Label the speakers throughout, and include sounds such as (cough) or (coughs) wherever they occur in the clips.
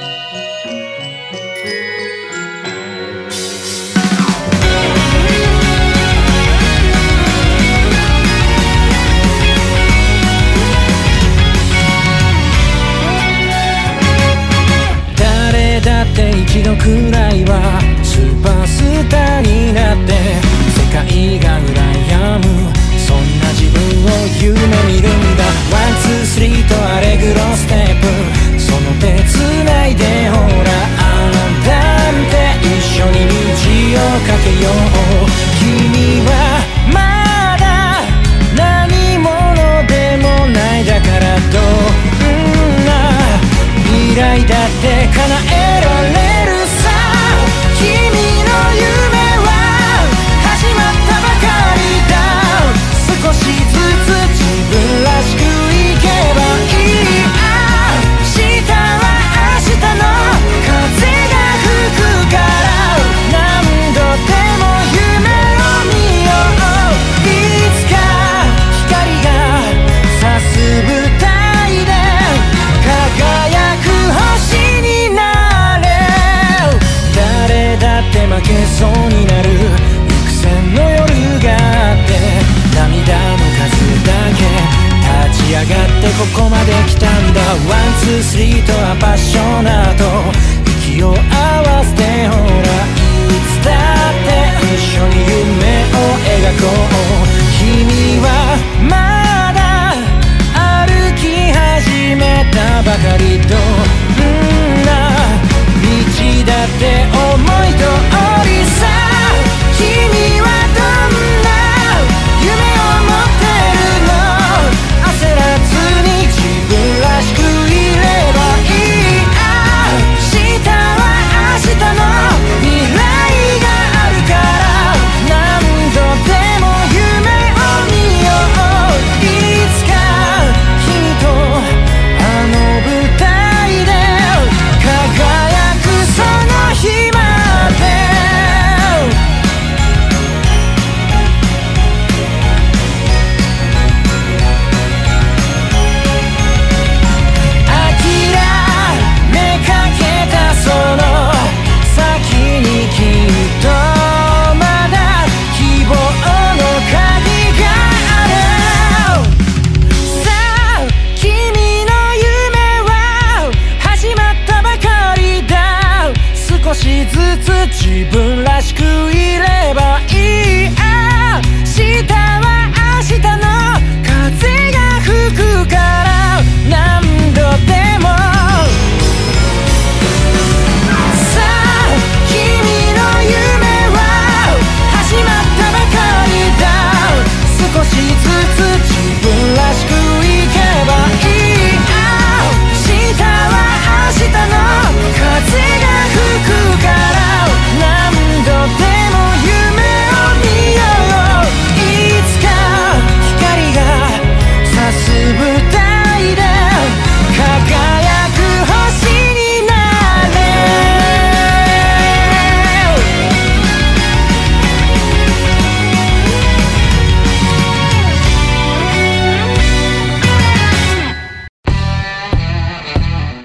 Speaker 1: 誰だって一度くらいはスーパースターになって世界が羨む。そんな自分を夢見るんだ。ワンツースリーとアレグロステないでほらあなたって一緒に道をかけよう。君はここまで来たんだ。ワンツースリーとはパッショナーと。息を合わせてほら。いつだって一緒に夢を描こう。君はまだ歩き始めたばかりどんな。道だって思い通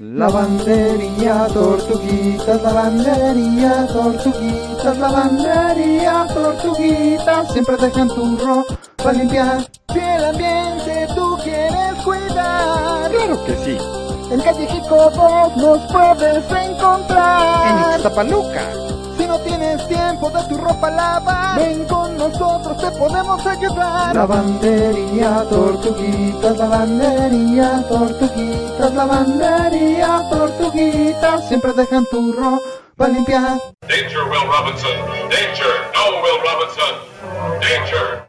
Speaker 2: Lavandería, tortuguitas, lavandería, tortuguitas, lavandería, tortuguitas, siempre dejan tu ropa limpiar. Si el ambiente tú quieres cuidar,
Speaker 3: Claro que sí.
Speaker 2: en calle Jico vos nos puedes encontrar.
Speaker 3: En Ixtapaluca.
Speaker 2: Tienes tiempo de tu ropa lavar, ven con nosotros, te podemos ayudar. Lavandería, tortuguitas, lavandería, tortuguitas, lavandería, tortuguitas, siempre dejan tu ropa limpiar.
Speaker 4: Danger, Will Robinson. Danger. No, Will Robinson. Danger.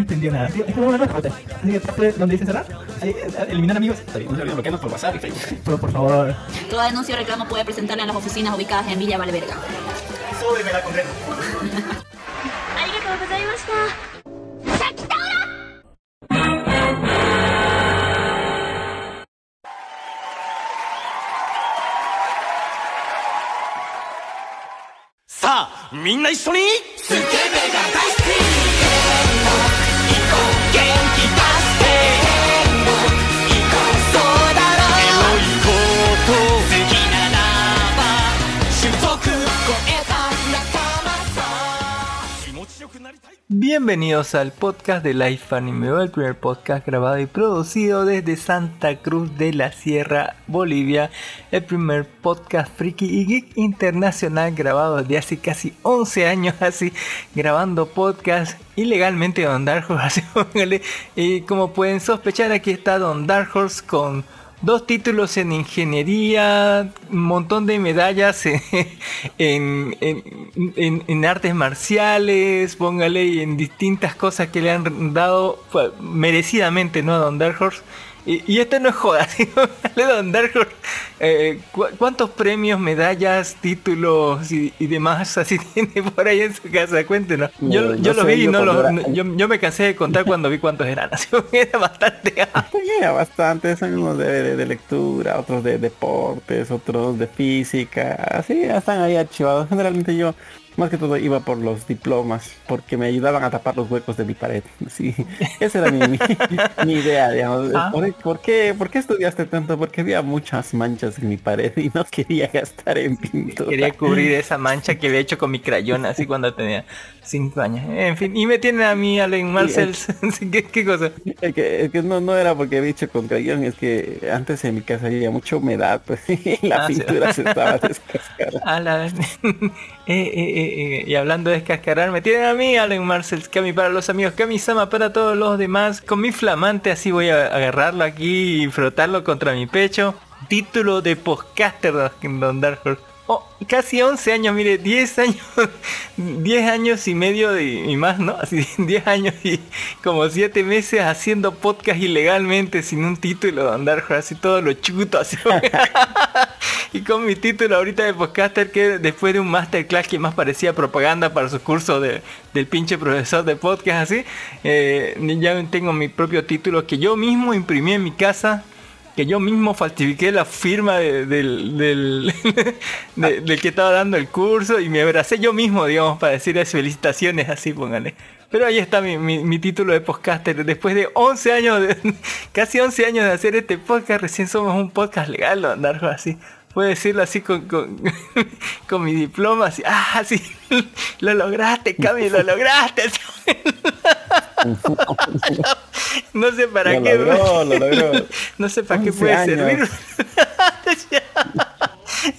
Speaker 4: No entendió nada. Tío, es como una nueva Así que después, donde dice cerrar, ahí, eh, eliminar amigos. Está bien, no se olviden bloquearnos por WhatsApp y Facebook. Pero por favor,
Speaker 3: Toda denuncia o reclamo puede presentarla en las oficinas ubicadas en Villa Valverga.
Speaker 4: súbeme la concreta.
Speaker 5: ありがとうございました。
Speaker 1: さあみんな一緒にスケベが大好き
Speaker 6: Bienvenidos al podcast de Life Anime, el primer podcast grabado y producido desde Santa Cruz de la Sierra, Bolivia, el primer podcast friki y geek internacional grabado desde hace casi 11 años así, grabando podcast ilegalmente Don Dark Horse, y como pueden sospechar aquí está Don Dark Horse con Dos títulos en ingeniería, un montón de medallas (laughs) en, en, en- artes marciales, póngale, y en distintas cosas que le han dado pues, merecidamente ¿no? a Don Dark. Y, y esto no es joda, ¿sí? Póngale, Don Dark Horse, eh, ¿cu- ¿cuántos premios, medallas, títulos y, y demás (laughs) así tiene por ahí en su casa? Cuéntenos. Yo,
Speaker 7: No,
Speaker 6: yo los vi y no los,
Speaker 7: era-
Speaker 6: yo, yo me cansé de contar cuando vi cuántos eran, (laughs) así era bastante.
Speaker 7: Tenía bastante, son unos de, de- de lectura, otros de deportes, otros de física, así están ahí archivados. Generalmente yo más que todo iba por los diplomas, porque me ayudaban a tapar los huecos de mi pared. (laughs) Sí, esa era mi, mi- (laughs) mi idea, digamos.
Speaker 6: Ah.
Speaker 7: ¿Por, por qué, ¿Por qué estudiaste tanto? Porque había muchas manchas en mi pared y no quería gastar en pintura.
Speaker 6: Quería cubrir esa mancha que había hecho con mi crayón así cuando tenía 5 años. En fin, y me tienen a mí, Allen Marcel. (laughs) ¿Qué, qué cosa?
Speaker 7: Es que, es que no, no era porque había hecho con crayón, es que antes en mi casa había mucha humedad, pues y la
Speaker 6: Ah, sí.
Speaker 7: pintura se estaba descascarando.
Speaker 6: A la. Eh, eh, eh, y hablando de descascarar, me tienen a mí, Allen Marcel, Kami para los amigos, Kami Sama para todos los demás. Con mi flamante así voy a agarrarlo aquí y frotarlo contra mi pecho. Título de podcaster Don Dark. Oh, casi 11 años, mire, 10 años, (laughs) 10 años y medio y más, ¿no? Así (laughs) 10 años y como 7 meses haciendo podcast ilegalmente sin un título de andar así todo lo chuto así. (laughs) y con mi título ahorita de podcaster que después de un masterclass que más parecía propaganda para su curso de, del pinche profesor de podcast así, eh, ya tengo mi propio título que yo mismo imprimí en mi casa yo mismo falsifiqué la firma de- del, del, (laughs) de- del que estaba dando el curso y me abracé yo mismo, digamos, para decirles felicitaciones, así póngale. Pero ahí está mi, mi- título de podcaster. Después de 11 años, de, (laughs) casi 11 años de hacer este podcast, recién somos un podcast legal. Andar así. Puedo decirlo así con, con, (laughs) con mi diploma, así, ah, sí, (laughs) lo lograste, Cami, lo lograste. (laughs) No sé para
Speaker 7: Lo
Speaker 6: qué.
Speaker 7: logró, lo logró.
Speaker 6: No sé para qué
Speaker 7: 11
Speaker 6: puede
Speaker 7: años.
Speaker 6: servir.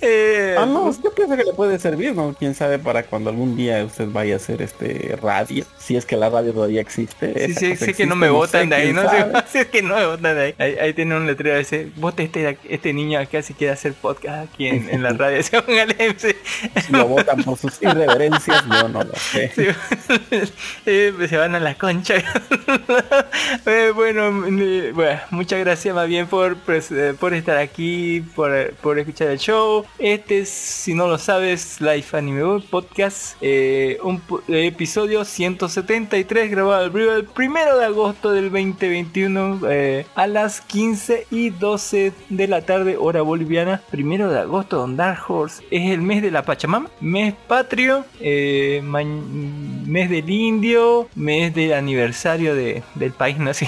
Speaker 6: Eh,
Speaker 7: Ah, no, yo pienso que le puede servir, ¿no? Quién sabe para cuando algún día usted vaya a hacer este radio, si es que la radio todavía existe.
Speaker 6: Sí, sí, que no me
Speaker 7: sé,
Speaker 6: votan de ahí, ¿no? Sí, es que no me votan de ahí. Ahí, ahí tiene un letrero dice, vote este, este niño acá si quiere hacer podcast aquí en, en la (laughs) radio. (laughs)
Speaker 7: Si lo votan por sus irreverencias, yo no lo sé.
Speaker 6: Sí. Pues se van a la concha. (laughs) Eh, bueno, eh, bueno, muchas gracias más bien por, eh, por estar aquí, por, por escuchar el show. Este es, si no lo sabes, Life Anime Podcast, eh, un eh, episodio 173 grabado el primero de agosto del 2021 eh, a las 15 y 12 de la tarde, hora boliviana. Primero de agosto, Don Dark Horse. Es el mes de la Pachamama, mes patrio, mes del indio, mes del aniversario de- del país, ¿no? (laughs) Así,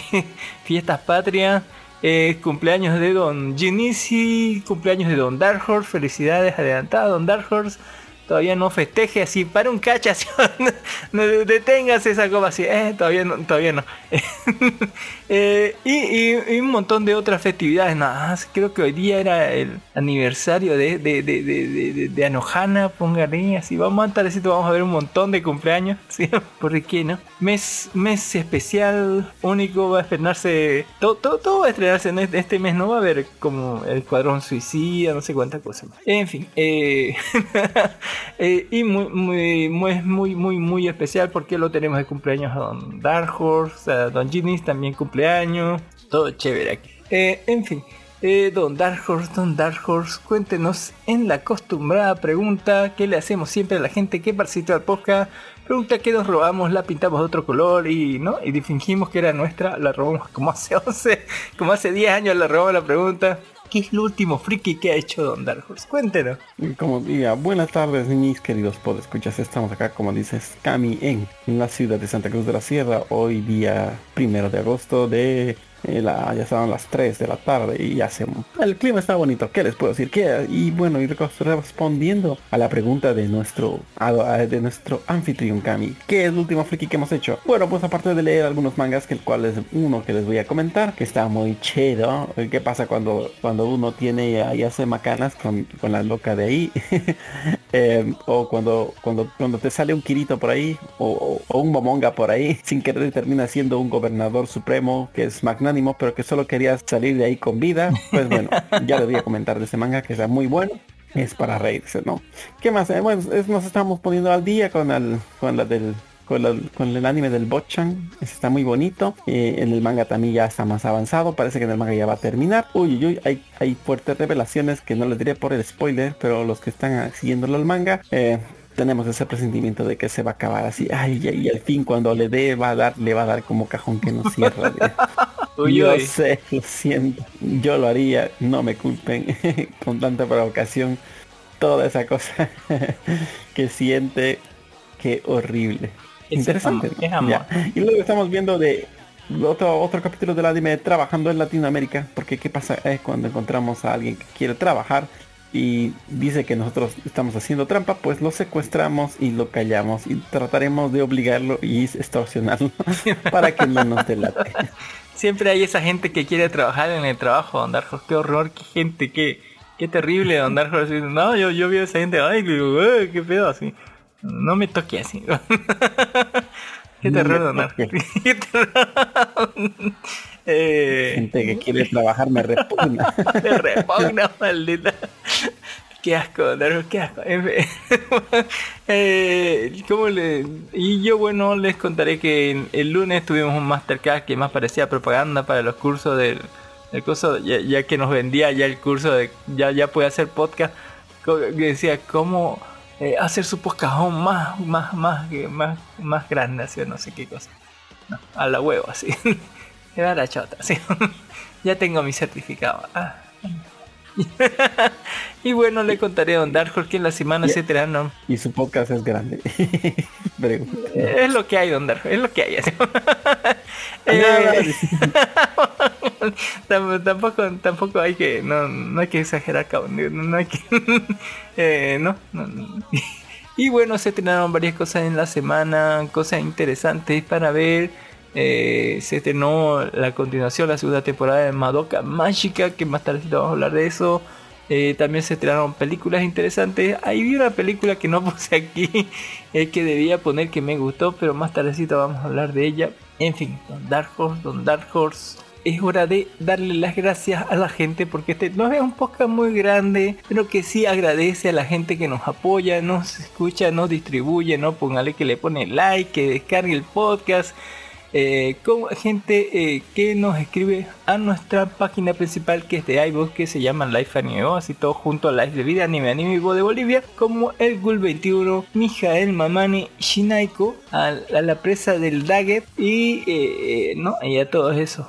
Speaker 6: fiestas patrias. Eh, cumpleaños de Don Genisi, cumpleaños de Don Dark Horse, felicidades adelantadas Don Dark Horse. Todavía no festeje así, para un cacha, (laughs) no, no, deténgase esa copa así, eh, todavía no, todavía no. (laughs) Eh, y, un montón de otras festividades, nada creo que hoy día era el aniversario de, de, de, de, de Anohana, póngale así, vamos a así, vamos a ver un montón de cumpleaños, (laughs) ¿sí? ¿por qué no? Mes, mes especial, único, va a estrenarse, todo, todo, va a estrenarse en este, este mes, no va a haber como el cuadrón suicida, no sé cuántas cosas. En fin, eh, Eh, y muy, muy, muy, muy, muy, muy especial porque lo tenemos de cumpleaños a Don Dark Horse, a Don Ginis también cumpleaños, todo chévere aquí. Eh, en fin, eh, Don Dark Horse, Don Dark Horse, cuéntenos en la acostumbrada pregunta que le hacemos siempre a la gente que participa al podcast. Pregunta que nos robamos, la pintamos de otro color y no y fingimos que era nuestra, la robamos como hace 11, como hace 10 años la robamos la pregunta. ¿Qué es lo último friki que ha hecho Don Dark Horse? Cuéntenos.
Speaker 7: Como diga, buenas tardes mis queridos podescuchas. Estamos acá, como dices, Cami en la ciudad de Santa Cruz de la Sierra. Hoy día primero de agosto de ya estaban las 3 de la tarde y ya se... El clima está bonito, ¿qué les puedo decir? ¿Qué? Y bueno, y respondiendo a la pregunta de nuestro, de nuestro anfitrión Kami, ¿qué es el último friki que hemos hecho? Bueno, pues aparte de leer algunos mangas, que el cual es uno que les voy a comentar, que está muy chido. ¿Qué pasa cuando, cuando uno tiene ahí hace macanas con, con la loca de ahí? (laughs) Em, o cuando, cuando, cuando te sale un Kirito por ahí, o, un Momonga por ahí, (laughs) sin querer termina siendo un gobernador supremo que es magnánimo, pero que solo quería salir de ahí con vida. Pues bueno, (laughs) ya le voy a comentar de ese manga que está muy bueno. Es para reírse, ¿no? ¿Qué más? Eh, bueno, nos estamos poniendo al día con, el, con la del con, el anime del Botchan. Está muy bonito. Eh, en el manga también ya está más avanzado. Parece que en el manga ya va a terminar. Uy, uy, uy, hay, hay fuertes revelaciones que no les diré por el spoiler, pero los que están siguiéndolo al manga, eh, tenemos ese presentimiento de que se va a acabar así. Ay, y, al fin cuando le dé va a dar, le va a dar como cajón que no cierra. (laughs) yo sé, lo siento. Yo lo haría, no me culpen (laughs) con tanta provocación. Toda esa cosa (laughs) que siente, qué horrible. Interesante. Y luego estamos viendo de otro, otro capítulo del anime trabajando en Latinoamérica. Porque qué pasa es cuando encontramos a alguien que quiere trabajar y dice que nosotros estamos haciendo trampa, pues lo secuestramos y lo callamos y trataremos de obligarlo y extorsionarlo (laughs) para que no nos delate.
Speaker 6: Siempre hay esa gente que quiere trabajar en el trabajo, Don Darjo. Qué horror, qué gente, qué, qué terrible, Don Darjo. No, yo, yo vi a esa gente, ay, qué pedo así. No me toque así. (laughs) (laughs) Qué terror, Don Qué
Speaker 7: eh... Gente que quiere trabajar me repugna. (laughs)
Speaker 6: me repugna, maldita. Qué asco, qué asco. (laughs) eh, ¿cómo le... Y yo, bueno, les contaré que el lunes tuvimos un masterclass que más parecía propaganda para los cursos del el curso, ya, ya, que nos vendía ya el curso de ya, ya puede hacer podcast. Que decía, ¿cómo eh, hacer su poscajón más, más, más, más, más grande, así no sé qué cosa. a la huevo, así. (laughs) Era la chota, así. (laughs) ya tengo mi certificado. Ah. (laughs) y bueno, le contaré a Don Dark que en la semana se no
Speaker 7: Y su podcast es grande. (laughs)
Speaker 6: es lo que hay, Don Dark, es lo que hay. (laughs) eh, tampoco, tampoco hay que, no, no hay que exagerar, cabrón. No hay que, eh, no, Y bueno, se estrenaron varias cosas en la semana, cosas interesantes para ver. Eh, se estrenó la continuación, la segunda temporada de Madoka Mágica, que más tarde vamos a hablar de eso. Eh, también se estrenaron películas interesantes. Ahí vi una película que no (laughs) puse aquí, eh, que debía poner que me gustó, pero más tardecito vamos a hablar de ella. En fin, Don Dark Horse, Don Dark Horse. Es hora de darle las gracias a la gente porque este no es un podcast muy grande, pero que sí agradece a la gente que nos apoya, nos escucha, nos distribuye, no póngale que le pone like, que descargue el podcast eh, con gente eh, que nos escribe a nuestra página principal que es de iVoox que se llama Life Anime así todo junto a Life de Vida Anime Anime de Bolivia como el Gul 21 Mijael Mamani Shinaiko a, la presa del Daggett y eh, no y a todos esos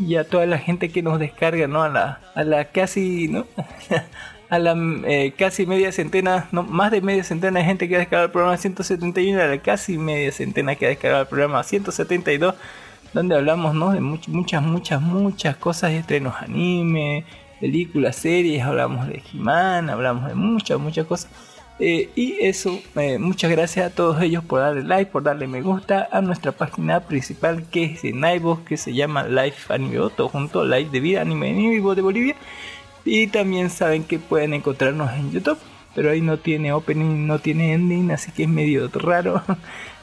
Speaker 6: y a toda la gente que nos descarga no a la a la casi no (laughs) a la eh, casi media centena, no, más de media centena de gente que ha descargado el programa 171, a la casi media centena que ha descargado el programa 172, donde hablamos ¿no? de muchas, muchas, muchas cosas, estrenos anime, películas, series, hablamos de he hablamos de muchas, muchas cosas. Eh, y eso, eh, muchas gracias a todos ellos por darle like, por darle me gusta a nuestra página principal que es en iVoox, que se llama Life Anime, todo junto, Life de Vida Anime en de Bolivia. Y también saben que pueden encontrarnos en YouTube, pero ahí no tiene opening, no tiene ending, así que es medio raro. (laughs)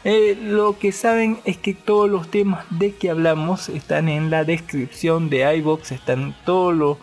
Speaker 6: Eh, lo que saben es que todos los temas de que hablamos están en la descripción de iBox, están todos los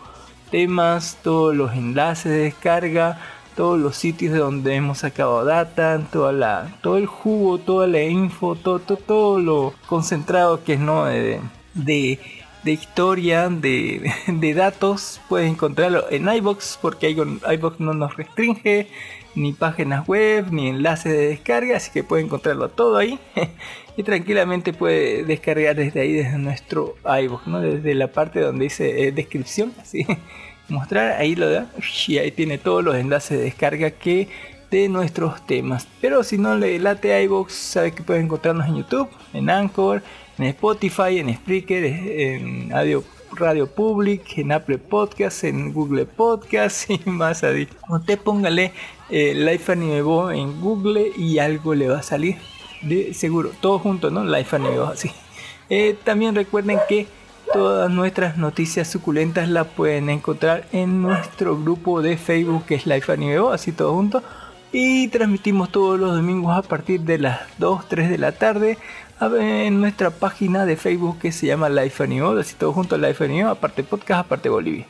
Speaker 6: temas, todos los enlaces de descarga, todos los sitios de donde hemos sacado data, toda la, todo el jugo, toda la info, todo, todo, lo concentrado que es no de, historia, de, (laughs) de, datos, puedes encontrarlo en iBox porque iBox no nos restringe ni páginas web, ni enlaces de descarga, así que puede encontrarlo todo ahí. (laughs) y tranquilamente puede descargar desde ahí, desde nuestro iBook, ¿no? desde la parte donde dice eh, descripción, así (laughs) mostrar, ahí lo da, y ahí tiene todos los enlaces de descarga que de nuestros temas. Pero si no le late iBox, sabe que puede encontrarnos en YouTube, en Anchor, en Spotify, en Spreaker, en audio Radio Public, en Apple Podcast, en Google Podcast (laughs) y más ahí. Usted póngale eh, Life Anime Bo en Google y algo le va a salir. De seguro, todo junto, ¿no? Life Anime Bo, así. Eh, también recuerden que todas nuestras noticias suculentas las pueden encontrar en nuestro grupo de Facebook que es Life Anime Bo, así todo junto. Y transmitimos todos los domingos a partir de las 2, 3 de la tarde en nuestra página de Facebook que se llama Life Anime, así todo junto a Life Anime, aparte podcast, aparte Bolivia.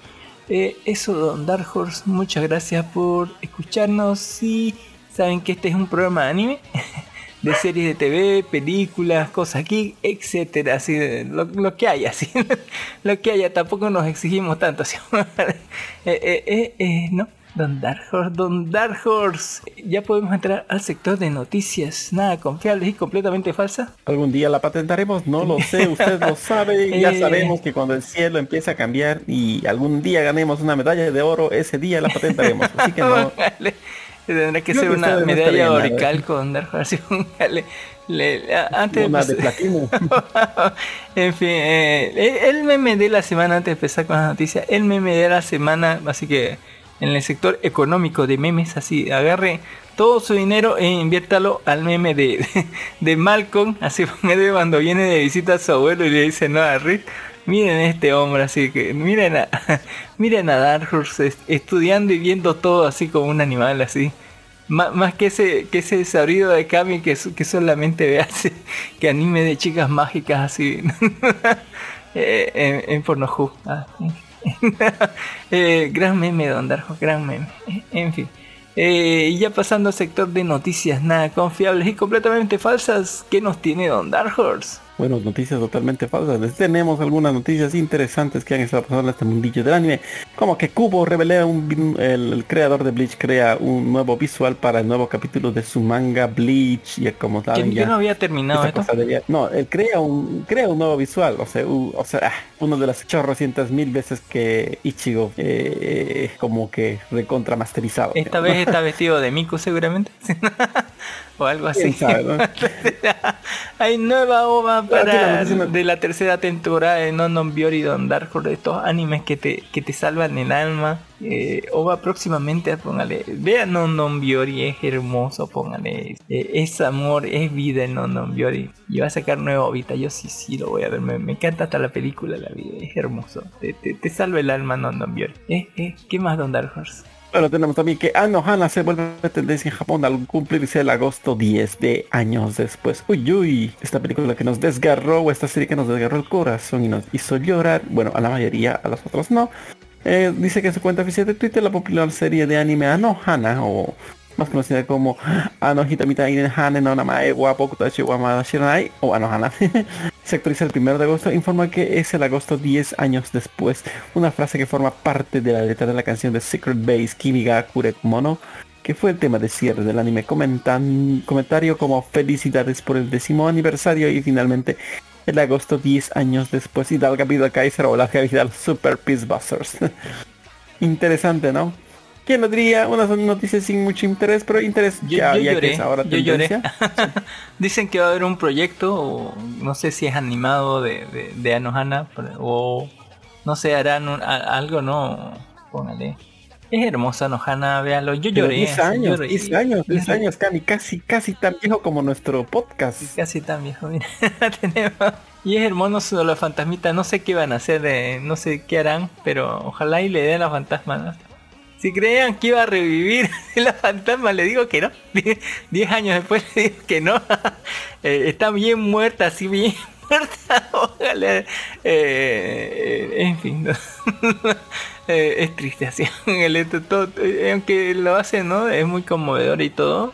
Speaker 6: Eh, eso, Don Dark Horse, muchas gracias por escucharnos y saben que este es un programa de anime, (laughs) de series de TV, películas, cosas aquí, etcétera, así, lo, que haya, (laughs) así, lo que haya, tampoco nos exigimos tanto, así, (laughs) eh, eh, ¿no? Don Dark Horse, Don Dark Horse. Ya podemos entrar al sector de noticias nada confiables y completamente falsas.
Speaker 7: Algún día la patentaremos, no lo sé, usted lo (laughs) sabe. Ya eh. sabemos que cuando el cielo empieza a cambiar y algún día ganemos una medalla de oro, ese día la patentaremos. Así que (laughs) no.
Speaker 6: Tendrá que ser una medalla orical con Dark Horse. (laughs) antes
Speaker 7: una de platino.
Speaker 6: en fin, eh, el meme de la semana, antes de empezar con las noticias, el meme de la semana, así que en el sector económico de memes, así agarre todo su dinero e inviértalo al meme de, (laughs) de, Malcolm, así (laughs) cuando viene de visita a su abuelo y le dice no a Rick, miren este hombre, así que miren a, (laughs) miren a estudiando y viendo todo así como un animal así. más que ese, que ese desabrido de Kami que, que solamente ve así, que anime de chicas mágicas así eh, en, en (laughs) eh, gran meme, Don Darjo, gran meme. En fin. Eh, ya pasando al sector de noticias nada confiables y completamente falsas, ¿qué nos tiene Don Dark?
Speaker 7: Bueno, noticias totalmente falsas. Tenemos algunas noticias interesantes que han estado pasando en este mundillo del anime. Como que Kubo revela un, el, creador de Bleach crea un nuevo visual para el nuevo capítulo de su manga Bleach. Y como
Speaker 6: saben, ya, no había terminado esto.
Speaker 7: no, él crea un, crea un nuevo visual. O sea, o sea ah, uno de las chorrocientas mil veces que Ichigo eh, como que recontra masterizado.
Speaker 6: Esta vez está (laughs) vestido de Miku seguramente. (laughs) (laughs) o algo así. (laughs) Hay nueva ova para de la tercera temporada de Non Non Biori Don Dark estos animes que te, que te salvan el alma. Eh, ova próximamente, póngale, vean Non Non Biori, es hermoso, póngale, eh, es amor, es vida en Non Non Biori. Y va a sacar nueva ovita, yo sí, sí lo voy a ver, me, encanta hasta la película, la vida, es hermoso, te, te, salva el alma Non Non Biori. Eh, eh, ¿Qué más Don Dark Horse?
Speaker 7: Bueno, tenemos también que Anohana se vuelve tendencia en Japón al cumplirse el agosto 10 de años después. Uy, uy, esta película que nos desgarró, o esta serie que nos desgarró el corazón y nos hizo llorar, bueno, a la mayoría, a las otras no. Eh, dice que en su cuenta oficial de Twitter la popular serie de anime Anohana, o más conocida como Anohita Mitai Hane no Namae wa Bokutachi wa Shiranai o Anohana. (laughs) Se actualiza el 1 de agosto, informa que es el agosto 10 años después. Una frase que forma parte de la letra de la canción de Secret Base Kimiga Mono que fue el tema de cierre del anime. Comentan, comentario como felicidades por el décimo aniversario y finalmente el agosto 10 años después y da vida Kaiser o la vida Super Peace Busters. (laughs) Interesante, ¿no? ¿Quién lo diría? Unas noticias sin mucho interés, pero interés
Speaker 6: ya, que es ahora yo lloré. (laughs) Dicen que va a haber un proyecto, no sé si es animado de, de, Anohana, o no sé, harán algo, no, póngale. Es hermosa Nohana, véalo. Yo lloré.
Speaker 7: 10
Speaker 6: así,
Speaker 7: años,
Speaker 6: lloré,
Speaker 7: 10
Speaker 6: sí.
Speaker 7: años, 10
Speaker 6: Sí.
Speaker 7: años, Cami, casi, casi tan viejo como nuestro podcast.
Speaker 6: Casi tan viejo, mira. (laughs) Tenemos- Y es hermoso los fantasmitas. No sé qué van a hacer, eh, no sé qué harán, pero ojalá y le den a los fantasmas. ¿no? Si creían que iba a revivir (laughs) la fantasma, le digo que no. (laughs) Die- Diez años después le digo que no. (laughs) Eh, está bien muerta, así bien muerta. Ojalá. eh, eh, en fin. ¿no? Eh, es triste así. Aunque lo hace, ¿no? Es muy conmovedor y todo.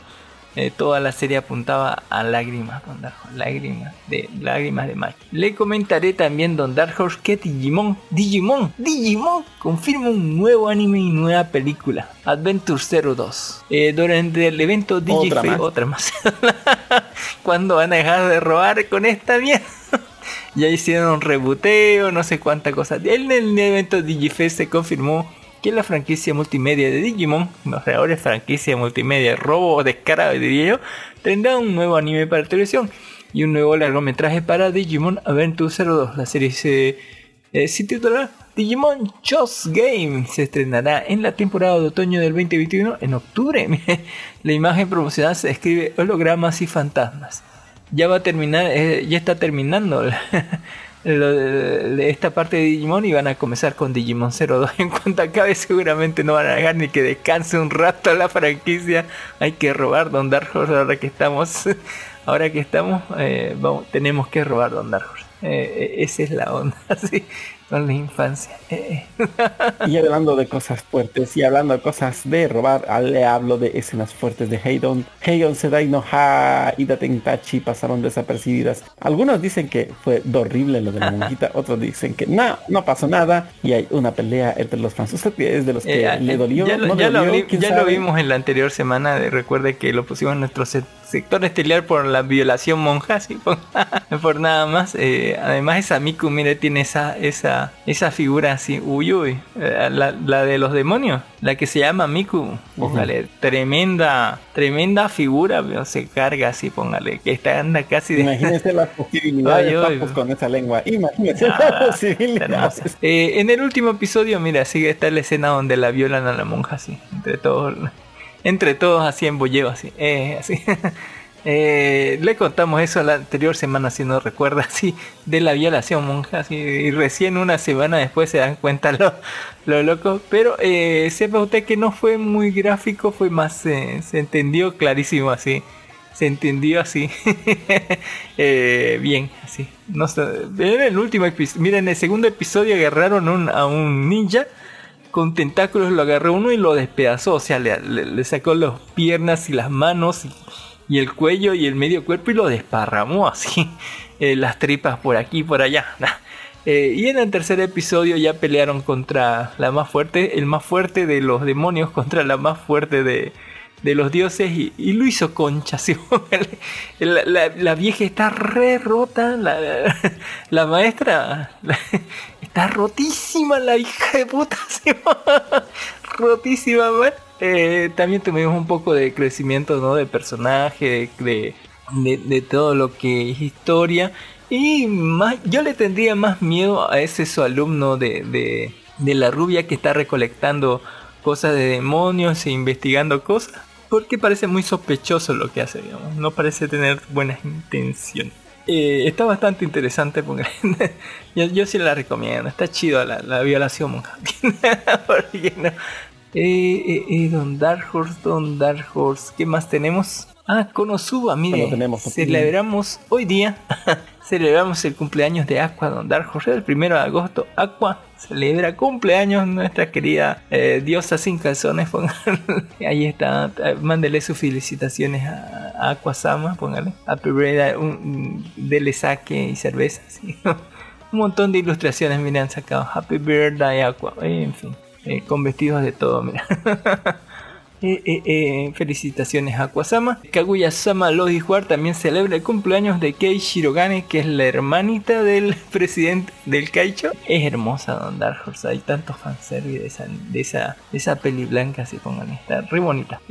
Speaker 6: Eh, toda la serie apuntaba a lágrimas, Don Dark Horse, lágrimas de lágrimas de. Le comentaré también Don Dark Horse que Digimon, Digimon, Digimon confirma un nuevo anime y nueva película, Adventure 02. Eh, durante el evento
Speaker 7: Otra
Speaker 6: Digify,
Speaker 7: más.
Speaker 6: otra más. (laughs) ¿Cuándo van a dejar de robar con esta mierda? (laughs) ya hicieron un rebuteo, no sé cuánta cosa. En el evento Digifest se confirmó que la franquicia multimedia de Digimon, los reales franquicia multimedia, robo descarado diría yo, tendrá un nuevo anime para televisión y un nuevo largometraje para Digimon Adventure 02. La serie se, eh, titulará Digimon Just Game. Se estrenará en la temporada de otoño del 2021 en octubre. (laughs) la imagen promocional se escribe hologramas y fantasmas ya va a terminar, eh, ya está terminando (laughs) lo esta parte de Digimon y van a comenzar con Digimon 02. (laughs) En cuanto acabe, seguramente no van a dejar ni que descanse un rato la franquicia. Hay que robar Don Dark ahora que estamos. (laughs) Ahora que estamos, eh, vamos, tenemos que robar Don Dark. Eh, eh, esa es la onda, (laughs) así, con la infancia. Eh,
Speaker 7: Y hablando de cosas fuertes y hablando de cosas de robar, le hablo de escenas fuertes de Heidon. Heidon Sedai no Ha y Datentachi pasaron desapercibidas. Algunos dicen que fue horrible lo de la monjita, otros dicen que no, no pasó nada y hay una pelea entre los fans. ¿Usted es de los que
Speaker 6: Eh,
Speaker 7: le
Speaker 6: eh,
Speaker 7: dolió?
Speaker 6: Ya, lo,
Speaker 7: ¿No
Speaker 6: ya lo
Speaker 7: dolió?
Speaker 6: vi-
Speaker 7: ¿Quién
Speaker 6: ya lo vimos en la anterior semana. de- recuerde que lo pusimos en nuestro se- sector estelar por la violación monja, sí, por, (laughs) por nada más. Eh, además, esa Miku, mire, tiene esa, esa, esa figura así, uy, uy, eh, la, la de los demonios, la que se llama Miku. Póngale, tremenda, tremenda figura, pero se carga así, póngale, que está anda casi de.
Speaker 7: Imagínese las (laughs) posibilidades con esa lengua. Imagínese
Speaker 6: Ah,
Speaker 7: las posibilidades.
Speaker 6: Eh, en el último episodio, mira, sigue está la escena donde la violan a la monja así, entre todos, entre todos así en bolleo así, eh, así. (laughs) Eh, le contamos eso la anterior semana, si no recuerda, (laughs) así, de la violación monja, así, y recién una semana después se dan cuenta lo, lo loco. Pero eh, sepa usted que no fue muy gráfico, fue más, se entendió clarísimo así se entendió así (laughs) Eh, bien así en el último episodio mira en el segundo episodio agarraron un- a un ninja con tentáculos lo agarró uno y lo despedazó o sea le, sacó las piernas y las manos y, el cuello y el medio cuerpo y lo desparramó así (laughs) eh, las tripas por aquí y por allá (laughs) Eh, y en el tercer episodio ya pelearon contra la más fuerte, el más fuerte de los demonios contra la más fuerte de, los dioses y, lo hizo concha. (laughs) ¿sí? la, la- vieja está re rota, la, maestra está rotísima, la hija de puta. (laughs) rotísima, man. Eh, también tuvimos un poco de crecimiento ¿no? de personaje, de, de, de todo lo que es historia. Y más, yo le tendría más miedo a ese su alumno de, de, de la rubia que está recolectando cosas de demonios e investigando cosas. Porque parece muy sospechoso lo que hace, digamos. No parece tener buenas intenciones. Eh, está bastante interesante porque (laughs) yo, yo sí la recomiendo. Está chido la, la violación monja. (laughs) Porque no- Eh, eh, Don Dark Horse, Don Dark Horse. ¿Qué más tenemos? Ah, Konosuba, mire.
Speaker 7: Bueno, tenemos
Speaker 6: celebramos hoy día. (laughs) celebramos el cumpleaños de Aqua, Don Dark Horse. El primero de agosto, Aqua celebra cumpleaños. Nuestra querida eh, diosa sin calzones. (laughs) póngale. Ahí está. eh, Mándele sus felicitaciones a, a Aqua Sama. Póngale. Happy birthday. Un, un- dele saque y cerveza. (laughs) Un montón de ilustraciones, miren, han sacado. Happy Birthday Aqua. En fin, eh, con vestidos de todo, mira. (laughs) Eh, eh, eh, felicitaciones a Aquasama. Kaguya-sama Logijuar también celebra el cumpleaños de Kei Shirogane, que es la hermanita del (laughs) presidente del Kaicho. Es hermosa Don Dark Horse, hay tantos fanservice de esa, de esa, de esa peli blanca, se pongan, está re bonita.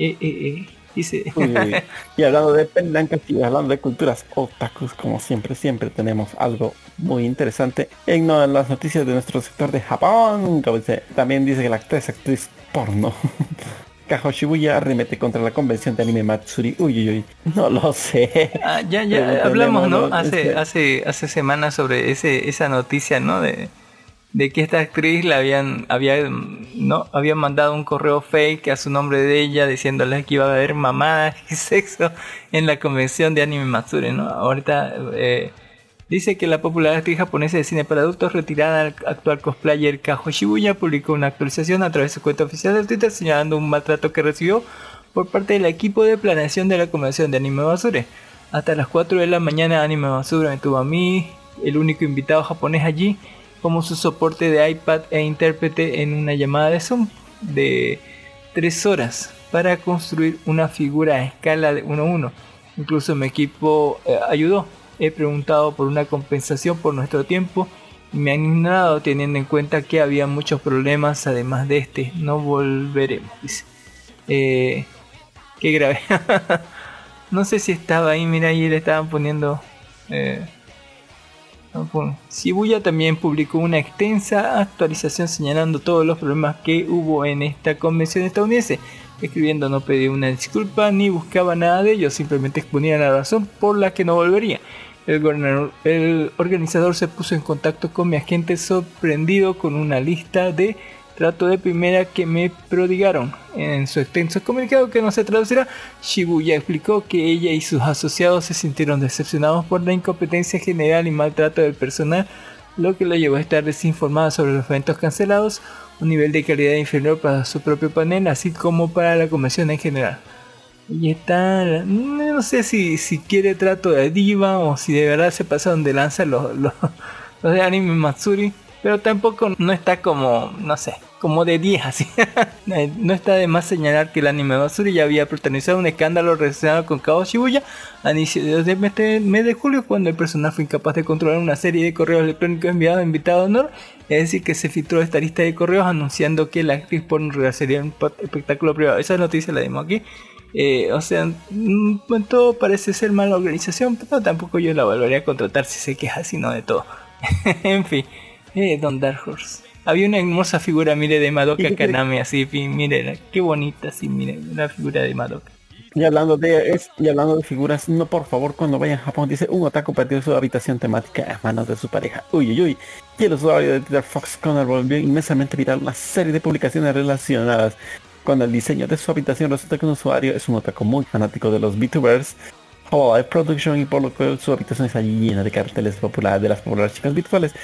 Speaker 6: Dice.
Speaker 7: Uy, uy. Y hablando de pelancas y hablando de culturas otakus, como siempre, siempre tenemos algo muy interesante en, no, en las noticias de nuestro sector de Japón. Como dice, también dice que la actriz, actriz porno (laughs) Kajo Shibuya arremete contra la convención de anime Matsuri. Uy, uy, uy. No lo sé.
Speaker 6: Ah, ya, ya hablamos, ¿no? Hace,
Speaker 7: este-
Speaker 6: hace, hace semanas sobre ese, esa noticia, ¿no? De, de que esta actriz le habían, había, no, había mandado un correo fake a su nombre de ella diciéndole que iba a haber mamadas y (laughs) sexo en la convención de anime Matsuri, ¿no? Ahorita eh, dice que la popular actriz japonesa de cine para adultos retirada actual cosplayer Kajo Shibuya publicó una actualización a través de su cuenta oficial de Twitter señalando un maltrato que recibió por parte del equipo de planeación de la convención de Anime Basure. Hasta las 4 de la mañana Anime Basura tuvo a mí, el único invitado japonés allí, como su soporte de iPad e intérprete en una llamada de Zoom de 3 horas para construir una figura a escala de 1 a 1. Incluso mi equipo eh, ayudó. He preguntado por una compensación por nuestro tiempo y me han ignorado teniendo en cuenta que había muchos problemas además de este. No volveremos, dice. Eh, qué grave. (laughs) no sé si estaba ahí, mira, ahí le estaban poniendo... eh, Shibuya también publicó una extensa actualización señalando todos los problemas que hubo en esta convención estadounidense. Escribiendo no pedía una disculpa ni buscaba nada de ello, simplemente exponía la razón por la que no volvería. El, organizador se puso en contacto con mi agente sorprendido con una lista de trato de primera que me prodigaron. En su extenso comunicado que no se traducirá, Shibuya explicó que ella y sus asociados se sintieron decepcionados por la incompetencia general y maltrato del personal, lo que lo llevó a estar desinformada sobre los eventos cancelados, un nivel de calidad inferior para su propio panel, así como para la convención en general. Y está, no sé si, si quiere trato de diva o si de verdad se pasaron de lanza los, los, los de anime Matsuri, pero tampoco no está como, no sé, como de 10 así. (laughs) No está de más señalar que el anime Matsuri ya había protagonizado un escándalo relacionado con Kao Shibuya a inicios del mes de, julio cuando el personal fue incapaz de controlar una serie de correos electrónicos enviados a invitado de honor. Es decir, que se filtró esta lista de correos anunciando que la actriz porno realizaría un espectáculo privado. Esa noticia la dimos aquí. Eh, o sea, mm, en todo parece ser mala organización, pero tampoco yo la volvería a contratar si sé que es así, no de todo. (laughs) en fin, eh, Don Dark Horse. Había una hermosa figura, mire, de
Speaker 7: ¿Y
Speaker 6: Madoka Kaname, así, mire, qué bonita, así, mire, una figura de Madoka.
Speaker 7: Y hablando de es- y hablando de figuras, no por favor cuando vayan a Japón dice un otaku perdió su habitación temática a manos de su pareja. Uy uy uy. Y el usuario de Twitter Fox Connor volvió inmensamente viral una serie de publicaciones relacionadas con el diseño de su habitación. Resulta que un usuario es un otaku muy fanático de los VTubers. Hololive Production y por lo que su habitación está llena de carteles populares de las populares chicas virtuales.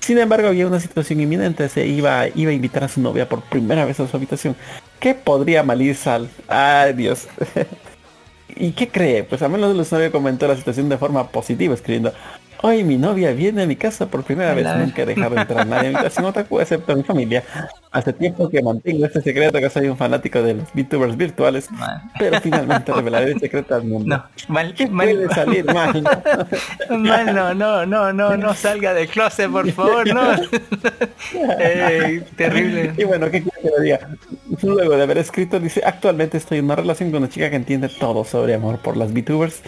Speaker 7: Sin embargo, había una situación inminente. Se iba, iba a invitar a su novia por primera vez a su habitación. ¿Qué podría malir sal? Ay, Dios. (laughs) ¿Y qué cree? Pues al menos el usuario comentó la situación de forma positiva, escribiendo Hoy mi novia viene a mi casa por primera vez.
Speaker 6: Hola.
Speaker 7: Nunca he dejado entrar a nadie a mi habitación otaku excepto a mi familia. Hace tiempo que mantengo este secreto que soy un fanático de los VTubers virtuales,
Speaker 6: Mal.
Speaker 7: pero finalmente revelaré el secreto al mundo.
Speaker 6: No, mal,
Speaker 7: ¿Qué
Speaker 6: mal,
Speaker 7: puede salir mal?
Speaker 6: mal, no, no, no, no, no salga del closet, por favor, no. Eh, terrible.
Speaker 7: Y bueno, ¿qué quiere que le diga? Luego de haber escrito, dice, actualmente estoy en una relación con una chica que entiende todo sobre amor por las VTubers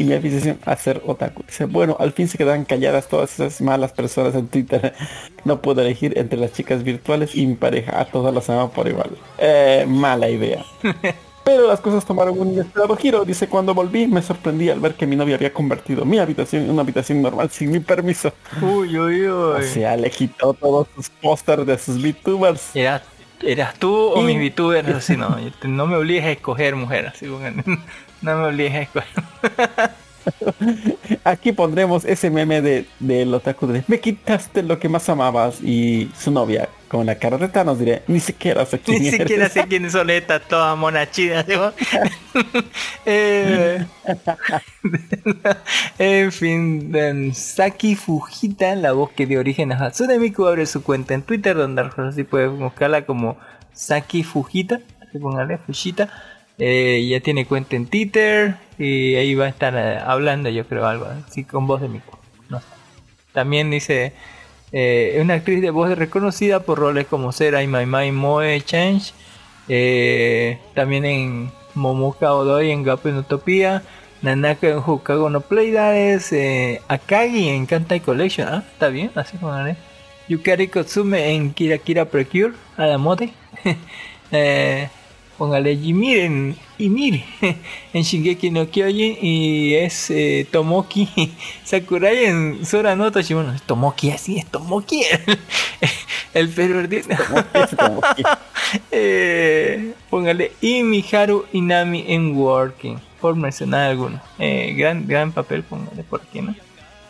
Speaker 7: y mi afición a ser otaku. Dice, bueno, al fin se quedan calladas todas esas malas personas en Twitter. (laughs) No puedo elegir entre las chicas virtuales y mi pareja. A todas las amo por igual. Eh, mala idea. (laughs) Pero las cosas tomaron un inesperado giro. Dice, cuando volví me sorprendí al ver que mi novia había convertido mi habitación en una habitación normal sin mi permiso.
Speaker 6: Uy, uy,
Speaker 7: O
Speaker 6: uy.
Speaker 7: sea, le quitó todos sus pósters de sus VTubers.
Speaker 6: ¿Eras, ¿Eras tú o mis VTubers? (laughs) Así no, no me obligues a escoger mujer, así pongan. No me obligues. (laughs)
Speaker 7: Aquí pondremos ese meme de del otaku de me quitaste lo que más amabas y su novia con la cara de Thanos diré ni siquiera sé quién
Speaker 6: Ni
Speaker 7: eres".
Speaker 6: siquiera sé (laughs) quiénes son estas todas monachidas. (laughs) ¿no? Eh, en fin, Saki Fujita, la voz que dio origen a Hatsune Miku, abre su cuenta en Twitter, donde así puedes buscarla como Saki Fujita, así póngale Fujita. Eh, ya tiene cuenta en Twitter y ahí va a estar eh, hablando, yo creo, algo así con voz de Miku. No. También dice, eh, una actriz de voz reconocida por roles como Sera y My My Moe Change. Eh, también en Momoka Odoi en Gapen Utopia, Nanaka en Hokago no Playdares, eh, Akagi en Kantai Collection, ah, está bien, así póngale. Yukari Kotsume en Kira Kira Precure, a (laughs) eh, póngale Jimir en Ymir (laughs) en Shingeki no Kyojin y es eh, Tomoki (laughs) Sakurai en Sora no Toshimono. Es Tomoki, así es Tomoki. (laughs) El pervertido. eh, póngale y Miharu Inami en Working, por mencionar alguno. Eh, gran, gran papel, póngale por aquí, ¿no?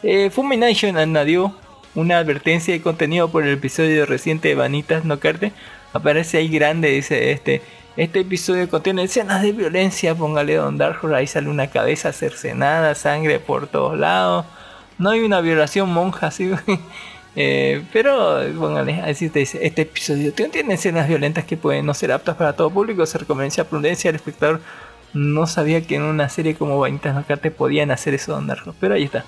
Speaker 6: Eh, Fumination añadió una advertencia de contenido por el episodio reciente de Vanitas No Carte. Aparece ahí grande, dice este. Este episodio contiene escenas de violencia, póngale Don Dark ahí sale una cabeza cercenada, sangre por todos lados. No hay una violación monja, así. (laughs) Eh, pero, póngale, así te dice, este episodio tiene escenas violentas que pueden no ser aptas para todo público, se recomienda prudencia al espectador. No sabía que en una serie como Vanitas No Carte podían hacer eso Don Dark pero ahí está.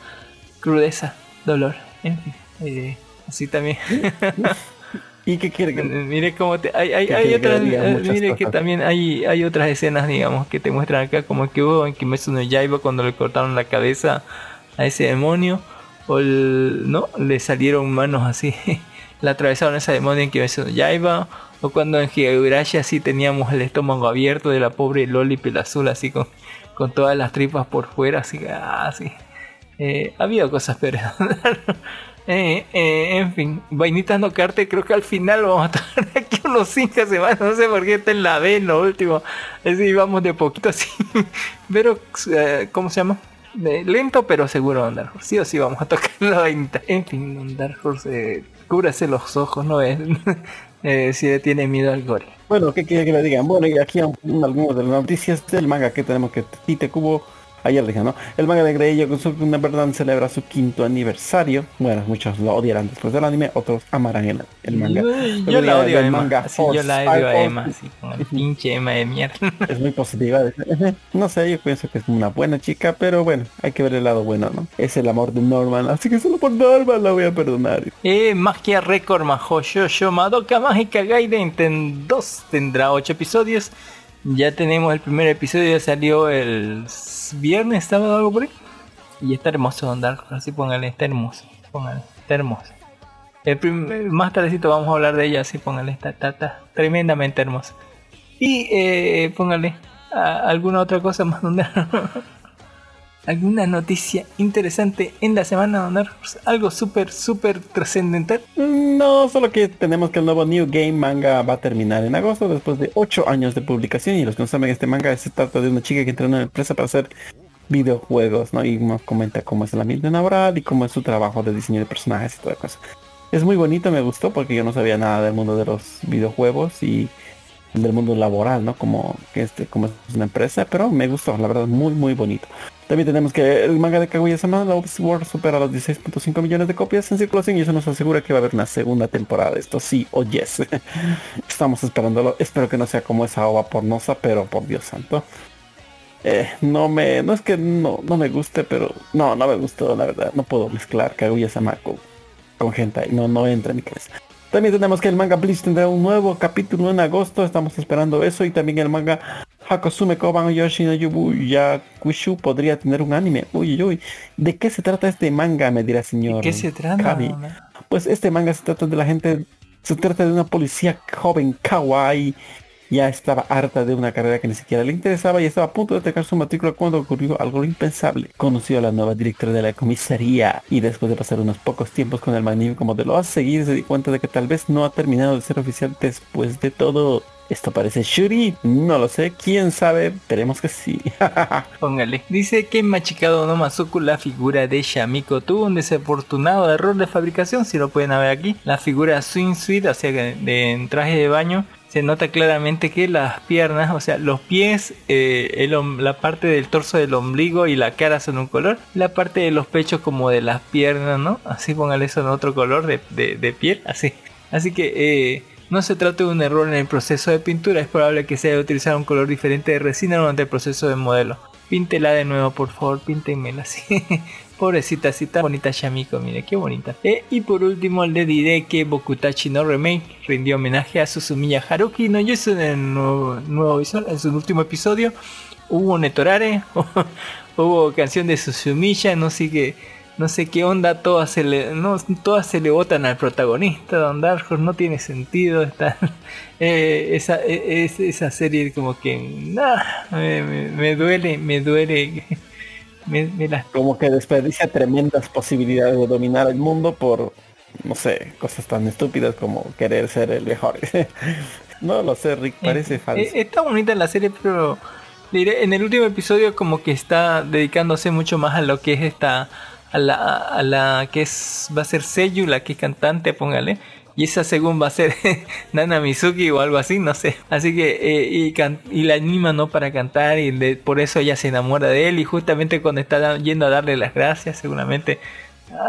Speaker 6: Crudeza, dolor, en fin. Eh, así también. (laughs) (laughs)
Speaker 7: ¿Y qué quiere que
Speaker 6: Mire cómo te, hay, hay, hay otras, eh, mire que también hay, hay otras escenas, digamos, que te muestran acá, como que hubo en Kimetsu no Yaiba cuando le cortaron la cabeza a ese demonio, o el, no, le salieron manos así, (laughs) le atravesaron esa demonio en Kimetsu no Yaiba, o cuando en Higurashi así teníamos el estómago abierto de la pobre Loli Azul así con, con todas las tripas por fuera, así, así. Eh, ha habido cosas peores. (laughs) Eh, eh, en fin, vainitas no carte, creo que al final vamos a estar (laughs) aquí unos 5 semanas, no sé por qué está en la B en lo último, así vamos de poquito así, (laughs) pero, eh, ¿cómo se llama? Lento pero seguro Dark Horse, sí o sí vamos a tocar (laughs) la vainita, en fin, Dark Horse, eh, cúbrase los ojos, no es, eh, si tiene miedo al gore.
Speaker 7: Bueno, ¿qué quiere que le digan? Bueno, y aquí un- algunas de las noticias del manga que tenemos que Tite Kubo ayer dije, ¿no? El manga de Grey una verdad celebra su quinto aniversario. Bueno, muchos lo odiarán después del anime, otros amarán el, el manga.
Speaker 6: Yo, yo la odio Emma,
Speaker 7: manga
Speaker 6: yo la odio a Emma, así, con el pinche Emma de mierda. (laughs)
Speaker 7: es muy positiva. No sé, yo pienso que es una buena chica, pero bueno, hay que ver el lado bueno, ¿no? Es el amor de Norman, así que solo por Norman la voy a perdonar.
Speaker 6: Eh, Magia Record Majo Shosho Madoka Mágica Gaiden ten 2 tendrá 8 episodios. Ya tenemos el primer episodio, ya salió el viernes, sábado, algo por ahí. Y está hermoso Don Dark, así póngale, está hermoso. Póngale, está hermoso. El más tardecito vamos a hablar de ella, así póngale, está, está, tremendamente hermoso. Y eh, póngale alguna otra cosa más Dark. (laughs) alguna noticia interesante en la semana Don? Algo súper, súper trascendental.
Speaker 7: No, solo que tenemos que el nuevo New Game manga va a terminar en agosto después de 8 años de publicación y los que no saben este manga se trata de una chica que entra en una empresa para hacer videojuegos, ¿no? Y nos comenta cómo es el ambiente laboral y cómo es su trabajo de diseño de personajes y toda cosa. Es muy bonito, me gustó porque yo no sabía nada del mundo de los videojuegos y del mundo laboral, ¿no? Como que este, como es una empresa, pero me gustó, la verdad, muy muy bonito. También tenemos que el manga de Kaguya-sama, Love Sword, supera los 16.5 millones de copias en circulación y eso nos asegura que va a haber una segunda temporada. Esto sí o yes. (laughs) Estamos esperándolo. Espero que no sea como esa ova pornosa, pero por Dios santo. Eh, no me, no es que no, no me guste, pero no, no me gustó, la verdad. No puedo mezclar Kaguya-sama con, con hentai. No, no entra en mi cabeza. También tenemos que el manga Bleach tendrá un nuevo capítulo en agosto. Estamos esperando eso. Y también el manga Hakosume Koban Yoshi no Yubu Yakushu podría tener un anime. Uy, uy, uy. ¿De qué se trata este manga? Me dirá señor.
Speaker 6: ¿Qué se trata?
Speaker 7: Kabi. Pues este manga se trata de la gente, se trata de una policía joven kawaii. Ya estaba harta de una carrera que ni siquiera le interesaba y estaba a punto de atacar su matrícula cuando ocurrió algo impensable. Conoció a la nueva directora de la comisaría y después de pasar unos pocos tiempos con el magnífico modelo a seguir se di cuenta de que tal vez no ha terminado de ser oficial después de todo. Esto parece Shuri, no lo sé, quién sabe, esperemos que sí. (laughs)
Speaker 6: Póngale. Dice que en Machikado no Masuku la figura de Shamiko tuvo un desafortunado error de fabricación, si lo pueden ver aquí. La figura Swing Suite, o sea, que de, en traje de baño, se nota claramente que las piernas, o sea, los pies, eh, la parte del torso del ombligo y la cara son un color, la parte de los pechos como de las piernas, ¿no? Así póngale eso en otro color de, de- de piel, así. Así que eh, no se trata de un error en el proceso de pintura, es probable que se haya utilizado un color diferente de resina durante el proceso de modelo. Píntela de nuevo, por favor, píntenmela (laughs) así. Pobrecita, así bonita Shamiko, mire, qué bonita. Eh, y por último le diré que Bokutachi no Remake rindió homenaje a Susumiya Haruki no Yusu en el nuevo, nuevo visual, en su último episodio. Hubo Netorare, (laughs) hubo canción de Susumiya, no qué, no sé qué onda, todas se le, no, todas se le votan al protagonista, Don Dark Horse, no tiene sentido está, (laughs) eh, esa, eh, es- esa serie como que nah, me, me- me duele, me duele, (laughs) me, me las
Speaker 7: Como que desperdicia tremendas posibilidades de dominar el mundo por, no sé, cosas tan estúpidas como querer ser el mejor. (laughs) no lo sé, Rick, parece
Speaker 6: Eh,
Speaker 7: falso.
Speaker 6: eh, está bonita la serie, pero diré, en el último episodio como que está dedicándose mucho más a lo que es esta, a la, a la que es, va a ser Seiyu, la que es cantante, póngale. Y esa según va a ser (laughs) Nana Mizuki o algo así, no sé. Así que, eh, y, can- y la anima no para cantar y de- por eso ella se enamora de él y justamente cuando está yendo a darle las gracias, seguramente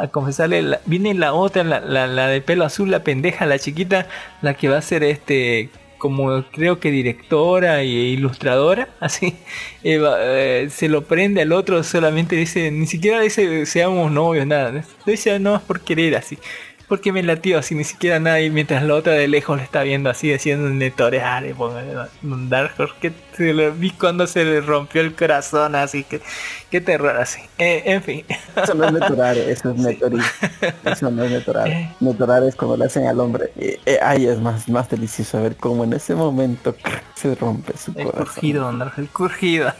Speaker 6: a confesarle, la- viene la otra, la, la, la de pelo azul, la pendeja, la chiquita, la que va a ser este, como creo que directora e ilustradora, (laughs) así, eh, se lo prende al otro, solamente dice, ni siquiera dice seamos novios, nada, dice no es por querer así. Porque me latió así, ni siquiera nadie, mientras la otra de lejos le está viendo así, haciendo un netoreare, póngale un Dark Horse, se lo vi cuando se le rompió el corazón, así que, qué terror así. Eh, en fin.
Speaker 7: Eso no es netorare, eso es netori. Eso no es netorare. Netorare es cuando le hacen al hombre. Eh, eh, ay, es más, más delicioso ver cómo en ese momento se rompe su
Speaker 6: El
Speaker 7: corazón.
Speaker 6: curgido, Dark, el curgido.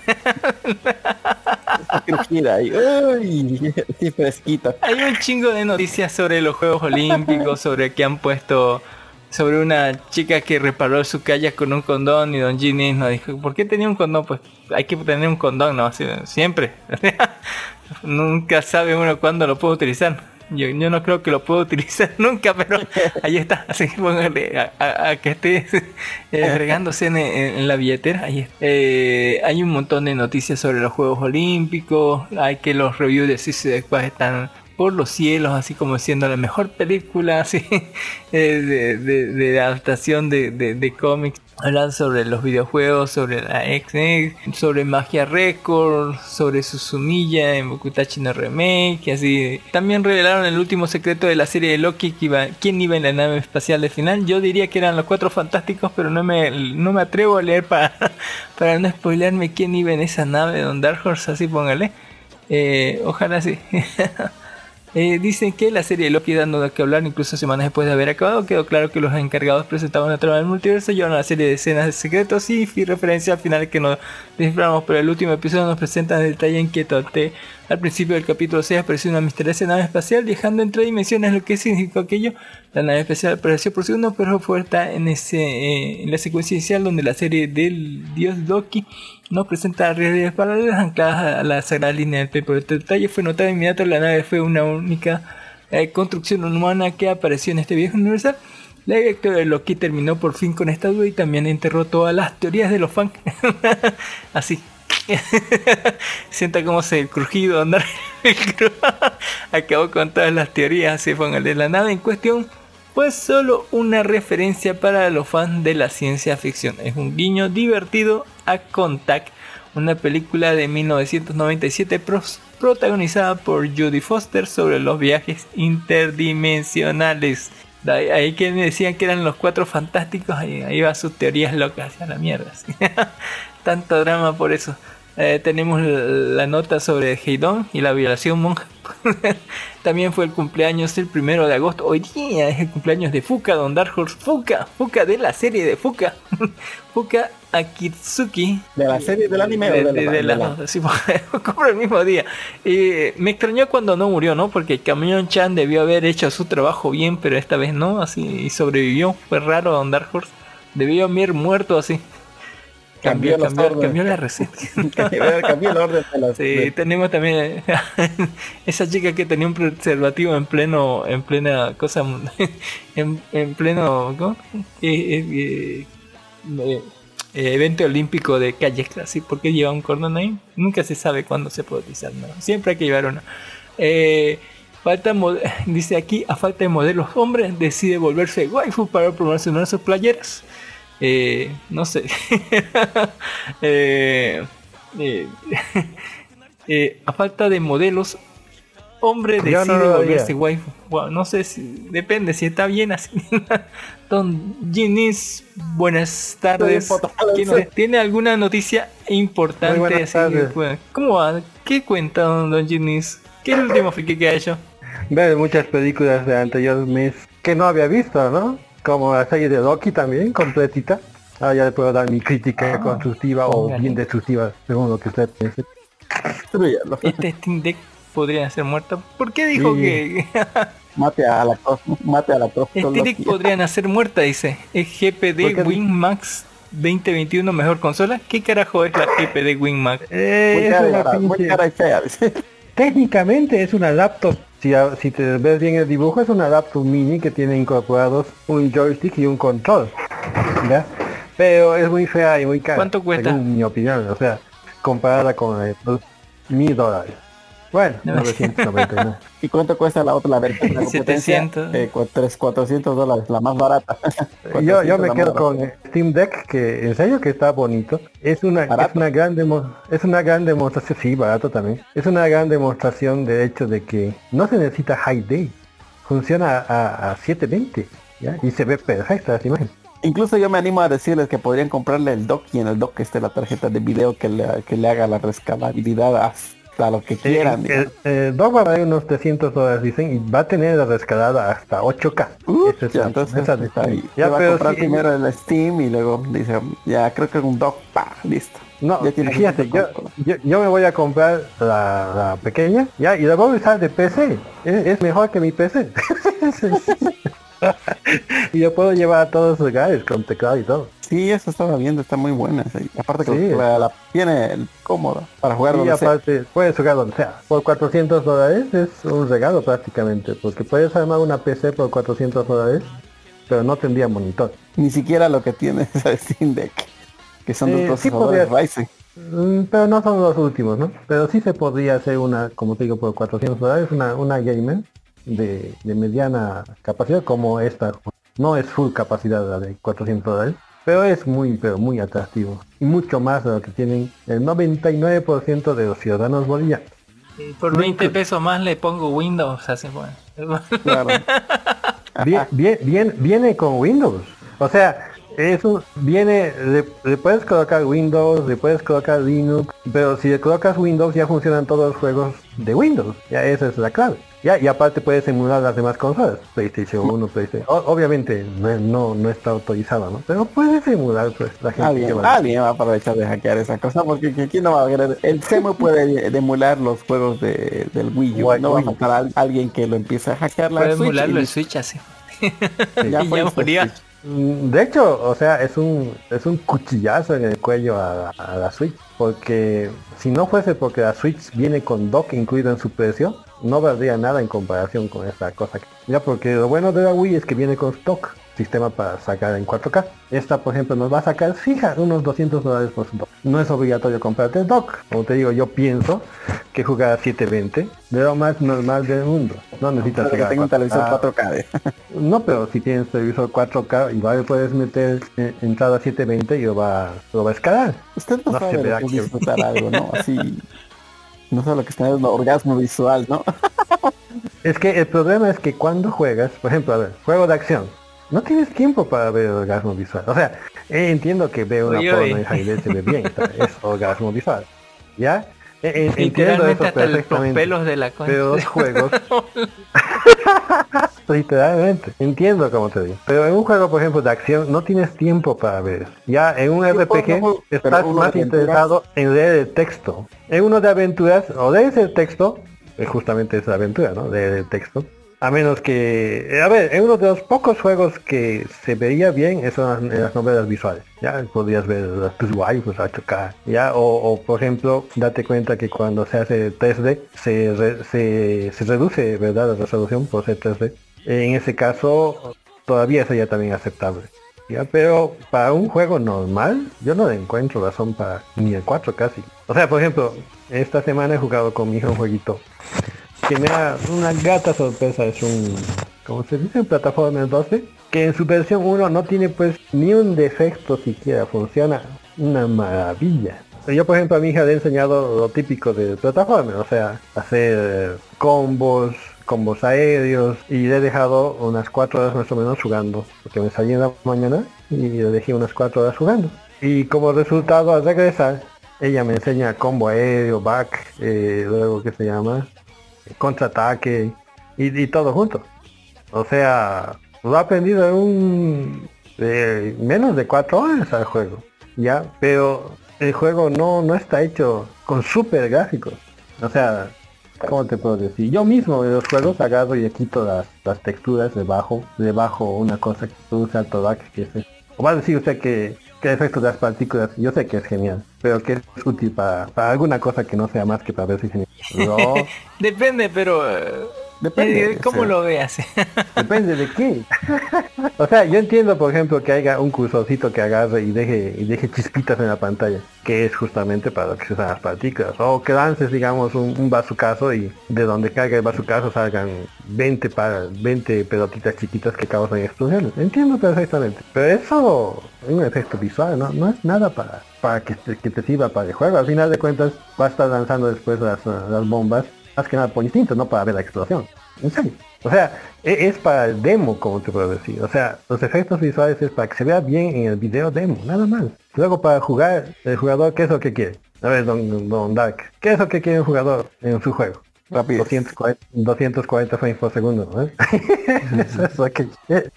Speaker 7: Crujida y, uy, sí, fresquito.
Speaker 6: Hay un chingo de noticias sobre los Juegos Olímpicos, sobre que han puesto sobre una chica que reparó su calle con un condón y Don Ginny nos dijo, ¿por qué tenía un condón? Pues hay que tener un condón, ¿no? Siempre. (laughs) Nunca sabe uno cuándo lo puede utilizar. Yo, yo no creo que lo pueda utilizar (laughs) nunca, pero ahí está. Así que póngale a, a- que esté eh, fregándose en, la billetera. Ahí. Eh, hay un montón de noticias sobre los Juegos Olímpicos. Hay que los reviews de Suicide Squad están por los cielos, así como siendo la mejor película (laughs) así eh, de, de- adaptación de, de- cómics. Hablan sobre los videojuegos, sobre la X, sobre Magia Record, sobre Susumiya en Bokutachi no Remake, así. También revelaron el último secreto de la serie de Loki, que iba, quién iba en la nave espacial de final. Yo diría que eran los cuatro fantásticos, pero no me, no me atrevo a leer para, (laughs) para no spoilearme quién iba en esa nave Don Dark Horse, así póngale. Eh, ojalá sí. (laughs) Eh, dicen que la serie de Loki dando de qué hablar incluso semanas después de haber acabado quedó claro que los encargados presentaban una trama del multiverso llevaron una serie de escenas de secretos y fi- referencia al final que no desciframos pero el último episodio nos presenta en detalle inquietante al principio del capítulo 6 apareció una misteriosa nave espacial viajando entre dimensiones lo que significó aquello la nave espacial apareció por segundo pero fue en, ese, eh, en la secuencia inicial donde la serie del dios Loki nos presenta realidades paralelas ancladas a la sagrada línea del tiempo. Este detalle fue notado inmediato, la nave fue una única eh, construcción humana que apareció en este viejo universal. La directora de Loki terminó por fin con esta duda y también enterró todas las teorías de los fans. (laughs) Así. (laughs) Sienta cómo se el crujido andar. (laughs) Acabó con todas las teorías. Así póngale la nave en cuestión fue solo una referencia para los fans de la ciencia ficción. Es un guiño divertido a Contact, una película de 1997 pros- protagonizada por Judy Foster sobre los viajes interdimensionales. De Ahí, que decían que eran los cuatro fantásticos, ahí, ahí va sus teorías locas a la mierda. (laughs) Tanto drama por eso. Eh, tenemos la, la nota sobre Heidon y la violación monja. (laughs) También fue el cumpleaños el primero de agosto. Hoy día es el cumpleaños de Fuka, Don Dark Horse. Fuka, Fuka de la serie de Fuka. (laughs) Fuka Akitsuki.
Speaker 7: ¿De la serie del anime
Speaker 6: De,
Speaker 7: de
Speaker 6: de-
Speaker 7: la-
Speaker 6: de
Speaker 7: la-
Speaker 6: dos, (laughs) sí, como el mismo día. Eh, me extrañó cuando no murió, ¿no? Porque Camión Chan debió haber hecho su trabajo bien, pero esta vez no, así, y sobrevivió. Fue raro Don Dark Horse. Debió haber muerto así.
Speaker 7: Cambió
Speaker 6: Cambió, cambió, la receta. (laughs)
Speaker 7: Cambió el orden de las...
Speaker 6: Sí,
Speaker 7: de-
Speaker 6: tenemos también (laughs) esa chica que tenía un preservativo en pleno, en plena cosa, (laughs) en, en pleno ¿cómo? Eh, eh, eh, evento olímpico de calles, así, ¿por qué lleva un cordón ahí? Nunca se sabe cuándo se puede utilizar, ¿no? siempre hay que llevar uno. Falta dice aquí, a falta de modelos hombres, decide volverse waifu para promocionar sus playeras. Eh, no sé. (laughs) Eh, eh, (laughs) eh, a falta de modelos, hombre
Speaker 8: no
Speaker 6: decide
Speaker 8: lo
Speaker 6: volverse waifu. Wow, no sé si depende si está bien así. (laughs) Don Ginis, buenas tardes.
Speaker 7: Estoy en
Speaker 6: ¿Quién-
Speaker 7: Fortaleza.
Speaker 6: ¿Tiene alguna noticia importante? Así que, ¿Cómo va? ¿Qué cuenta don, don? ¿Qué es el último friki que ha hecho?
Speaker 8: Ver muchas películas de anteriores meses que no había visto, ¿no? Como la serie de Loki también, completita. Ahora ya le puedo dar mi crítica constructiva o bien destructiva, según lo que usted piense.
Speaker 6: Este Steam Deck podría ser muerto. ¿Por qué dijo
Speaker 8: Sí.
Speaker 6: que (laughs)
Speaker 7: Mate a la cross, mate a la cross.
Speaker 6: Steam Deck podría nacer muerta? Dice. ¿Es
Speaker 8: ¿Por
Speaker 6: GPD? Win Max 2021 mejor consola? ¿Qué carajo es la GPD Win Max?
Speaker 8: Eh, es
Speaker 7: cara,
Speaker 8: una
Speaker 7: cara y fea.
Speaker 8: Técnicamente es una laptop. Si, si te ves bien el dibujo, es una laptop mini que tiene incorporados un joystick y un control. ¿Ya? Pero es muy fea y muy cara.
Speaker 6: ¿Cuánto cuesta?
Speaker 8: Según mi opinión, o sea, comparada con los mil dólares. Bueno,
Speaker 6: No.
Speaker 8: 999. (laughs)
Speaker 7: ¿Y cuánto cuesta la otra, la versión? La competencia?
Speaker 6: 700.
Speaker 7: Eh, cua- tres- 400 dólares, la más barata. (laughs)
Speaker 8: yo, yo
Speaker 7: 400
Speaker 8: me quedo con
Speaker 7: barata.
Speaker 8: Steam Deck, que en serio que está bonito. Es una,
Speaker 7: Barato.
Speaker 8: es una gran demo- es una gran demostración, sí, barato también. Es una gran demostración del hecho de que no se necesita high day. Funciona a, a 720, ¿ya? Y se ve perfecta esa imagen.
Speaker 7: Incluso yo me animo a decirles que podrían comprarle el dock y en el dock esté la tarjeta de video que le, que le haga la rescalabilidad hasta lo que quieran.
Speaker 8: el dock va a unos 300 dólares, dicen, y va a tener la rescalada hasta 8K.
Speaker 7: Uh,
Speaker 8: Esa es
Speaker 7: ya,
Speaker 8: la-
Speaker 7: entonces
Speaker 8: esa de-
Speaker 7: está ahí.
Speaker 8: Ya,
Speaker 7: Se va a comprar
Speaker 8: sí,
Speaker 7: primero el Steam y luego dice, ya creo que un dock, pa, listo.
Speaker 8: No,
Speaker 7: Ya tiene
Speaker 8: fíjate, yo, yo, yo me voy a comprar la, la pequeña, ya, y la voy a usar de PC. Es, es mejor que mi PC. (laughs) (laughs) y yo puedo llevar a todos los lugares con teclado y todo.
Speaker 7: Sí, eso estaba viendo, está muy buena. sí. Aparte que
Speaker 8: Sí.
Speaker 7: la, la- tiene el cómodo para jugar
Speaker 8: Y
Speaker 7: donde sea.
Speaker 8: aparte, puedes jugar donde sea. Por 400 dólares es un regalo prácticamente, porque puedes armar una PC por 400 dólares, pero no tendría monitor.
Speaker 7: Ni siquiera lo que tiene (laughs) es el Steam Deck. Que son
Speaker 8: Eh,
Speaker 7: dos
Speaker 8: sí
Speaker 7: procesadores Ryzen.
Speaker 8: Mm, Pero no son los últimos, ¿no? Pero sí se podría hacer una, como te digo, por 400 dólares, una, una gamer de, de mediana capacidad como esta. No es full capacidad la de 400 dólares, pero es muy, pero muy atractivo. Y mucho más de lo que tienen el 99% de los ciudadanos bolivianos.
Speaker 6: Por 20 pesos más le pongo Windows, así bueno.
Speaker 7: Claro.
Speaker 8: Bien, bien, bien- viene con Windows. O sea, eso viene, le, le puedes colocar Windows, le puedes colocar Linux, pero si le colocas Windows ya funcionan todos los juegos de Windows. Ya esa es la clave. Ya, y aparte puedes emular las demás consolas, PlayStation 1, PlayStation. o- obviamente no, no, no está autorizado, ¿no? Pero puedes emular pues la gente que
Speaker 7: Alguien,
Speaker 8: va-
Speaker 7: alguien va a aprovechar de hackear esa cosa porque que aquí no va a querer. El CEMU puede emular los juegos de, del Wii U.
Speaker 8: Wii-
Speaker 7: No va a faltar al- alguien que lo empiece a hackear la
Speaker 6: Puede emularlo
Speaker 7: y
Speaker 6: el Switch así.
Speaker 7: ya (laughs)
Speaker 6: ya.
Speaker 7: Switch.
Speaker 8: Mm, De hecho, o sea, es un es un cuchillazo en el cuello a, la Switch, porque si no fuese porque la Switch viene con dock incluido en su precio, no valdría nada en comparación con esta cosa. Ya porque lo bueno de la Wii es que viene con stock, sistema para sacar en 4K. Esta, por ejemplo, nos va a sacar fija unos 200 dólares por su dock. No es obligatorio comprarte el dock. Como te digo, yo pienso que jugar a 720 de lo más normal del mundo. No necesitas a
Speaker 7: tengo un televisor
Speaker 8: 4K.
Speaker 7: 4K. de-
Speaker 8: No, pero si tienes televisor 4K, igual puedes meter eh, entrada 720 y lo va, lo va a escalar.
Speaker 7: Usted no,
Speaker 8: No
Speaker 7: sabe
Speaker 8: se
Speaker 7: lo que
Speaker 8: que-
Speaker 7: disfrutar (laughs) algo, ¿no? Así. No sabe lo que es tener un orgasmo visual, ¿no? (laughs)
Speaker 8: Es que el problema es que cuando juegas, por ejemplo, a ver, juego de acción, no tienes tiempo para ver orgasmo visual. O sea, eh, entiendo que veo una
Speaker 6: Oye,
Speaker 8: porno
Speaker 6: oye.
Speaker 8: en Jaime se ve bien, (laughs) es orgasmo visual. ¿Ya? Eh, eh, entiendo eso
Speaker 6: hasta el- los
Speaker 8: perfectamente.
Speaker 6: pelos de la
Speaker 8: Pero los juegos (laughs) (laughs) Literalmente, entiendo cómo te digo. Pero en un juego, por ejemplo, de acción, no tienes tiempo para ver. Ya en un RPG estás más interesado en leer el texto. En uno de aventuras, o lees el texto, justamente es la aventura, ¿no? Leer el texto. A menos que, eh, a ver, en uno de los pocos juegos que se veía bien es en las novelas visuales. Ya podrías ver las tus waifus 8K. Ya, o, o, por ejemplo, date cuenta que cuando se hace 3D se, se, se reduce, ¿verdad? La resolución por ser 3D. En ese caso, todavía sería también aceptable. Ya, pero para un juego normal, yo no le encuentro razón para ni el 4 casi. O sea, por ejemplo, esta semana he jugado con mi hijo un jueguito que me da una gata sorpresa. Es un, como se dice, un plataforma 12, que en su versión 1 no tiene pues ni un defecto siquiera, funciona una maravilla. yo por ejemplo a mi hija le he enseñado lo típico de plataforma, o sea, hacer combos, combos aéreos y le he dejado unas cuatro horas más o menos jugando, porque me salí en la mañana y le dejé unas cuatro horas jugando. Y como resultado al regresar, ella me enseña combo aéreo, back, eh, luego que se llama, contraataque y, todo junto. O sea, lo ha aprendido en un menos de cuatro horas al juego. Ya, pero el juego no, no está hecho con super gráficos. O sea, ¿cómo te puedo decir? Yo mismo en los juegos agarro y quito las, las texturas debajo, debajo una cosa que usa Todak que es o va a decir usted que, que el efecto de las partículas, yo sé que es genial, pero que es útil para, para alguna cosa que no sea más que para ver si genial. (laughs) No,
Speaker 6: Depende, pero...
Speaker 8: Depende,
Speaker 6: eh, ¿Cómo
Speaker 8: o sea.
Speaker 6: lo veas? (laughs)
Speaker 8: Depende de qué. o sea, yo entiendo, por ejemplo, que haya un cursorcito que agarre y deje y deje chispitas en la pantalla, que es justamente para que se usan las partículas. O que lances, digamos, un, un bazucazo y de donde caiga el bazucazo salgan 20 para 20 pelotitas chiquitas que causan explosiones. Entiendo perfectamente. Pero eso es un efecto visual, ¿no? No es nada para para que te, que te sirva para el juego. Al final de cuentas, va a estar lanzando después las, las bombas, más que nada por instinto, no para ver la explosión. En serio. O sea, e- es para el demo, como te puedo decir. O sea, los efectos visuales es para que se vea bien en el video demo, nada más. Luego para jugar, el jugador, ¿qué es lo que quiere? A ver, don, don Dark, ¿qué es lo que quiere un jugador en su juego?
Speaker 7: Rapidez.
Speaker 8: 240, 240 frames por segundo, ¿no? (laughs) Eso es lo que quiere.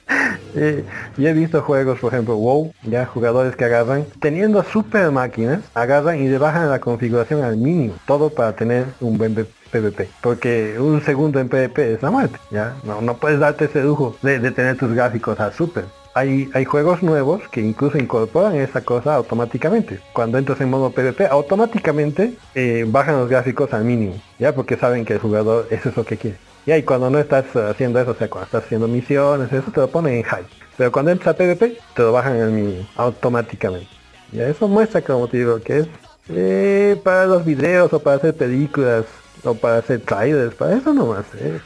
Speaker 8: Eh, y he visto juegos, por ejemplo, WoW, ya jugadores que agarran, teniendo super máquinas, agarran y le bajan la configuración al mínimo, todo para tener un buen PvP. Porque un segundo en PvP es la muerte, ya. No, no puedes darte ese lujo de, tener tus gráficos a super. Hay, hay juegos nuevos que incluso incorporan esa cosa automáticamente. Cuando entras en modo PvP, automáticamente eh, bajan los gráficos al mínimo, ya porque saben que el jugador eso es lo que quiere. Ya, y cuando no estás haciendo eso, o sea, cuando estás haciendo misiones, eso te lo ponen en high. Pero cuando entras a PvP, te lo bajan al mínimo, automáticamente. Y eso muestra, como te digo, que es eh, para los videos o para hacer películas o para hacer trailers, para eso nomás. Eh.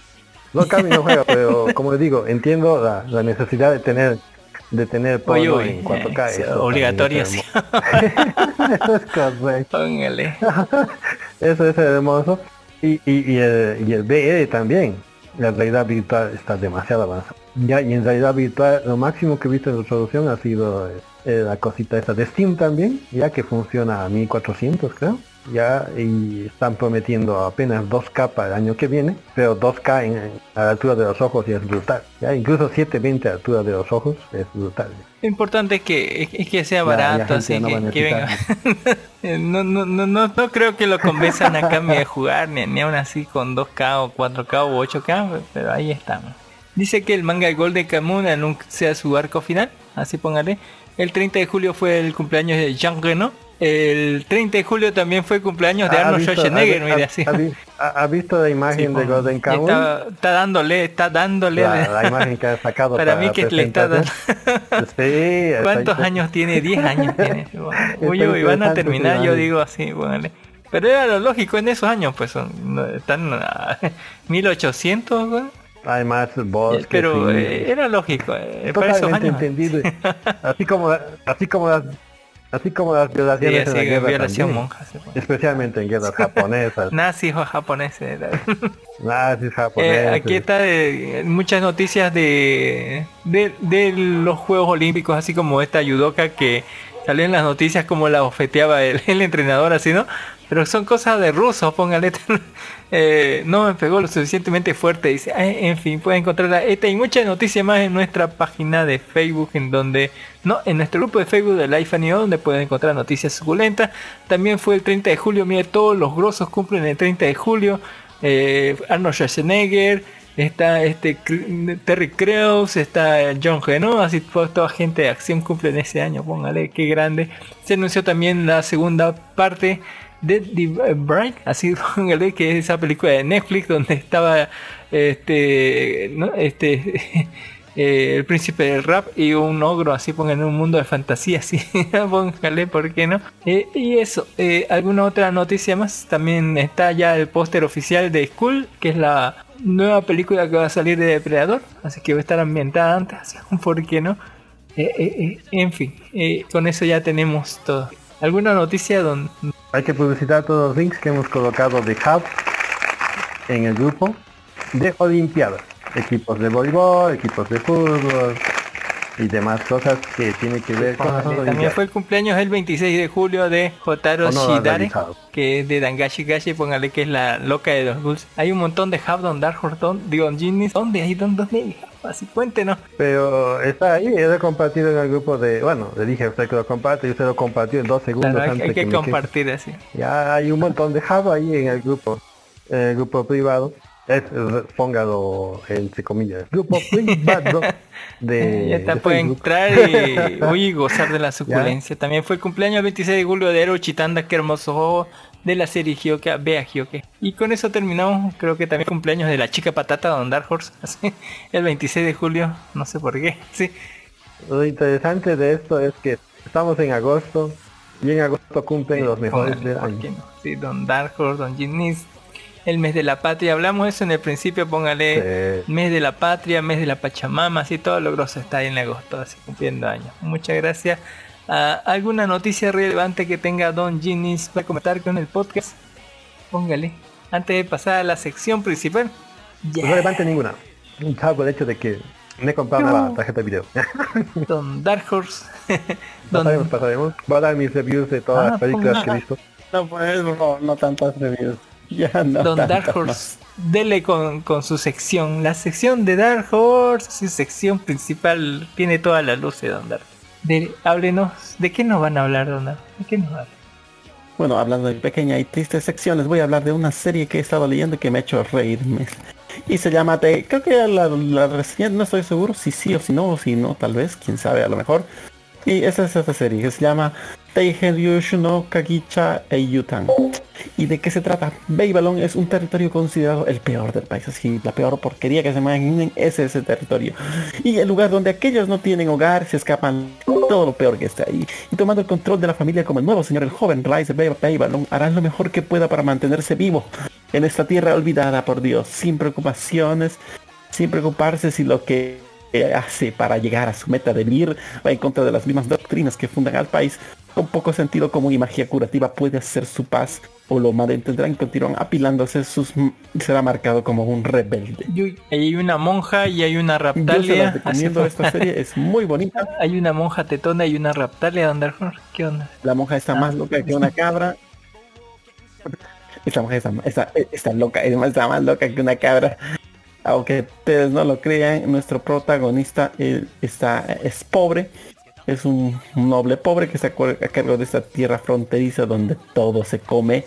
Speaker 8: No cambia no juega, pero como les digo, entiendo la, la necesidad de tener de tener
Speaker 6: uy,
Speaker 8: en 4K.
Speaker 6: eh,
Speaker 8: eso también
Speaker 6: obligatorio,
Speaker 8: es
Speaker 6: sí. (laughs)
Speaker 8: eso es correcto.
Speaker 6: Póngale.
Speaker 8: Eso es hermoso. Y, y, y el, y el VR también. La realidad virtual está demasiado avanzada. Ya, y en realidad virtual lo máximo que he visto en resolución ha sido eh, la cosita esta de Steam también, ya que funciona a 1400 creo. Ya, y están prometiendo apenas 2K para el año que viene, pero 2K en, a la altura de los ojos y es brutal. Ya, incluso 720 a la altura de los ojos es brutal.
Speaker 6: Lo importante es que, es, que sea barato, así
Speaker 8: no
Speaker 6: que, que venga. (laughs) No, no, no, no, no creo que lo convenzan a cambio de jugar, ni, ni aún así con 2K o 4K o 8K, pero ahí estamos. Dice que el manga de Golden Kamuy anuncia su arco final, así póngale. El 30 de julio fue el cumpleaños de Jean Reno. El 30 de julio también fue cumpleaños de
Speaker 8: ¿Ha
Speaker 6: Arnold
Speaker 8: visto-
Speaker 6: Schwarzenegger,
Speaker 8: ha-
Speaker 6: mire
Speaker 8: ha-
Speaker 6: así.
Speaker 8: ha vi- ha- ha visto la imagen
Speaker 6: Sí,
Speaker 8: de Golden Kamuy?
Speaker 6: Está, está dándole, está dándole.
Speaker 8: La, la imagen que ha sacado (laughs)
Speaker 6: Para mí que le está dando.
Speaker 8: Sí, (laughs)
Speaker 6: ¿Cuántos
Speaker 8: inter-
Speaker 6: año tiene? 10 años tiene. (laughs) Uy, uy, van a terminar, yo digo así, póngale. Pero era lo lógico en esos años, pues son, están a 1800, güey.
Speaker 8: Además, bosques.
Speaker 6: pero
Speaker 8: y-
Speaker 6: eh, era lógico, eh, para esos años.
Speaker 8: entendido. así como así como las así como las violaciones
Speaker 6: Sí,
Speaker 8: en la guerra
Speaker 6: violación
Speaker 8: también.
Speaker 6: monja, sí,
Speaker 8: especialmente en guerras (laughs) japonesas,
Speaker 6: Nazis o japoneses. (laughs)
Speaker 8: nazis
Speaker 6: Eh,
Speaker 8: japoneses.
Speaker 6: aquí está eh, muchas noticias de, de, de los Juegos Olímpicos, así como esta judoka que salió en las noticias como la ofeteaba el, (laughs) el entrenador, así, ¿no? Pero son cosas de rusos, póngale. (laughs) Eh, no me pegó lo suficientemente fuerte. Dice, "Ay, en fin, pueden encontrar esta y muchas noticias más en nuestra página de Facebook, en donde, no, en nuestro grupo de Facebook de Life and donde pueden encontrar noticias suculentas. También fue el 30 de julio, mire, todos los grosos cumplen el 30 de julio. Eh, Arnold Schwarzenegger, está este Terry Crews, está John Reno, así toda, gente de acción cumplen ese año, póngale, qué grande. Se anunció también la segunda parte de The Bright, así (laughs) póngale, que es esa película de Netflix donde estaba este, ¿no? este (laughs) eh, el príncipe del rap y un ogro, así pongan en un mundo de fantasía, (laughs) así póngale, ¿por qué no? Eh, y eso, eh, alguna otra noticia más, también está ya el póster oficial de Skull, que es la nueva película que va a salir de Depredador, así que va a estar ambientada antes, ¿por qué no? En fin, con eso ya tenemos todo. ¿Alguna noticia don
Speaker 8: Hay que publicitar todos los links que hemos colocado de Hub en el grupo de Olimpiadas. Equipos de voleibol, equipos de fútbol y demás cosas que tienen que ver con las
Speaker 6: También
Speaker 8: Olimpiadas.
Speaker 6: fue el cumpleaños el 26 de julio de Jotaro
Speaker 8: Honor
Speaker 6: Shidare, que es de Dangashi Gashi, póngale que es la loca de los ghouls. Hay un montón de Hub, Don Dark digo, Don Genius. ¿Dónde hay Don Hub? Así cuéntenos.
Speaker 8: Pero está ahí, he compartido en el grupo de... Bueno, le dije a usted que lo comparte y usted lo compartió en dos segundos
Speaker 6: Claro,
Speaker 8: antes
Speaker 6: hay que compartir así.
Speaker 8: Ya hay un montón de Java ahí en el grupo, en el grupo privado. Es, póngalo entre comillas, grupo (laughs) privado de,
Speaker 6: ya está,
Speaker 8: de
Speaker 6: puede
Speaker 8: Facebook.
Speaker 6: entrar y uy, gozar de la (laughs) suculencia. También fue el cumpleaños el 26 de julio de Ero Chitanda, qué hermoso de la serie Hyoka, vea Hyoke. Y con eso terminamos, creo que también cumpleaños de la chica patata Don Dark Horse, (laughs) así, el 26 de julio, no sé por qué, sí.
Speaker 8: Lo interesante de esto es que estamos en agosto y en agosto cumplen los mejores
Speaker 6: Póngale,
Speaker 8: del
Speaker 6: ¿por
Speaker 8: año.
Speaker 6: no? Sí, Don Dark Horse, Don Ginis, el mes de la patria, hablamos eso en el principio, póngale
Speaker 8: Sí.
Speaker 6: mes de la patria, mes de la Pachamama, así todo lo grosso está ahí en agosto, así cumpliendo años. Muchas gracias. Ah, ¿Alguna noticia relevante que tenga Don Ginis para comentar con el podcast? Póngale. Antes de pasar a la sección principal.
Speaker 8: No relevante ninguna. Salvo el hecho de que me he comprado
Speaker 6: No.
Speaker 8: una tarjeta de video. (laughs)
Speaker 6: Don Dark Horse. (laughs) Don-
Speaker 8: pasaremos, pasaremos. Voy a dar mis reviews de todas
Speaker 6: Ah,
Speaker 8: las películas
Speaker 6: ponga-
Speaker 8: que he visto.
Speaker 7: No, pues no, no tantas reviews. (laughs) Ya no
Speaker 6: Don
Speaker 7: tantas
Speaker 6: Dark
Speaker 7: más.
Speaker 6: Horse, dele con, con su sección. La sección de Dark Horse, su sección principal, tiene todas las luces, Don Dark. De, háblenos, ¿de qué nos van a hablar, Don Dark? ¿De qué nos hablan?
Speaker 7: Bueno, hablando de pequeña y triste sección, les voy a hablar de una serie que he estado leyendo que me ha hecho reírme. Y se llama, creo que la, la reseña, no estoy seguro si sí o si no, o si no, tal vez, quién sabe, a lo mejor. Y esa es esta serie que se llama Teiheryushu no Kagicha Eiyutan. ¿Y de qué se trata? Babylon es un territorio considerado el peor del país, así la peor porquería que se imaginen es ese territorio. Y el lugar donde aquellos no tienen hogar se escapan todo lo peor que está ahí. Y tomando el control de la familia como el nuevo señor, el joven Rise de Babylon, harán lo mejor que pueda para mantenerse vivo en esta tierra olvidada por Dios, sin preocupaciones, sin preocuparse si lo que hace para llegar a su meta de vivir va en contra de las mismas doctrinas que fundan al país, con poco sentido común y magia curativa puede hacer su paz o lo malentendrán y continúan apilándose sus será marcado como un rebelde.
Speaker 6: Y hay una monja y hay una
Speaker 7: Yo
Speaker 6: raptalia.
Speaker 7: recomiendo
Speaker 6: Así-
Speaker 7: esta (laughs) serie, es muy bonita.
Speaker 6: Hay una monja tetona y una raptalia, Dark Horse. ¿Qué onda?
Speaker 7: La monja está más loca que una cabra. Esta mujer está, está, está loca, es más- está más loca que una cabra. Aunque ustedes no lo crean, nuestro protagonista eh, está, es pobre. Es un noble pobre que está a cargo de esta tierra fronteriza donde todo se come.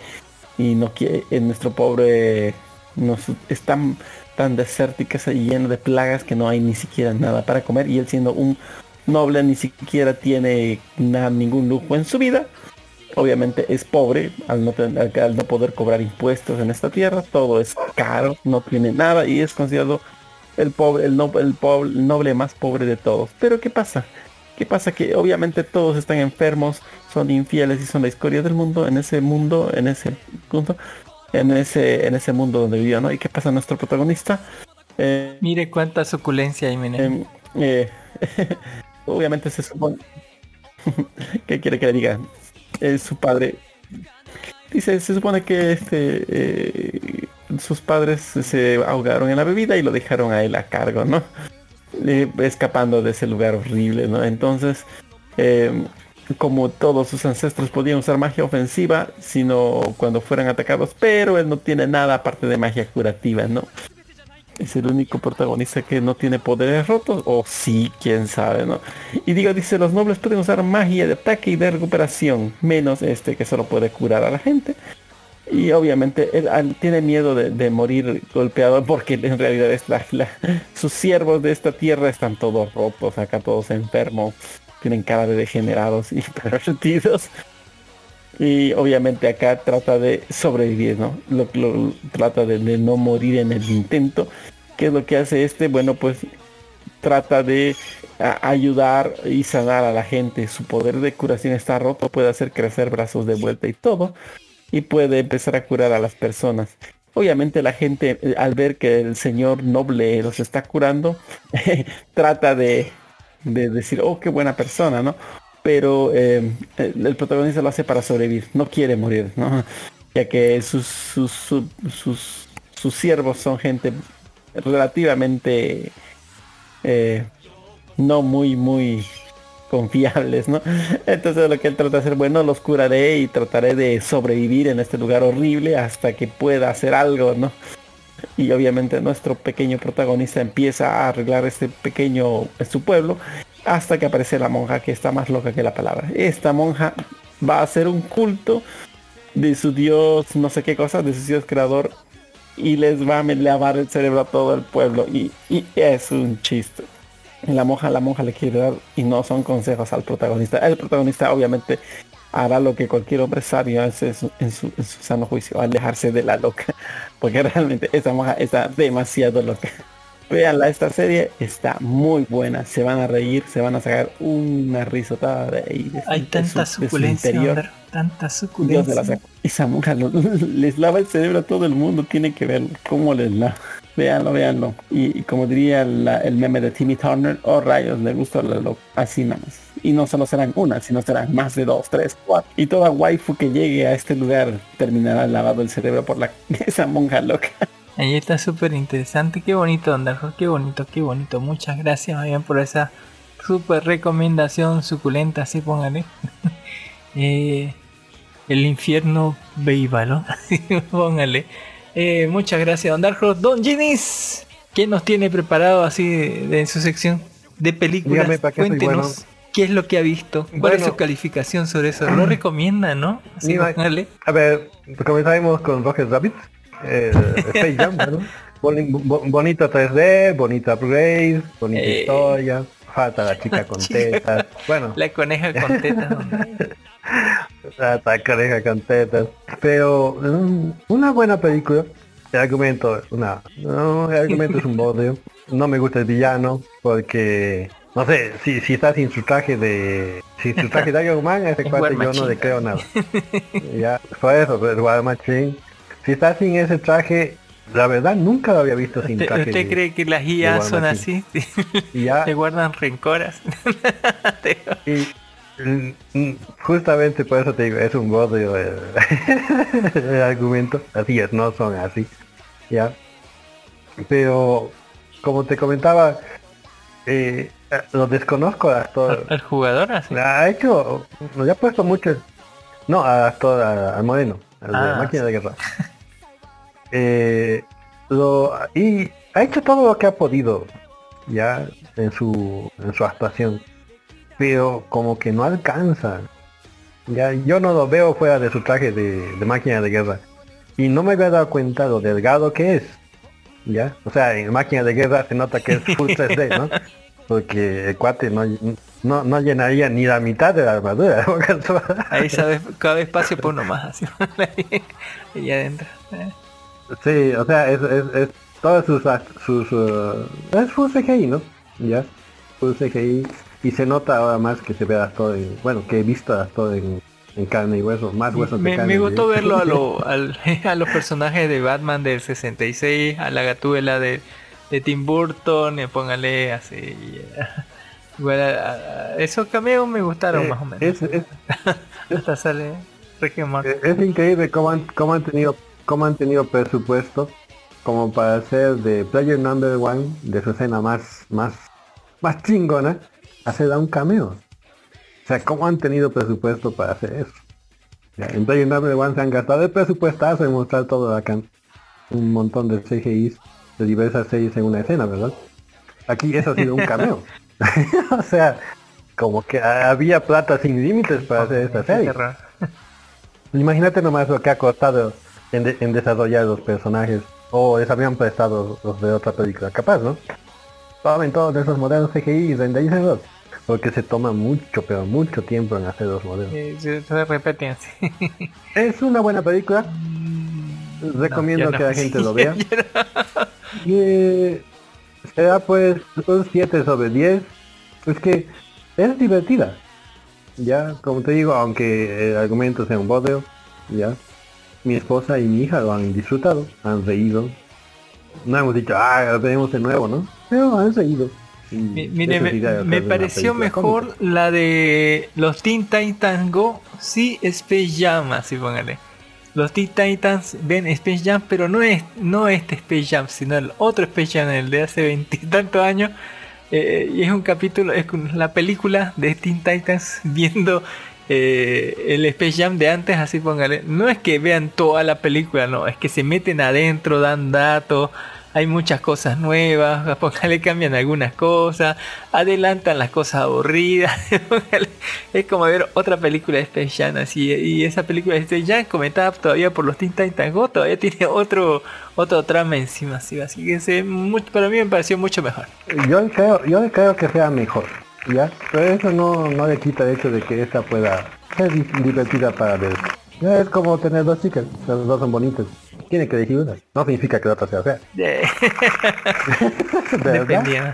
Speaker 7: Y no quiere, eh, nuestro pobre nos, es tan, tan desértica lleno de plagas que no hay ni siquiera nada para comer. Y él siendo un noble ni siquiera tiene nada, ningún lujo en su vida. Obviamente es pobre al no, poder cobrar impuestos en esta tierra. Todo es caro, no tiene nada y es considerado el pobre, el, no- el noble más pobre de todos. Pero ¿qué pasa? ¿Qué pasa? Que obviamente todos están enfermos, son infieles y son la historia del mundo en ese mundo, en ese punto, en ese, en ese mundo donde vivió, ¿no? ¿Y qué pasa nuestro protagonista? Eh,
Speaker 6: Mire cuánta suculencia hay.
Speaker 7: Em, eh, (laughs) obviamente se supone (laughs) ¿qué quiere que le diga? Su padre dice se supone que este eh, sus padres se ahogaron en la bebida y lo dejaron a él a cargo, ¿no? Eh, escapando de ese lugar horrible, ¿no? Entonces em, como todos sus ancestros podían usar magia ofensiva, sino cuando fueran atacados, pero él no tiene nada aparte de magia curativa, ¿no? es el único protagonista que no tiene poderes rotos o sí, quién sabe, ¿no? Y digo, dice, los nobles pueden usar magia de ataque y de recuperación, menos este que solo puede curar a la gente. Y obviamente él, tiene miedo de, morir golpeado porque en realidad es sus siervos de esta tierra están todos rotos, acá todos enfermos, tienen cara de degenerados y (laughs) pervertidos. Y obviamente acá trata de sobrevivir, ¿no? Lo, lo- trata de, no morir en el intento. ¿Qué es lo que hace este? Bueno, pues trata de ayudar y sanar a la gente. Su poder de curación está roto, puede hacer crecer brazos de vuelta y todo. Y puede empezar a curar a las personas. Obviamente la gente eh, al ver que el señor noble los está curando, (laughs) trata de, de decir, oh, qué buena persona, ¿no? pero eh, el, protagonista lo hace para sobrevivir, no quiere morir, ¿no? (laughs) Ya que sus, sus, sus, sus, sus siervos son gente relativamente eh, no muy, muy confiables, ¿no? Entonces lo que él trata de hacer, bueno, los curaré y trataré de sobrevivir en este lugar horrible hasta que pueda hacer algo, ¿no? Y obviamente nuestro pequeño protagonista empieza a arreglar este pequeño, su pueblo, hasta que aparece la monja que está más loca que la palabra. Esta monja va a hacer un culto de su dios, no sé qué cosa, de su dios creador, y les va a lavar el cerebro a todo el pueblo. Y, y es un chiste. La monja, la monja le quiere dar y no son consejos al protagonista. El protagonista obviamente hará lo que cualquier hombre sabio hace en su, en su, en su sano juicio, alejarse de la loca. (laughs) Porque realmente esa monja está demasiado loca. Veanla, esta serie está muy buena. Se van a reír, se van a sacar una risotada de ahí. de-
Speaker 6: Hay
Speaker 7: de
Speaker 6: tanta
Speaker 7: su-
Speaker 6: suculencia,
Speaker 7: interior.
Speaker 6: Ander, tanta
Speaker 7: Dios de la
Speaker 6: suculencia.
Speaker 7: saca. Esa monja lo- (laughs) les lava el cerebro a todo el mundo. Tiene que verlo. Cómo les lava. Véanlo, véanlo. Y, como diría la- el meme de Timmy Turner, oh rayos, le gusta lo, lo- así nada más. Y no solo serán una, sino serán más de dos, tres, cuatro. Y toda waifu que llegue a este lugar terminará lavado el cerebro por la (laughs) esa monja loca.
Speaker 6: Ahí está súper interesante. Qué bonito, Underhawk. Qué bonito, qué bonito. Muchas gracias, por esa súper recomendación suculenta. Así póngale. (laughs) Eh, el infierno Beibalo. (laughs) Póngale. Eh, muchas gracias, Don Darjo. Don Ginis, ¿qué nos tiene preparado así de, de- en su sección de películas?
Speaker 8: Dígame, ¿para qué
Speaker 6: Cuéntenos.
Speaker 8: bueno?
Speaker 6: ¿Qué es lo que ha visto? ¿Cuál es su calificación sobre eso? ¿Lo recomienda, no? Así, póngale.
Speaker 8: A ver, comenzaremos con Rocket Rabbit. Eh, Space Jam, ¿no? (laughs) Boni- bo- bonito 3D, bonito upgrade, bonita
Speaker 6: Eh.
Speaker 8: historia. Falta la chica con tetas. Bueno,
Speaker 6: La coneja con tetas.
Speaker 8: la coneja con tetas. Pero mm, una buena película. El argumento, una, no, el argumento es un bodrio. No me gusta el villano porque no sé, si, si está sin su traje de. Sin su traje de Iron Man, a ese (laughs)
Speaker 6: Es
Speaker 8: cuate yo no le creo nada. ya, por eso, pues, War Machine. Si está sin ese traje, la verdad nunca lo había visto sin
Speaker 6: ¿Usted,
Speaker 8: traje.
Speaker 6: usted cree que las IA son así? (laughs)
Speaker 8: Ya,
Speaker 6: ¿Te guardan rencoras? (laughs)
Speaker 8: y, mm, justamente por eso te digo, es un bodrio el, (laughs) el argumento. Así es, no son así. Ya. Pero, como te comentaba, eh, lo desconozco al actor.
Speaker 6: ¿El jugador así?
Speaker 8: Ha hecho, lo ha puesto mucho. No, al actor, a- al moreno, al de
Speaker 6: Ah,
Speaker 8: máquina de guerra. Eh, lo, y ha hecho todo lo que ha podido ya en su, en su actuación. Pero como que no alcanza. Ya, yo no lo veo fuera de su traje de, de máquina de guerra. Y no me había dado cuenta lo delgado que es. ¿Ya? O sea, en máquina de guerra se nota que es full (laughs) 3D, ¿no? Porque el cuate no, no, no llenaría ni la mitad de la armadura.
Speaker 6: Ahí sabes, cada espacio por uno más así. (laughs) y adentro. Eh,
Speaker 8: sí, o sea, es, es, es todas sus, sus uh, es full CGI, ¿no? Ya, full CGI. Y se nota ahora más que se ve todo en, bueno, que he visto todo en, en carne y hueso, más huesos
Speaker 6: Me,
Speaker 8: carne.
Speaker 6: me gustó
Speaker 8: ¿sí?
Speaker 6: verlo a, lo- (laughs) al- (laughs) a los personajes de Batman del 66, a la gatúbela de, de Tim Burton, y póngale así. (laughs) Igual a- a- esos cameos me gustaron
Speaker 8: Eh,
Speaker 6: más o menos.
Speaker 8: es, es,
Speaker 6: Hasta sale.
Speaker 8: Eh, Es increíble cómo han, cómo han tenido cómo han tenido presupuesto como para hacer de Player Number One de su escena más más más chingona hacer a un cameo. O sea, cómo han tenido presupuesto para hacer eso. Ya, en Player Number One se han gastado el presupuestazo en mostrar todo acá. Un montón de CGIs de diversas series en una escena, ¿verdad? Aquí eso ha sido un cameo. (laughs) (laughs) o sea, como que había plata sin límites para hacer esta serie. Imagínate nomás lo que ha costado en, de- en desarrollar los personajes. O les habían prestado los de otra película. Capaz, ¿no? Tomen todos esos modelos CGI y renderícenlos. Porque se toma mucho, pero mucho tiempo en hacer los modelos.
Speaker 6: Se, se repiten así.
Speaker 8: Es una buena película. Recomiendo
Speaker 6: yo no.
Speaker 8: que la gente lo (laughs) vea. Y eh, será pues un 7 sobre 10. Pues que es divertida. Ya, como te digo, aunque el argumento sea un bodrio, ya. Mi esposa y mi hija lo han disfrutado, han reído. No hemos dicho, ah, lo veremos de nuevo, ¿no? Pero han reído.
Speaker 6: Mire, me, pareció mejor
Speaker 8: cómica.
Speaker 6: la de los Teen Titans Go, sí Space Jam, así póngale. Los Teen Titans ven Space Jam, pero no es no este Space Jam, sino el otro Space Jam, el de hace veintitantos años. Eh, y es un capítulo, es la película de Teen Titans (laughs) viendo eh, el Space Jam de antes, así póngale. No es que vean toda la película, no, es que se meten adentro, dan datos. Hay muchas cosas nuevas, (laughs) póngale, cambian algunas cosas, adelantan las cosas aburridas. (laughs) póngale, es como ver otra película de Space Jam así. Y esa película de Space Jam, comentada todavía por los Teen Titans Go, todavía tiene otro, otro trama encima. Así, así que se, mucho- para mí me pareció mucho mejor.
Speaker 8: Yo creo, yo creo que sea mejor, ¿ya? Pero eso no, no le quita el hecho de que esta pueda ser di- divertida para ver. Ya es como tener dos chicas, las dos son bonitas. Tiene que elegir una. No significa que la otra sea fea. (laughs)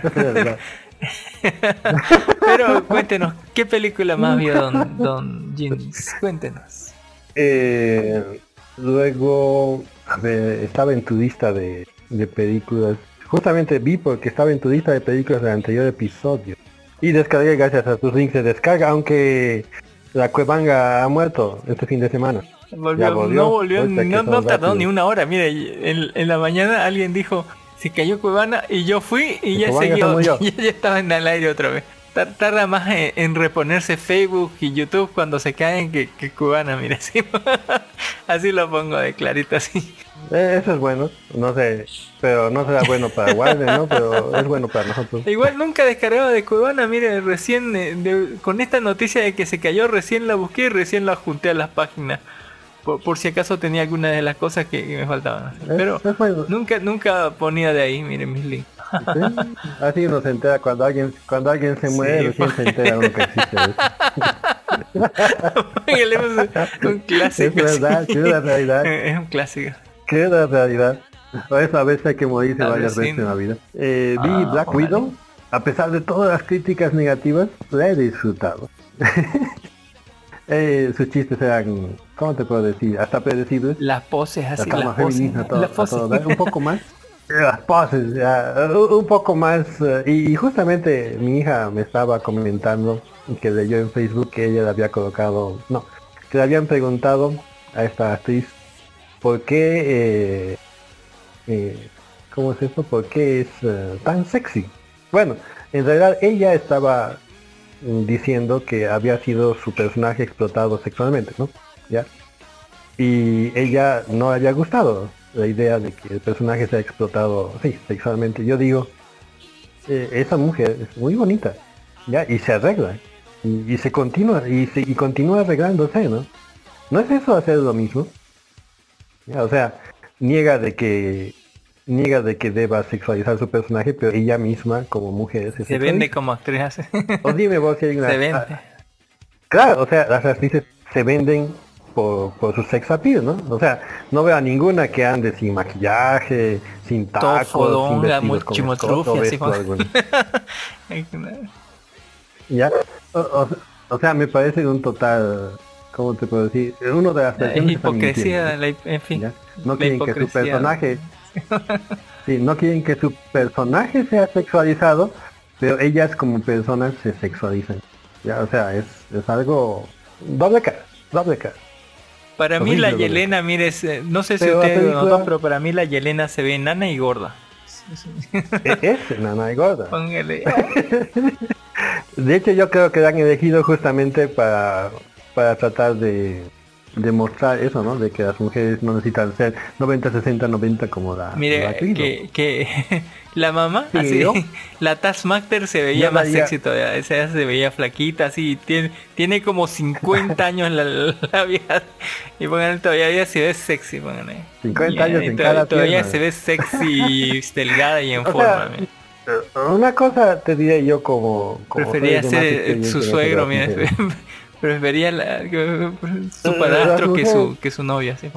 Speaker 8: (laughs) (laughs)
Speaker 6: Pero cuéntenos, ¿qué película más vio Don, don Jeans? Cuéntenos.
Speaker 8: Eh, luego, a ver, estaba en tu lista de, de películas. Justamente vi porque estaba en tu lista de películas del anterior episodio. Y descargué gracias a tus links de descarga, aunque la Cuevanga ha muerto este fin de semana.
Speaker 6: Volvió,
Speaker 8: Ya volvió.
Speaker 6: no volvió, no, tardó ni una hora. Mire, en, en la mañana alguien dijo, se cayó Cuevana y yo fui y ya
Speaker 8: Cuevana se
Speaker 6: siguió,
Speaker 8: murió. (laughs)
Speaker 6: ya, ya estaba en el aire otra vez. Tar- Tarda más en, en reponerse Facebook y YouTube cuando se caen que, que Cubana, mire, (laughs) así, así lo pongo de clarito así.
Speaker 8: Eh, eso es bueno, no sé, pero no será bueno para Warner, ¿no? Pero es bueno para nosotros.
Speaker 6: Igual nunca descargaba de Cuevana, mire, recién eh, de- con esta noticia de que se cayó, recién la busqué y recién la junté a las páginas. Por, por si acaso tenía alguna de las cosas que, que me faltaban. hacer. Pero
Speaker 8: Es, es bueno.
Speaker 6: nunca nunca ponía de ahí, miren mis links.
Speaker 8: ¿Sí? Así uno se entera cuando alguien cuando alguien se muere,
Speaker 6: Sí,
Speaker 8: se entera uno que existe. (laughs)
Speaker 6: Póngale un, clásico.
Speaker 8: Es verdad, sí, es la realidad. (laughs)
Speaker 6: Es un clásico.
Speaker 8: ¿Qué es la realidad? Por eso a veces hay que morirse varias veces en la vida. Eh, vi
Speaker 6: Ah,
Speaker 8: Black
Speaker 6: órale.
Speaker 8: Widow, a pesar de todas las críticas negativas, la he disfrutado. (laughs) Eh, sus chistes eran, ¿cómo te puedo decir? Hasta predecibles.
Speaker 6: Las poses
Speaker 8: La
Speaker 6: así, las poses.
Speaker 8: feminista, todo,
Speaker 6: las
Speaker 8: a
Speaker 6: poses.
Speaker 8: un poco más. Las poses, ya, un poco más. eh, y, justamente mi hija me estaba comentando que leyó en Facebook que ella le había colocado, no, que le habían preguntado a esta actriz por qué, eh, eh, ¿cómo es esto? ¿Por qué es tan sexy? Bueno, en realidad ella estaba mm, diciendo que había sido su personaje explotado sexualmente, ¿no? ¿Ya? Y ella no le había gustado la idea de que el personaje sea explotado, sí, sexualmente. Yo digo, eh, esa mujer es muy bonita, ¿ya? Y se arregla. Y, y se continúa, y, se, y continúa arreglándose, ¿no? ¿No es eso hacer lo mismo? Ya, o sea, niega de que niega de que deba sexualizar su personaje, pero ella misma como mujer se,
Speaker 6: Se vende como actriz.
Speaker 8: O dime vos si hay (laughs) una...
Speaker 6: Se vende.
Speaker 8: ah, Claro, o sea, las actrices se venden por, por su sex appeal, ¿no? O sea, no veo a ninguna que ande sin maquillaje, sin tacos, sin
Speaker 6: fodonga,
Speaker 8: vestidos
Speaker 6: muy así
Speaker 8: alguno. (laughs) ¿Ya? O, o- o sea, me parece un total, ¿cómo te puedo decir? Uno de las
Speaker 6: La
Speaker 8: personas
Speaker 6: hipocresía, la hip- en fin.
Speaker 8: ¿ya? No quieren que su
Speaker 6: hipocresía.
Speaker 8: personaje... (laughs) Sí, no quieren que su personaje sea sexualizado, pero ellas como personas se sexualizan. Ya, o sea, es, es algo doble cara, doble cara.
Speaker 6: Para mí la. Yelena, mire, es, eh, no sé si ustedes lo notó, pero para mí la Yelena se ve enana y gorda.
Speaker 8: E- Es nana y gorda.
Speaker 6: Póngale. (laughs)
Speaker 8: De hecho, yo creo que la han elegido justamente para, para tratar de demostrar eso, ¿no? De que las mujeres no necesitan ser 90, 60, 90 como la,
Speaker 6: Mire,
Speaker 8: la
Speaker 6: que, que (laughs) la mamá,
Speaker 8: Sí,
Speaker 6: así,
Speaker 8: ¿no? (laughs)
Speaker 6: la Taskmaster se veía
Speaker 8: Ya
Speaker 6: más
Speaker 8: daría-
Speaker 6: sexy todavía, esa se veía flaquita, así, tiene, tiene como 50 (laughs) años la, la vieja, y pongan todavía se ve sexy, pónganle.
Speaker 8: 50 años
Speaker 6: y
Speaker 8: en
Speaker 6: to-
Speaker 8: cada
Speaker 6: Todavía
Speaker 8: pierna.
Speaker 6: se ve sexy, delgada y en
Speaker 8: O sea,
Speaker 6: forma. mire.
Speaker 8: Eh, Una cosa te diré yo como... como
Speaker 6: Prefería ser eh, su suegro,
Speaker 8: mujeres.
Speaker 6: Prefería la- su padrastro que su, que su novia, así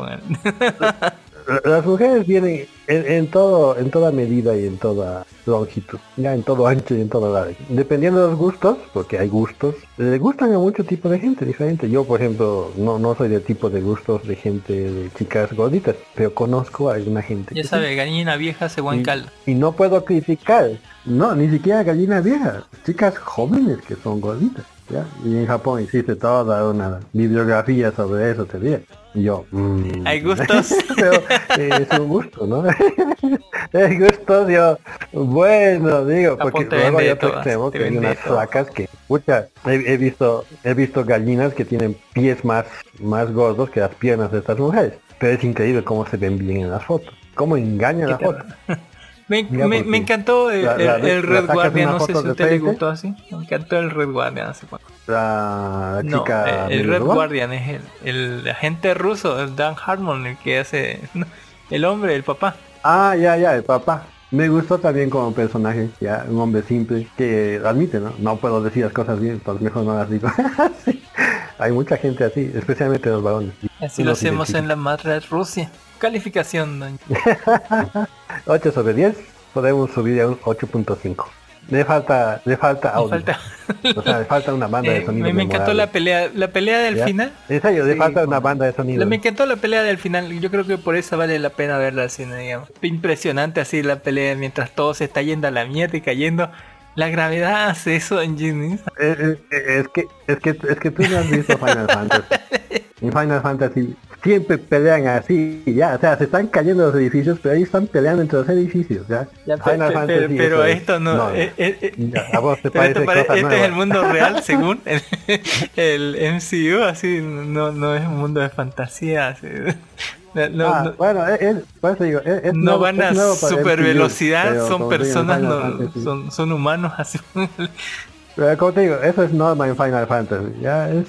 Speaker 8: las mujeres vienen en, en todo, en toda medida y en toda longitud, ya en todo ancho y en todo lado. Dependiendo de los gustos, porque hay gustos, le gustan a mucho tipo de gente diferente. Yo, por ejemplo, no, no soy del tipo de gustos de gente, de chicas gorditas, pero conozco a alguna gente.
Speaker 6: Ya
Speaker 8: que
Speaker 6: sabe, gallina vieja se
Speaker 8: sí.
Speaker 6: caldo.
Speaker 8: Y no puedo criticar, no, ni siquiera gallinas viejas, chicas jóvenes que son gorditas. ¿Ya? Y en Japón existe toda una bibliografía sobre eso, diré. Y yo, mm,
Speaker 6: Hay gustos. (laughs)
Speaker 8: pero eh, es un gusto, ¿no? (laughs) es gusto, yo, bueno, digo, porque luego hay otro extremo que hay unas
Speaker 6: todo.
Speaker 8: flacas que, pucha, he, he visto, he visto gallinas que tienen pies más, más gordos que las piernas de estas mujeres. Pero es increíble cómo se ven bien en las fotos. Cómo engaña la foto. (laughs)
Speaker 6: Me, encantó el,
Speaker 8: la- la-
Speaker 6: el- el
Speaker 8: la
Speaker 6: Red Guardian, no sé si a usted le gustó así. Me encantó el Red Guardian hace poco.
Speaker 8: La, la
Speaker 6: No,
Speaker 8: chica
Speaker 6: el, el Red. Guardian es el, el agente ruso, el Dan Harmon, el que hace el hombre, el papá.
Speaker 8: Ah, ya, ya, el papá. Me gustó también como personaje, ya, un hombre simple, que admite, ¿no? No puedo decir las cosas bien, pues mejor no las digo. (laughs) Sí. Hay mucha gente así, especialmente los varones.
Speaker 6: Así
Speaker 8: Uno
Speaker 6: lo hacemos en la madre Rusia. Calificación, doña. (laughs)
Speaker 8: 8 sobre 10, podemos subir a un 8.5. Le falta, le falta
Speaker 6: Me
Speaker 8: audio.
Speaker 6: falta-
Speaker 8: O sea, le falta una banda (laughs)
Speaker 6: Eh,
Speaker 8: de sonido.
Speaker 6: me, me encantó la pelea, la pelea del
Speaker 8: ¿Ya?
Speaker 6: final.
Speaker 8: En serio, le
Speaker 6: Sí,
Speaker 8: falta una
Speaker 6: bueno.
Speaker 8: banda de sonido.
Speaker 6: Me encantó la pelea del final, yo creo que por eso vale la pena verla al cine, digamos. Impresionante así la pelea mientras todo se está yendo a la mierda y cayendo. La gravedad hace eso en Genius.
Speaker 8: Eh, eh, eh, es que es que es que tú no has visto Final (laughs) Fantasy. En Final Fantasy siempre pelean así, ya, o sea, se están cayendo los edificios, pero ahí están peleando entre los edificios, ya. Final
Speaker 6: pe-
Speaker 8: Fantasy,
Speaker 6: pero, pero
Speaker 8: eso es-
Speaker 6: esto no, eh, eh, eh,
Speaker 8: Ya, a vos te (laughs) parece
Speaker 6: pare-
Speaker 8: cosa
Speaker 6: este es el mundo (laughs) real según el, (laughs) el MCU, así no, no es un mundo de fantasía. así. No, no-
Speaker 8: Ah,
Speaker 6: no-
Speaker 8: bueno, es, es- por eso digo, es, es
Speaker 6: no
Speaker 8: nuevo-
Speaker 6: van a super
Speaker 8: MCU,
Speaker 6: velocidad, son personas, no- son, son humanos así.
Speaker 8: Pero como te digo, eso es norma en Final Fantasy, ya es,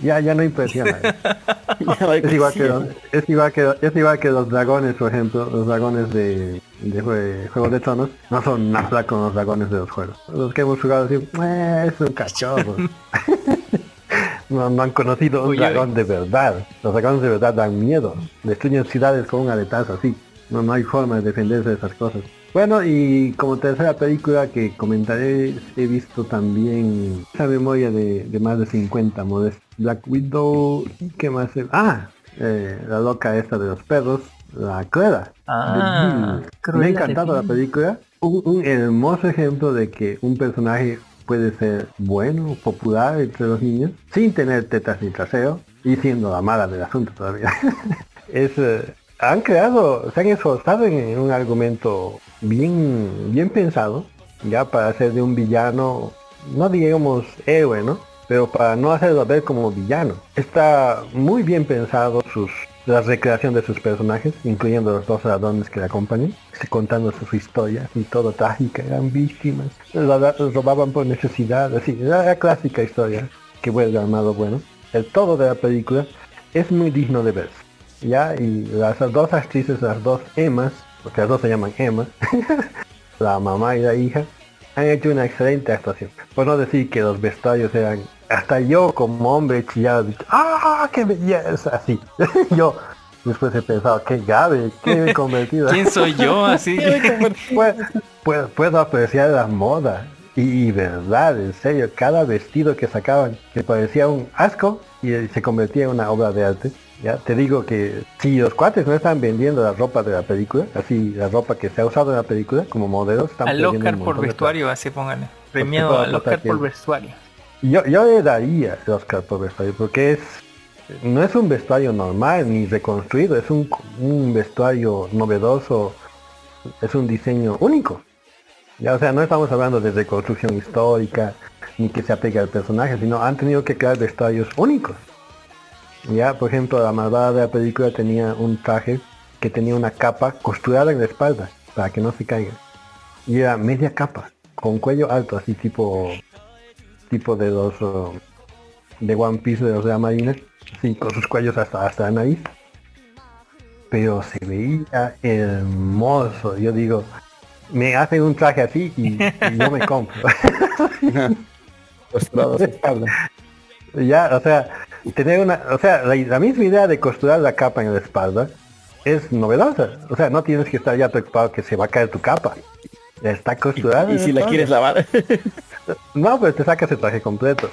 Speaker 8: ya, ya no impresiona. (laughs) es igual que los, es igual que es igual que los dragones, por ejemplo, los dragones de, de jue- Juego de Tronos, no son nada como los dragones de los juegos. Los que hemos jugado así, "Eh, es un cachorro. (laughs) no, no han conocido un
Speaker 6: uy.
Speaker 8: dragón de verdad. Los dragones de verdad dan miedo. Destruyen ciudades con un aletazo así. No, no hay forma de defenderse de esas cosas. Bueno, y como tercera película que comentaré, he visto también esa memoria de, de más de 50 modestos. Black Widow, ¿y qué más? Ah, eh, la loca esta de los perros, la Cruella.
Speaker 6: Ah,
Speaker 8: Me ha encantado la película. Un, un hermoso ejemplo de que un personaje puede ser bueno, popular entre los niños, sin tener tetas ni trasero, y siendo la mala del asunto todavía. (laughs) es, eh, han creado, se han esforzado en un argumento bien, bien pensado, ya para hacer de un villano, no digamos héroe, ¿no? Pero para no hacerlo ver como villano. Está muy bien pensado sus la recreación de sus personajes, incluyendo los dos ladrones que le acompañan, contando su historia y todo trágica, eran víctimas, la- robaban por necesidad, así, la, la clásica historia que vuelve al malo bueno. El todo de la película es muy digno de ver. Ya, y las dos actrices, las dos Emmas, porque las dos se llaman Emma, (laughs) la mamá y la hija, han hecho una excelente actuación. Por no decir que los vestuarios eran, hasta yo como hombre chillado, dicho, ¡ah, qué belleza! Así. (laughs) yo después he pensado, qué grave, qué me he (laughs) convertido.
Speaker 6: ¿Quién soy yo? (laughs) Así.
Speaker 8: puedo, puedo- puedo apreciar la moda. Y, y verdad, en serio, cada vestido que sacaban que parecía un asco y se convertía en una obra de arte. Ya te digo que si los cuates no están vendiendo la ropa de la película, así la ropa que se ha usado en la película como modelos, están
Speaker 6: Al Oscar por vestuario, así pónganle. Premiado al Oscar por vestuario.
Speaker 8: yo, yo le daría el Oscar por vestuario porque es no es un vestuario normal ni reconstruido, es un, un vestuario novedoso, es un diseño único. Ya, o sea, no estamos hablando de reconstrucción histórica ni que se apegue al personaje, sino han tenido que crear vestuarios únicos. Ya, por ejemplo, la malvada de la película tenía un traje que tenía una capa costurada en la espalda para que no se caiga. Y era media capa, con cuello alto, así tipo tipo de los uh, de One Piece de los de la Marina, así con sus cuellos hasta hasta la nariz. Pero se veía hermoso, yo digo, me hacen un traje así y, y yo me compro. (laughs) (laughs) Ya, o sea, tener una, o sea, la, la misma idea de costurar la capa en la espalda es novedosa. O sea, no tienes que estar ya preocupado que se va a caer tu capa. Está costurada.
Speaker 7: Y si la quieres lavar. (laughs)
Speaker 8: No, pues te sacas el traje completo.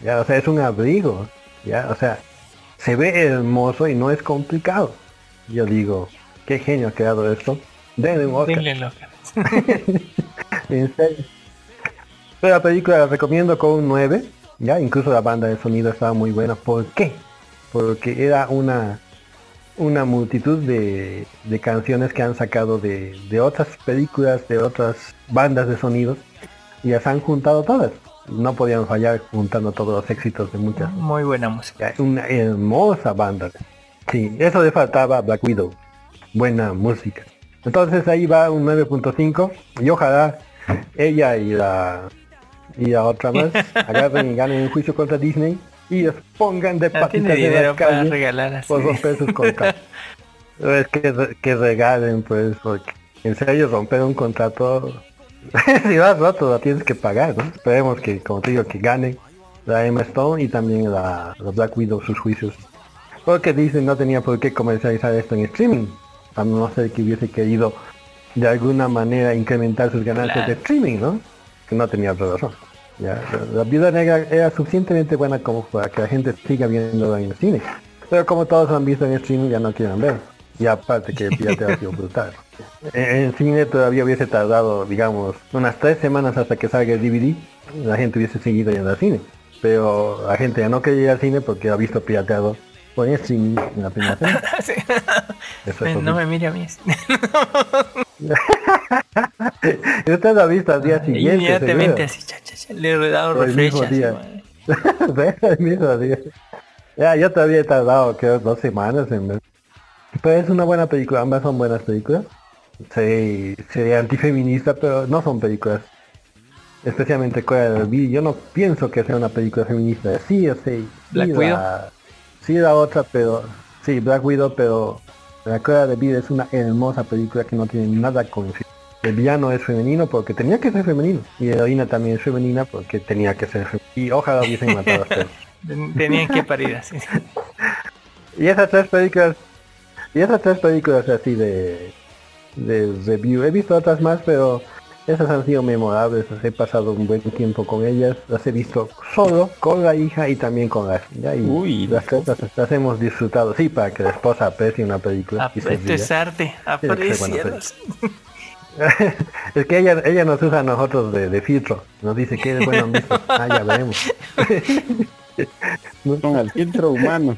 Speaker 8: Ya, o sea, es un abrigo. Ya, o sea, se ve hermoso y no es complicado. Yo digo, qué genio ha creado esto. Denle un Oscar.
Speaker 6: Denle el Oscar. (laughs)
Speaker 8: En serio. Pero la película la recomiendo con un 9. Ya, incluso la banda de sonido estaba muy buena. ¿Por qué? Porque era una una multitud de, de canciones que han sacado de, de otras películas, de otras bandas de sonidos y las han juntado todas. No podían fallar juntando todos los éxitos de muchas.
Speaker 6: Muy buena música.
Speaker 8: Una hermosa banda. Sí, eso le faltaba a Black Widow. Buena música. Entonces ahí va un 9.5 y ojalá ella y la y la otra más (laughs) agarren y ganen un juicio contra Disney y los pongan de
Speaker 6: tiene
Speaker 8: patitas en las calles
Speaker 6: regalar
Speaker 8: por romper sus contratos. (laughs) es que, que regalen pues porque en serio romper un contrato (laughs) si vas roto la tienes que pagar, ¿no? Esperemos que, como te digo, que gane la Emma Stone y también la, la Black Widow sus juicios. Porque Disney no tenía por qué comercializar esto en streaming. A no ser que hubiese querido de alguna manera incrementar sus ganancias
Speaker 6: Claro.
Speaker 8: de streaming, ¿no? Que no tenía otra razón. Ya, la, la Viuda Negra era suficientemente buena como para que la gente siga viéndola en el cine. Pero como todos han visto en streaming ya no quieren ver. Y aparte que el ha sido brutal. En, en cine todavía hubiese tardado, digamos, unas tres semanas hasta que salga el DVD. La gente hubiese seguido yendo al cine. Pero la gente ya no quería ir al cine porque ha visto pirateado streaming en la primera semana. (laughs)
Speaker 6: Sí.
Speaker 8: Eso es
Speaker 6: no me mire a mí. (laughs)
Speaker 8: Y usted lo ha visto al día siguiente.
Speaker 6: Inmediatamente así, cha, cha, cha, le he dado
Speaker 8: O el
Speaker 6: refresh.
Speaker 8: mismo día. (laughs) el mismo día. Ya, yo todavía he tardado, creo, dos semanas en ver. Pero es una buena película, ambas son buenas películas. Sí, sería antifeminista, pero no son películas. Especialmente Cruella del. Yo no pienso que sea una película feminista. Sí, sí. sí
Speaker 6: Black
Speaker 8: la,
Speaker 6: Widow.
Speaker 8: Sí, la otra, pero... Sí, Black Widow, pero... La Cruella de Vil es una hermosa película que no tiene nada con... el villano es femenino porque tenía que ser femenino. Y la heroína también es femenina porque tenía que ser femenina. Y ojalá hubiesen matado a (laughs)
Speaker 6: Tenían que parir así.
Speaker 8: Y esas tres películas, y esas tres películas así de, de review, he visto otras más, pero esas han sido memorables, he pasado un buen tiempo con ellas, las he visto solo, con la hija y también con la ya, y
Speaker 7: Uy,
Speaker 8: las tres las, las hemos disfrutado, sí, para que la esposa aprecie una película
Speaker 6: Esto es arte. (laughs)
Speaker 8: Es que ella, ella nos usa a nosotros de, de filtro, nos dice que es bueno visto, ah ya veremos. (laughs)
Speaker 7: Con el filtro humano.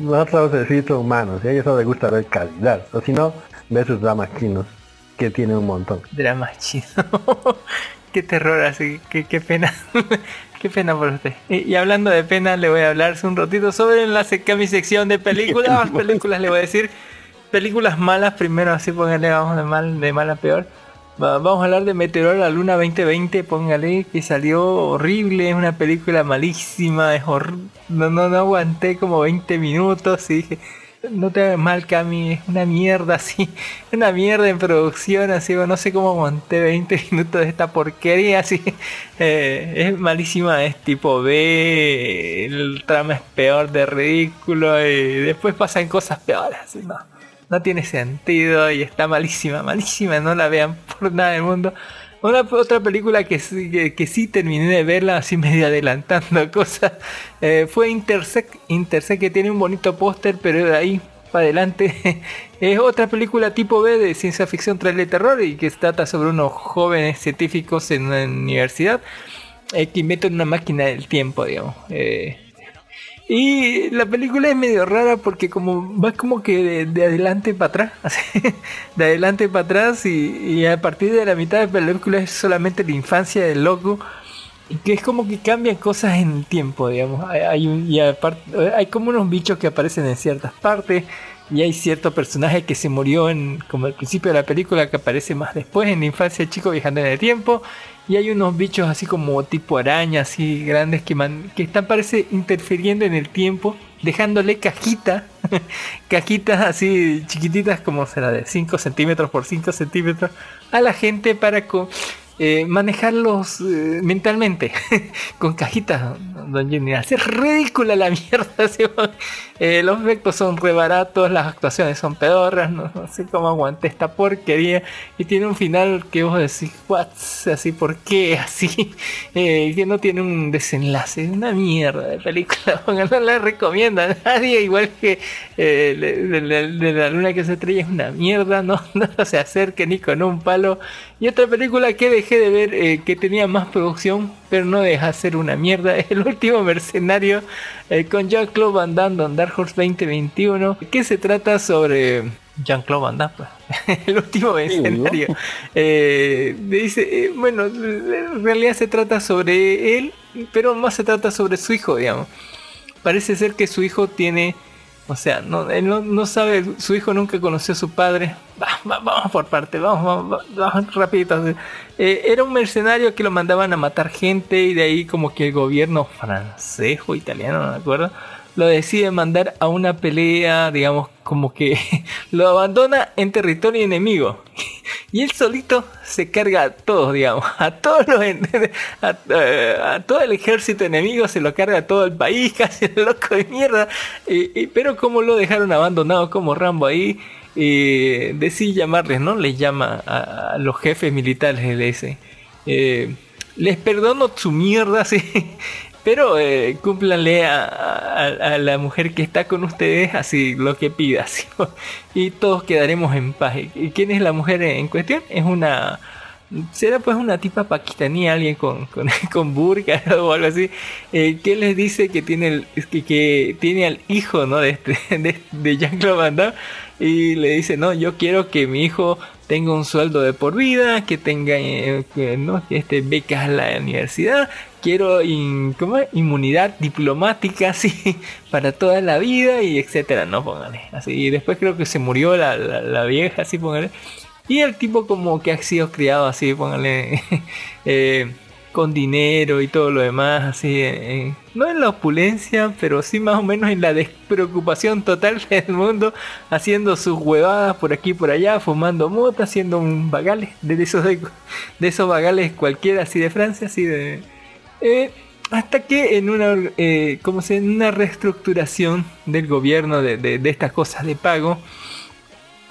Speaker 8: Nosotros el filtro humano, si a ella solo le gusta ver calidad, o si no, ve sus dramas chinos, que tiene un montón.
Speaker 6: Drama chido. (laughs) qué terror, así. Qué, qué pena. (laughs) qué pena por usted. Y, y hablando de pena, le voy a hablar un ratito sobre la sec- mi sección de películas. (laughs) películas le voy a decir. Películas malas primero, así póngale, vamos de mal, de mal a peor. Va- Vamos a hablar de Meteor a la Luna 2020, póngale, que salió horrible, es una película malísima, es hor- no, no, no aguanté como 20 minutos y dije, no te hagas mal Cami, es una mierda (laughs) así, una mierda en producción, así, no sé cómo monté 20 minutos de esta porquería, así, eh, es malísima, es tipo B, el trama es peor de ridículo y después pasan cosas peores, no no tiene sentido y está malísima, malísima, no la vean por nada del mundo. Una otra película que, que, que sí terminé de verla así (laughs) medio adelantando cosas eh, fue Intersect, Intersect que tiene un bonito póster pero de ahí para adelante (laughs) es otra película tipo B de ciencia ficción tras de terror y que trata sobre unos jóvenes científicos en una universidad eh, que inventan una máquina del tiempo, digamos. Eh, y la película es medio rara porque como va como que de, de adelante para atrás, (laughs) así, de adelante para atrás y, a partir de la mitad de la película es solamente la infancia del loco que es como que cambian cosas en el tiempo, digamos. Hay como unos bichos que aparecen en ciertas partes y hay cierto personaje que se murió en como al principio de la película que aparece más después en la infancia del chico viajando en el tiempo y hay unos bichos así como tipo arañas así grandes que, man- que están parece interfiriendo en el tiempo dejándole cajita (laughs) cajitas así chiquititas como será de 5 centímetros por 5 centímetros a la gente para co- eh, manejarlos eh, mentalmente (laughs) con cajitas, don Jimmy. Hace ridícula la (laughs) mierda. Eh, los efectos son re baratos, las actuaciones son pedorras, no, sé cómo aguanté esta porquería. Y tiene un final que vos decís, what, así, ¿por qué? (laughs) Así, eh, que no tiene un desenlace. Una mierda de película, (laughs) no la recomiendo a nadie, igual que eh, de, la luna que se estrella es una mierda, (laughs) no, no se acerque ni con un palo. Y otra película que dejé de ver eh, que tenía más producción, pero no deja de ser una mierda, es El último mercenario con Jean-Claude Van Damme, Don Horse 2021, que se trata sobre Jean-Claude Van Damme, (laughs) el último mercenario. Eh, dice, eh, bueno, en realidad se trata sobre él, pero más se trata sobre su hijo, digamos. Parece ser que su hijo tiene, o sea, no, él no, no sabe, su hijo nunca conoció a su padre. Va- va- vamos por parte, vamos, vamos, vamos rapidito. Eh, era un mercenario que lo mandaban a matar gente y de ahí como que el gobierno francés o italiano, no me acuerdo, lo decide mandar a una pelea, digamos, como que (laughs) lo abandona en territorio enemigo. (laughs) Y él solito se carga a todos, digamos, a todos los (laughs) eh, todo el ejército enemigo se lo carga a todo el país, casi loco de mierda. Y- pero como lo dejaron abandonado como Rambo ahí, decide llamarles, ¿no? Les llama a, a los jefes militares, le dice. eh, les perdono su mierda, sí. Pero eh, cúmplanle a, a- la mujer que está con ustedes así lo que pida. (laughs) y todos quedaremos en paz. ¿Y quién es la mujer en cuestión? Es una... Será pues una tipa pakistaní, alguien con, con, (laughs) con burka (laughs) o algo así, eh, que les dice que tiene el, que, que tiene al hijo ¿no? de, este, de, de Jean-Claude Van Damme, y le dice, no, yo quiero que mi hijo tenga un sueldo de por vida, que tenga eh, que, ¿no? este, becas a la universidad, quiero in- inmunidad diplomática (laughs) así para toda la vida y etcétera, no póngale. Así, después creo que se murió la, la, la vieja, así póngale. Y el tipo como que ha sido criado así, póngale, (laughs) eh, con dinero y todo lo demás, así, eh, no en la opulencia, pero sí más o menos en la despreocupación total (laughs) del mundo, haciendo sus huevadas por aquí y por allá, fumando mota, haciendo un bagales, de esos, de, de esos bagales cualquiera así de Francia, así de... eh, hasta que en una, eh, como se, en una reestructuración del gobierno de, de- estas cosas de pago,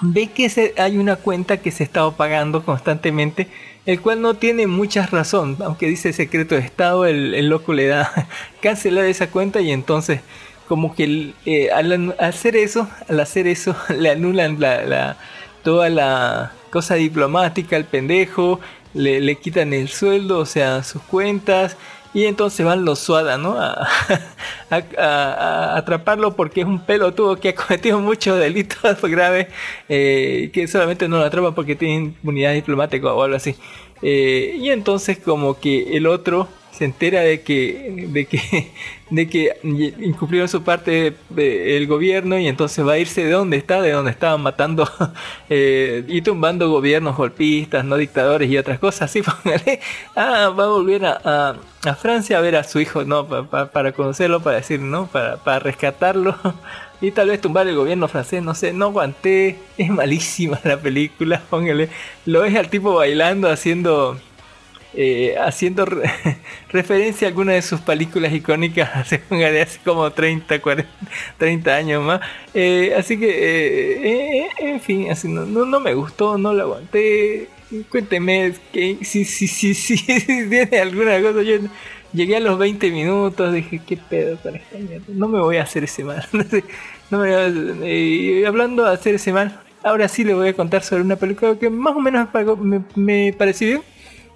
Speaker 6: ve que se- hay una cuenta que se está pagando constantemente, el cual no tiene mucha razón, aunque dice secreto de Estado, el, loco le da (laughs) cancelar esa cuenta y entonces como que eh, al hacer eso, al hacer eso, (laughs) le anulan la, la- toda la cosa diplomática al pendejo, le, le quitan el sueldo, o sea, sus cuentas, y entonces van los SWAT ¿no? (laughs) a atraparlo porque es un pelotudo que ha cometido muchos delitos (laughs) graves eh, que solamente no lo atrapan porque tiene inmunidad diplomática o algo así. Eh, y entonces como que el otro se entera de que de que (laughs) de que incumplieron su parte del gobierno y entonces va a irse de donde está, de donde estaban matando (laughs) eh, y tumbando gobiernos golpistas, no dictadores y otras cosas así, (laughs) póngale. Ah, va a volver a, a- Francia a ver a su hijo, no, pa- para conocerlo, para decir, no, para, para rescatarlo y tal vez tumbar el gobierno francés, no sé, no aguanté, es malísima la película, póngale. Lo ves al tipo bailando, haciendo eh, haciendo re- (laughs) referencia a alguna de sus películas icónicas (laughs) hace, hace como 30, 40, 30 años más. Eh, así que, eh, eh, en fin, así no, no, no me gustó, no lo aguanté. Cuénteme si, si, si, (laughs) si, tiene alguna cosa. Yo llegué a los 20 minutos, dije, ¿qué pedo con esta? No me voy a hacer ese mal. No me voy a- hablando de hacer ese mal, ahora sí le voy a contar sobre una película que más o menos me, me pareció bien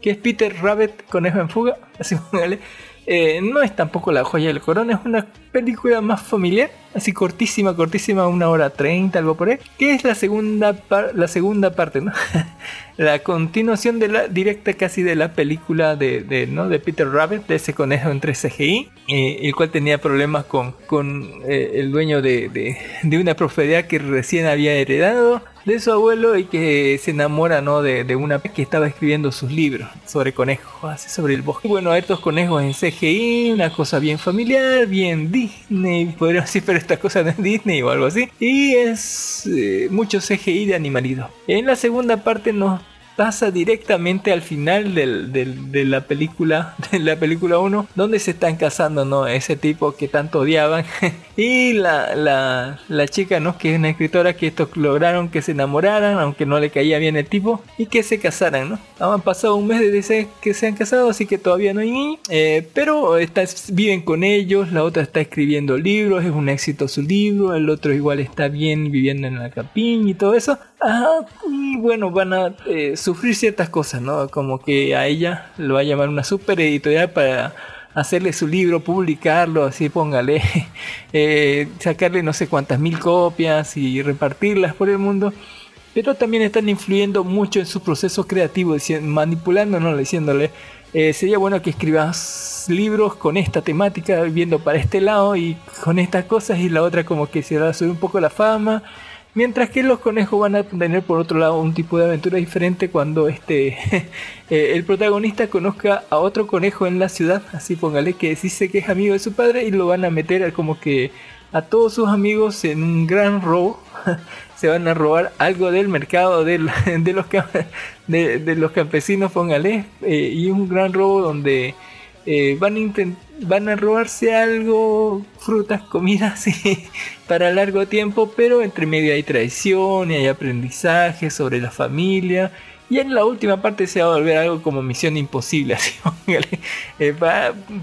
Speaker 6: que es Peter Rabbit, Conejo en Fuga. (laughs) Así póngale. Eh, no es tampoco la joya del corona, es una película más familiar, así cortísima, cortísima, una hora treinta, algo por ahí, que es la segunda, par- la segunda parte, ¿no? (laughs) la continuación de la directa casi de la película de, de, ¿no? de Peter Rabbit, de ese conejo entre CGI, eh, el cual tenía problemas con, con eh, el dueño de, de, de una propiedad que recién había heredado de su abuelo y que se enamora ¿no? de, de una que estaba escribiendo sus libros sobre conejos, así sobre el bosque. Bueno, estos conejos en CGI, una cosa bien familiar, bien Disney, podríamos decir, pero esta cosa no es Disney o algo así. Y es eh, mucho CGI de animalitos. En la segunda parte nos pasa directamente al final del, del- de la película (laughs) de la película 1 donde se están casando no ese tipo que tanto odiaban. (laughs) Y la, la, la chica no que es una escritora que estos lograron que se enamoraran aunque no le caía bien el tipo y que se casaran no han pasado un mes desde que se han casado así que todavía no hay niño eh, pero está, viven con ellos la otra está escribiendo libros es un éxito su libro el otro igual está bien viviendo en la campiña y todo eso Ah, y bueno, van a eh, sufrir ciertas cosas, ¿no? Como que a ella lo va a llamar una super editorial para hacerle su libro, publicarlo, así póngale, (laughs) eh, sacarle no sé cuántas mil copias y repartirlas por el mundo. Pero también están influyendo mucho en su proceso creativo, ¿no? Diciéndole, eh, sería bueno que escribas libros con esta temática, viendo para este lado y con estas cosas, y la otra como que se va a subir un poco la fama. Mientras que los conejos van a tener por otro lado un tipo de aventura diferente cuando este (laughs) eh, el protagonista conozca a otro conejo en la ciudad, así póngale que dice que es amigo de su padre y lo van a meter como que a todos sus amigos en un gran robo. (laughs) Se van a robar algo del mercado (laughs) de, los, de, de los campesinos, póngale, eh, y un gran robo donde eh, van, a inten- van a robarse algo, frutas, comidas, (laughs) para largo tiempo, pero entre medio hay traición y hay aprendizaje sobre la familia. Y en la última parte se va a volver algo como misión imposible, (laughs) así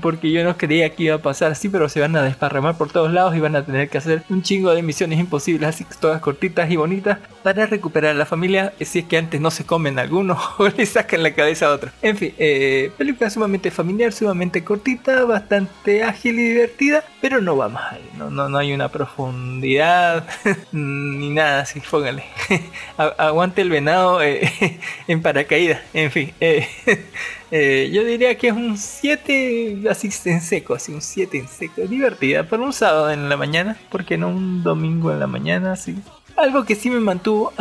Speaker 6: porque yo no creía que iba a pasar así, pero se van a desparramar por todos lados y van a tener que hacer un chingo de misiones imposibles, así todas cortitas y bonitas, para recuperar a la familia, si es que antes no se comen algunos (laughs) o le sacan la cabeza a otro. En fin, eh, película sumamente familiar, sumamente cortita, bastante ágil y divertida, pero no va más ahí, no, no, no hay una profundidad (laughs) ni nada así, póngale. (laughs) Aguante el venado eh, (laughs) en paracaídas, en fin. eh, eh, yo diría que es un 7 así en seco, así un 7 en seco, divertida para un sábado en la mañana, porque no un domingo en la mañana, así. Algo que sí me mantuvo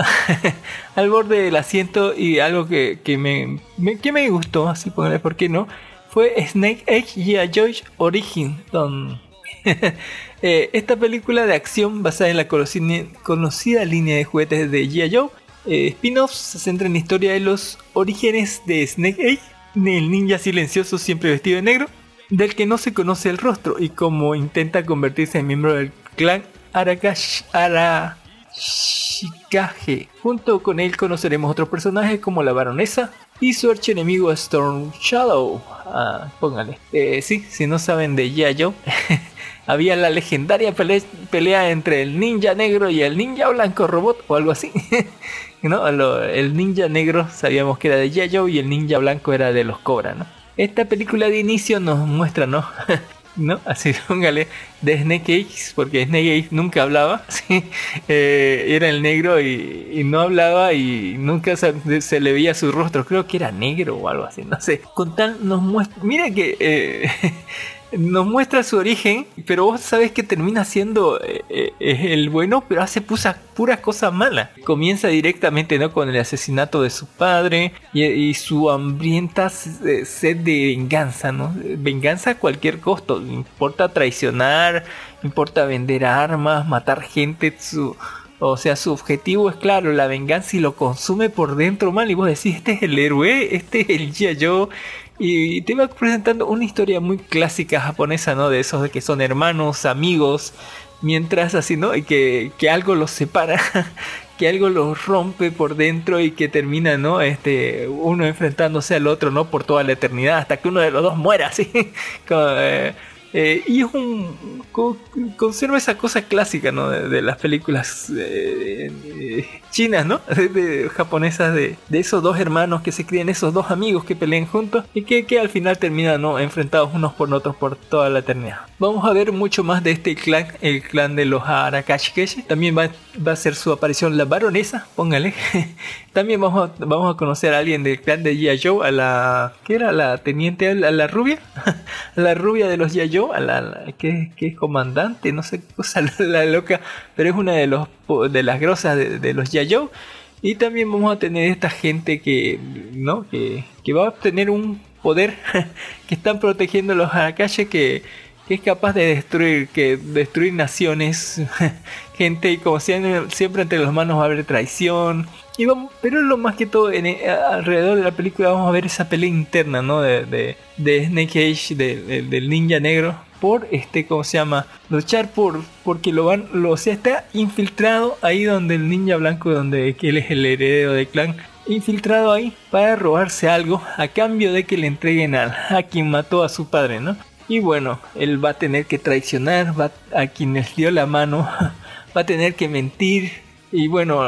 Speaker 6: al borde del asiento y algo que, que me, que me gustó, así póngale, ¿por qué no? Fue Snake Edge y a George Origin, don (laughs) eh, esta película de acción basada en la conocida, línea de juguetes de G.I. Joe, eh, spin-offs se centra en la historia de los orígenes de Snake Eye, el ninja silencioso siempre vestido de negro, del que no se conoce el rostro y cómo intenta convertirse en miembro del clan Arakash Arashikage. Junto con él conoceremos otros personajes como la baronesa y su archienemigo Storm Shadow. Ah, póngale. Eh, sí, si no saben de G.I. (laughs) Había la legendaria pele- pelea entre el ninja negro y el ninja blanco robot o algo así. (laughs) ¿No? El ninja negro sabíamos que era de. Joe y el ninja blanco era de los Cobra, ¿no? Esta película de inicio nos muestra, ¿no? (laughs) ¿No? Así (laughs) póngale de Snake Eyes, porque Snake Eyes nunca hablaba. Eh, era el negro y, no hablaba y nunca se, se le veía su rostro, creo que era negro o algo así, no sé. Con tal nos muestra, mira que eh, nos muestra su origen, pero vos sabés que termina siendo eh, eh, el bueno, pero hace pusa, pura cosa mala. Comienza directamente ¿no? con el asesinato de su padre y, su hambrienta eh, sed de venganza, ¿no? Venganza a cualquier costo, importa traicionar, importa vender armas, matar gente, su... O sea, su objetivo es claro, la venganza y lo consume por dentro mal. Y vos decís, este es el héroe, este es el G.I. Y te va presentando una historia muy clásica japonesa, ¿no? De esos de que son hermanos, amigos, mientras así, ¿no? Y que, que algo los separa, (laughs) que algo los rompe por dentro y que termina, ¿no? Este, uno enfrentándose al otro, ¿no? Por toda la eternidad, hasta que uno de los dos muera, (laughs) ¿sí? Como, eh, eh, y es un co- conserva esa cosa clásica ¿no? de, las películas eh, chinas no (laughs) de, de- japonesas de, esos dos hermanos que se crían esos dos amigos que pelean juntos y que, al final terminan no enfrentados unos por otros por toda la eternidad vamos a ver mucho más de este clan el clan de los Arakashikeshi también va, a ser su aparición la baronesa póngale (laughs) también vamos a, conocer a alguien del clan de. Joe a la ¿qué era? la teniente a la, rubia (laughs) la rubia de los. Joe a la, que, es comandante no sé cosa la, la loca pero es una de las grosas de, de los Y también vamos a tener esta gente que no que, que va a obtener un poder (laughs) que están protegiendo los Arakashi que que es capaz de destruir, que destruir naciones, (laughs) gente y como siempre, entre los manos va a haber traición. Y vamos, pero lo más que todo en, eh, alrededor de la película vamos a ver esa pelea interna, ¿no? De, de, Snake Age, de- de- del ninja negro, por este, ¿cómo se llama? Luchar por, porque lo van, lo, o sea, está infiltrado ahí donde el ninja blanco, donde él es el heredero del clan, infiltrado ahí para robarse algo a cambio de que le entreguen al, a quien mató a su padre, ¿no? Y bueno, él va a tener que traicionar va a quien les dio la mano, (laughs) va a tener que mentir. Y bueno,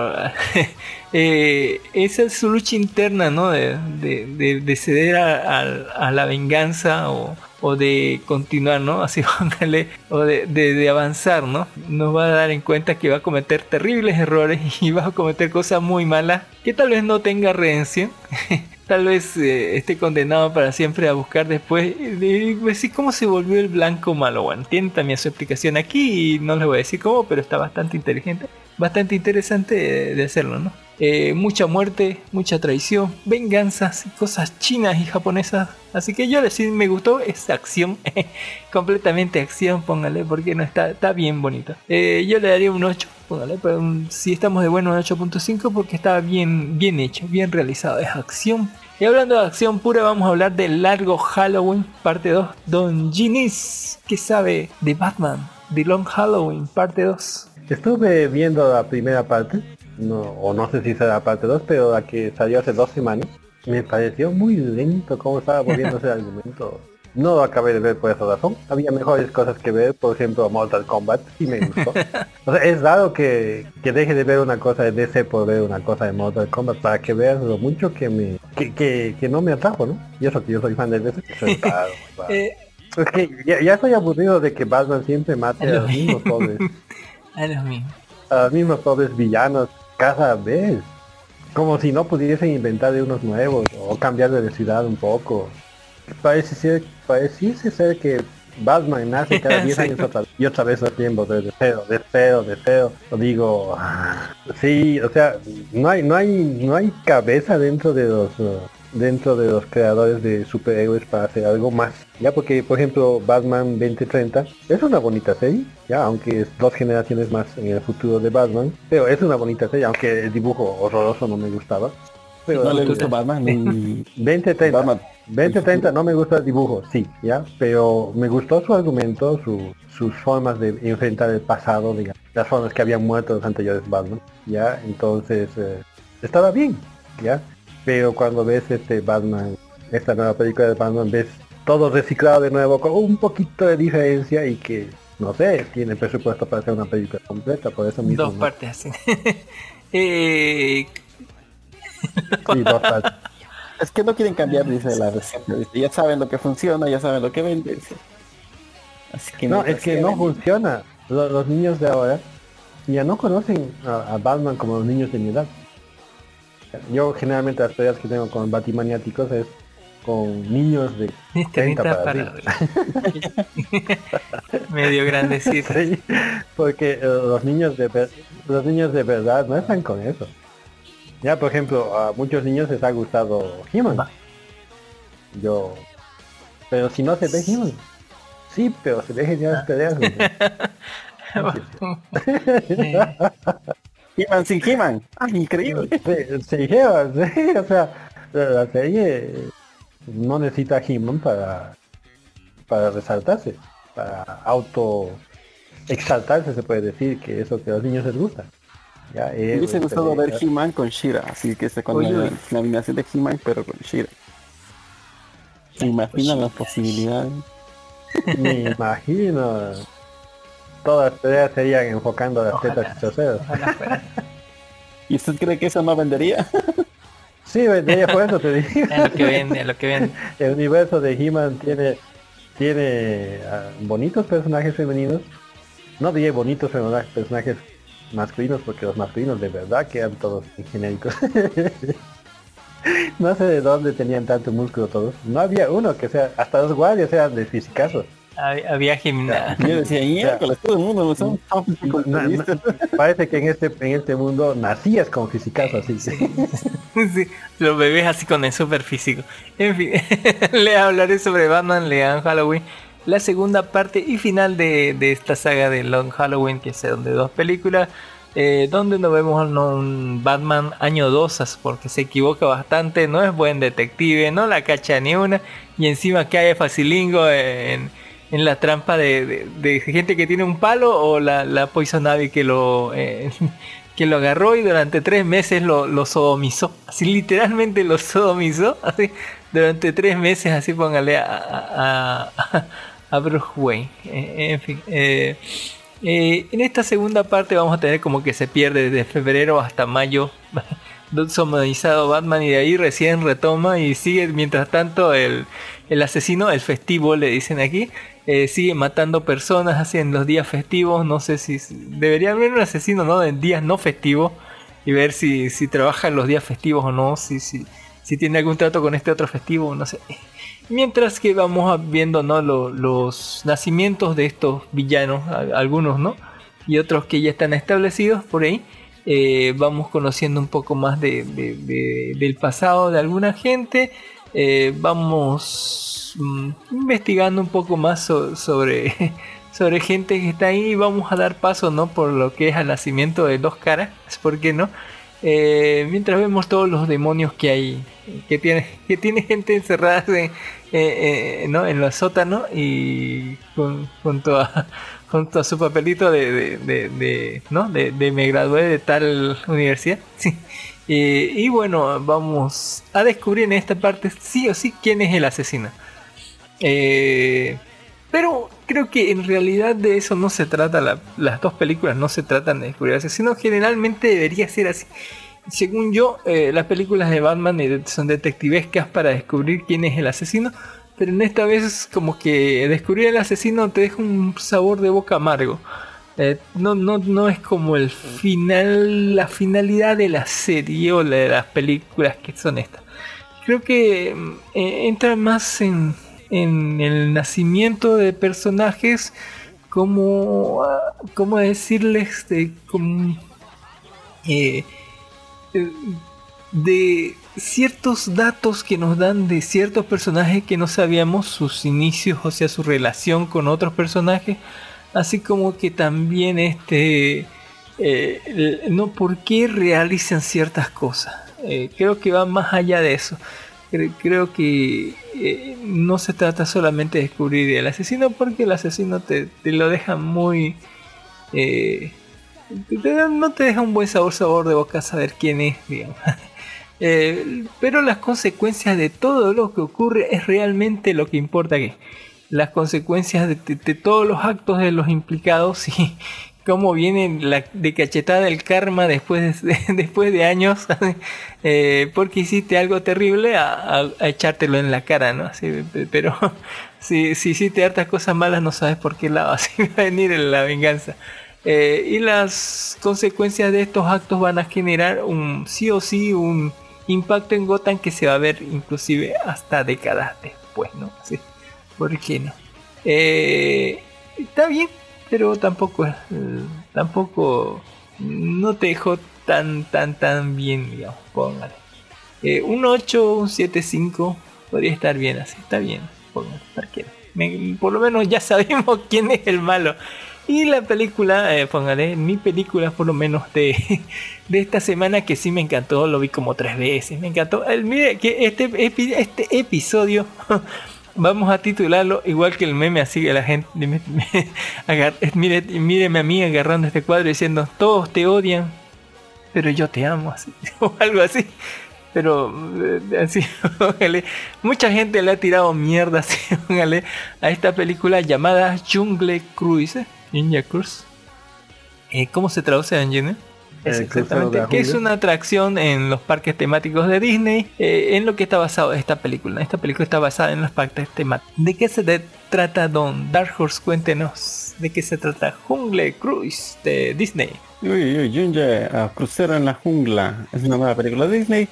Speaker 6: (laughs) eh, esa es su lucha interna, ¿no? De, de- de- de ceder a, a- a la venganza o, o de continuar, ¿no? (laughs) Así póngale, o de, de- avanzar, ¿no? Nos va a dar en cuenta que va a cometer terribles errores (laughs) y va a cometer cosas muy malas que tal vez no tenga redención. (laughs) Tal vez eh, esté condenado para siempre a buscar después de decir cómo se volvió el blanco malo. Bueno, tiene también su explicación aquí y no les voy a decir cómo, pero está bastante inteligente, bastante interesante de hacerlo, ¿no? Eh, mucha muerte, mucha traición, venganzas, cosas chinas y japonesas. Así que yo decir me gustó esta acción, (laughs) completamente acción, póngale, porque no está, está bien bonito. Eh, yo le daría un 8, póngale, pero si estamos de bueno un 8.5 porque está bien, bien hecho, bien realizado, es acción. Y hablando de acción pura, vamos a hablar del largo Halloween, parte 2. Don Ginis, ¿qué sabe de Batman? The Long Halloween, parte 2.
Speaker 8: Estuve viendo la primera parte, no, o no sé si será parte 2, pero la que salió hace dos semanas. Me pareció muy lento cómo estaba volviéndose el (laughs) argumento. No lo acabé de ver por esa razón. Había mejores cosas que ver, por ejemplo Mortal Kombat, y me gustó. (laughs) O sea, es raro que, que deje de ver una cosa de DC por ver una cosa de Mortal Kombat para que veas lo mucho que me que, que, que no me atrajo, ¿no? Y eso que yo soy fan de DC. soy raro, raro. (laughs)
Speaker 6: Eh,
Speaker 8: Es que ya, ya estoy aburrido de que Batman siempre mate a los mismos pobres
Speaker 6: a los mismos.
Speaker 8: a los mismos pobres villanos cada vez. Como si no pudiesen inventar de unos nuevos o cambiar de ciudad un poco. Parece ser, pareciese ser que Batman nace cada 10 (laughs)
Speaker 6: Sí.
Speaker 8: años otra y otra vez a tiempo de cero, de cero, de cero. Digo, ah, sí, o sea, no hay, no hay, no hay cabeza dentro de los dentro de los creadores de superhéroes para hacer algo más. Ya porque por ejemplo Batman 2030 es una bonita serie, ya aunque es dos generaciones más en el futuro de Batman, pero es una bonita serie, aunque el dibujo horroroso no me gustaba. Pero
Speaker 7: no le gusta Batman (laughs) ni
Speaker 8: 2030
Speaker 7: Batman.
Speaker 8: 2030 no me gusta el dibujo, sí, ya, pero me gustó su argumento, su- sus formas de enfrentar el pasado, digamos, las formas que habían muerto los anteriores Batman, ya, entonces eh, estaba bien, ya, pero cuando ves este Batman, esta nueva película de Batman, ves todo reciclado de nuevo con un poquito de diferencia y que no sé, tiene presupuesto para hacer una película completa, por eso mismo.
Speaker 6: Dos
Speaker 8: ¿no?
Speaker 6: partes así. (laughs) eh,
Speaker 8: Sí, dos partes.
Speaker 7: Es que no quieren cambiar, dice la receta. ya saben lo que funciona, ya saben lo que vende. dice. Así que
Speaker 8: No, es que no
Speaker 7: venden-
Speaker 8: funciona. Lo- Los, niños de ahora ya no conocen a, a Batman como los niños de mi edad. Yo generalmente las peleas que tengo con batimaniáticos es con niños de 30 para,
Speaker 6: para
Speaker 8: arriba. (laughs)
Speaker 6: medio grandecito.
Speaker 8: Sí, porque eh, los niños de los niños de verdad no están con eso. Ya por ejemplo a muchos niños les ha gustado He-Man. Yo pero si no se ve He-Man. Sí, pero se ve genial las peleas.
Speaker 7: He-Man sin He-Man. Ah, increíble.
Speaker 8: Sí, He-Man, sí, o sea, la serie no necesita He-Man para, para resaltarse, para auto exaltarse se puede decir que eso que a los niños les gusta. Ya,
Speaker 7: Me
Speaker 8: eh,
Speaker 7: hubiese gustado ver. He-Man con Shira, así que se con
Speaker 6: Oye.
Speaker 7: la, la animación de He-Man, pero con Shira. ¿Se imaginan las posibilidades?
Speaker 8: Me imagino. Todas las serían enfocando las
Speaker 6: Ojalá.
Speaker 8: tetas y
Speaker 6: fuera.
Speaker 7: ¿Y usted cree que eso no vendería? (laughs)
Speaker 8: Sí, vendría por eso te digo.
Speaker 6: Es lo que es lo que vende. (laughs)
Speaker 8: El universo de He-Man tiene, tiene ah, bonitos personajes femeninos. No diré bonitos persona- personajes masculinos porque los masculinos de verdad quedan todos genéricos. (laughs) no sé de dónde tenían tanto músculo todos. No había uno que sea, hasta los guardias eran de fisicazos.
Speaker 6: Había, había gimnasia.
Speaker 7: Yo decía, miércoles, todo el mundo no son tan
Speaker 8: Na-
Speaker 7: fisiculturistas".
Speaker 8: na- parece que en este, en este mundo nacías con fisicazos así. (laughs)
Speaker 6: Sí, los bebés así con el super físico. En fin, (laughs) le hablaré sobre Batman, lean Halloween. la segunda parte y final de, de esta saga de Long Halloween, que son de dos películas. eh, donde nos vemos a un Batman año 2 porque se equivoca bastante, no es buen detective, no la cacha ni una y encima cae facilingo en, en la trampa de, gente que tiene un palo o la, la Poison Ivy que lo, eh, (laughs) que lo agarró y durante tres meses lo, sodomizó, así literalmente lo sodomizó, así durante tres meses, así póngale a- a Bruce Wayne, Eh, en fin. eh, eh, en esta segunda parte vamos a tener como que se pierde desde febrero hasta mayo (laughs) sodomizado Batman y de ahí recién retoma y sigue mientras tanto el, el asesino, el festivo le dicen aquí, eh, sigue matando personas así en los días festivos, no sé si debería haber un asesino no en días no festivos y ver si, si trabaja en los días festivos o no, si, si, si tiene algún trato con este otro festivo, no sé. Mientras que vamos viendo ¿no? Lo- los nacimientos de estos villanos, algunos no, y otros que ya están establecidos por ahí, eh, vamos conociendo un poco más de, de- de- del pasado de alguna gente, eh, vamos mm, investigando un poco más so- sobre, (laughs) sobre gente que está ahí y vamos a dar paso ¿no? por lo que es el nacimiento de dos caras, (laughs) ¿por qué no? Eh, mientras vemos todos los demonios que hay, que tiene, (laughs) que tiene gente encerrada en, ¿no? en los sótanos y con- junto, a, junto a su papelito de, de, de- ¿no? de, me gradué de tal universidad. (laughs) Sí. Y bueno, vamos a descubrir en esta parte sí o sí quién es el asesino. Eh, pero creo que en realidad de eso no se trata, la- las dos películas no se tratan de descubrir asesinos, generalmente debería ser así. Según yo, eh, las películas de Batman son detectivescas para descubrir quién es el asesino, pero en esta vez como que descubrir el asesino te deja un sabor de boca amargo. Eh, no, no, no es como el final, la finalidad de la serie o la de las películas que son estas. Creo que mm, eh, entra más en, en el nacimiento de personajes como, ah, ¿cómo decirles? De, como, eh, de ciertos datos que nos dan de ciertos personajes que no sabíamos sus inicios, o sea, su relación con otros personajes, así como que también este, eh, no por qué realizan ciertas cosas. Eh, creo que va más allá de eso. Cre- Creo que eh, no se trata solamente de descubrir el asesino, porque el asesino te, te lo deja muy... no te deja un buen sabor, sabor de boca saber quién es, digamos. (laughs) Eh, pero las consecuencias de todo lo que ocurre es realmente lo que importa aquí. Las consecuencias de, todos los actos de los implicados y (laughs) cómo viene la de cachetada del karma después (laughs) de, después de años (laughs) eh, porque hiciste algo terrible a, a- echártelo en la cara, ¿no? Así, pe- pero si, si hiciste hartas cosas malas no sabes por qué lado así va a venir la venganza. Eh, y las consecuencias de estos actos van a generar un sí o sí un impacto en Gotham que se va a ver inclusive hasta décadas después, ¿no? Sí. ¿Por qué no? Eh, está bien, pero tampoco, eh, tampoco no te dejó tan, tan, tan bien, digamos, póngale. Eh, un 8, un 7, 5 podría estar bien así, está bien, póngale. Me- por lo menos ya (laughs) sabemos quién es el malo. Y la película, eh, póngale, mi película por lo menos de, (laughs) de esta semana que sí me encantó, lo vi como tres veces, me encantó. El, mire que este, este episodio (laughs) vamos a titularlo igual que el meme, así que la gente (laughs) me- mire, míreme a agarrando este cuadro diciendo, todos te odian, pero yo te amo, así, o algo así. Pero eh, así, póngale, mucha gente le ha tirado mierda así, a esta película llamada Jungle Cruise, ¿eh? Ninja Cruise. Eh, ¿Cómo se traduce en Gene? Es exactamente, que es una atracción en los parques temáticos de Disney, eh, en lo que está basado esta película. Esta película está basada en los parques temáticos. ¿De qué se de- trata Don Dark Horse? Cuéntenos. ¿De qué se trata Jungle Cruise de Disney?
Speaker 7: Uy, uy, Junge, ah, Crucero en la Jungla. Es una nueva película de Disney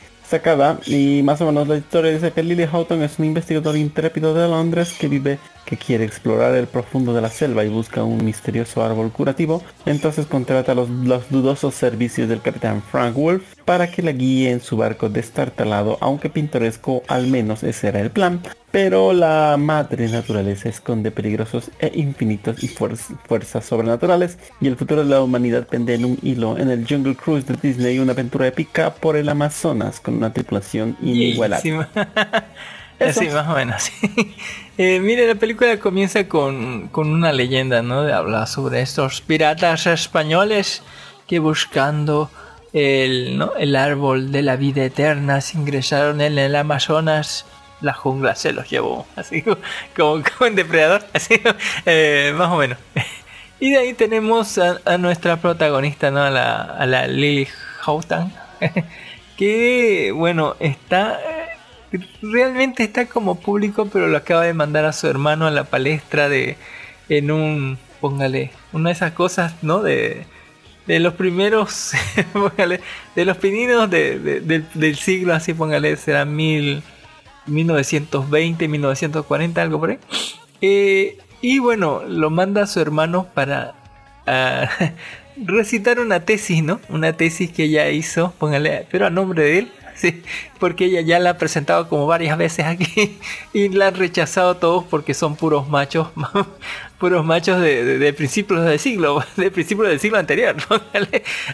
Speaker 7: y más o menos la historia dice que Lily Houghton es un investigador intrépido de Londres que vive, que quiere explorar el profundo de la selva y busca un misterioso árbol curativo. Entonces contrata los, los dudosos servicios del capitán Frank Wolf para que la guíe en su barco destartalado, aunque pintoresco, al menos ese era el plan. pero la madre naturaleza esconde peligrosos e infinitos y fuerzas sobrenaturales y el futuro de la humanidad pende en un hilo en el Jungle Cruise de Disney, una aventura épica por el Amazonas con una tripulación inigualable.
Speaker 6: Así (laughs) más o menos. Eh, mire, la película comienza con, una leyenda, ¿no? De hablar sobre estos piratas españoles que buscando el, ¿no? el árbol de la vida eterna se ingresaron en el Amazonas la jungla se los llevó, (laughs) así como, como en depredador, (laughs) así eh, más o menos. Y de ahí tenemos a, nuestra protagonista, ¿no? a la, a la Lily Houghton, (laughs) que bueno, está realmente está como público, pero lo acaba de mandar a su hermano a la palestra de en un, póngale, una de esas cosas, ¿no? De, de los primeros, (laughs) póngale, de los pininos de, del siglo, así póngale, será mil 1920, 1940, algo por ahí. Eh, y bueno, lo manda a su hermano para ah, (laughs) recitar una tesis, ¿no? Una tesis que ella hizo, póngale, pero a nombre de él, (laughs) sí, porque ella ya la ha presentado como varias veces aquí (laughs) y la han rechazado todos porque son puros machos, (laughs) puros machos de, principios del siglo, de principios del siglo anterior.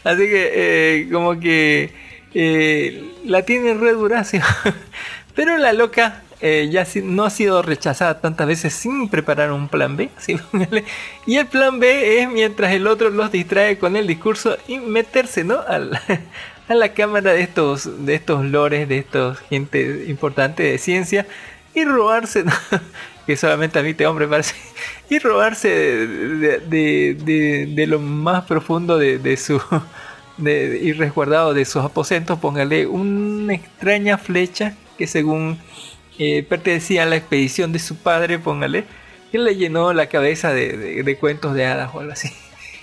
Speaker 6: Así que, eh, como que eh, la tienen re Pero la loca eh, ya no ha sido rechazada tantas veces sin preparar un plan B. y el plan B es mientras el otro los distrae con el discurso y meterse ¿no? A, la, cámara de estos, de estos lores, de estos gente importante de ciencia y robarse, (laughs) que solamente a mí te hombre parece, y robarse de, lo más profundo de, su (laughs) y resguardado de sus aposentos, póngale una extraña flecha que según eh, pertenecía a la expedición de su padre, póngale, que le llenó la cabeza de, cuentos de hadas o algo así. (laughs)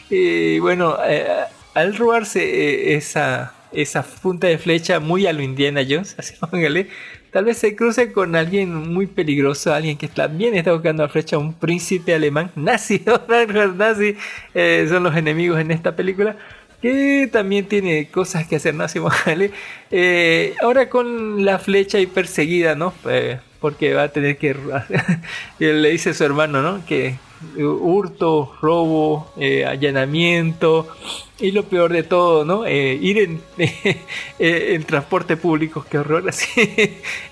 Speaker 6: Y bueno, eh, al robarse eh, esa, esa punta de flecha muy a lo Indiana Jones, (laughs) así póngale, tal vez se cruce con alguien muy peligroso, alguien que también está buscando la flecha, un príncipe alemán, (laughs) (laughs) nazi, nazi, son los enemigos en esta película que también tiene cosas que hacer, ¿no? Eh, ahora con la flecha y perseguida, ¿no? Eh, porque va a tener que... le dice a su hermano, ¿no? Que hurto, robo, eh, allanamiento y lo peor de todo, ¿no? ir en, (laughs) en, transporte público, qué horror, (laughs) así.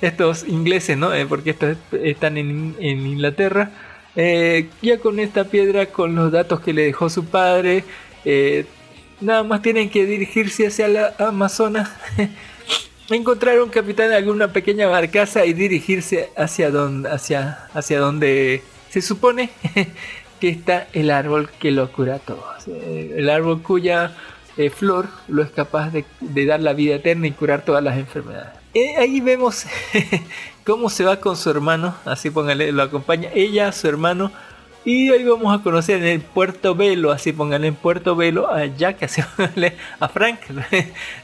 Speaker 6: Estos ingleses, ¿no? porque estos están en, en Inglaterra. ya con esta piedra, con los datos que le dejó su padre, Nada más tienen que dirigirse hacia la Amazonas, (laughs) encontrar un capitán de alguna pequeña barcaza y dirigirse hacia donde, hacia, hacia donde se supone (laughs) que está el árbol que lo cura todo. El árbol cuya eh, flor lo es capaz de, dar la vida eterna y curar todas las enfermedades. Eh, ahí vemos (laughs) cómo se va con su hermano, así póngale, lo acompaña ella, su hermano, y hoy vamos a conocer en el Puerto Velo, así pónganle en Puerto Velo a Jack, así (laughs) pónganle a Frank,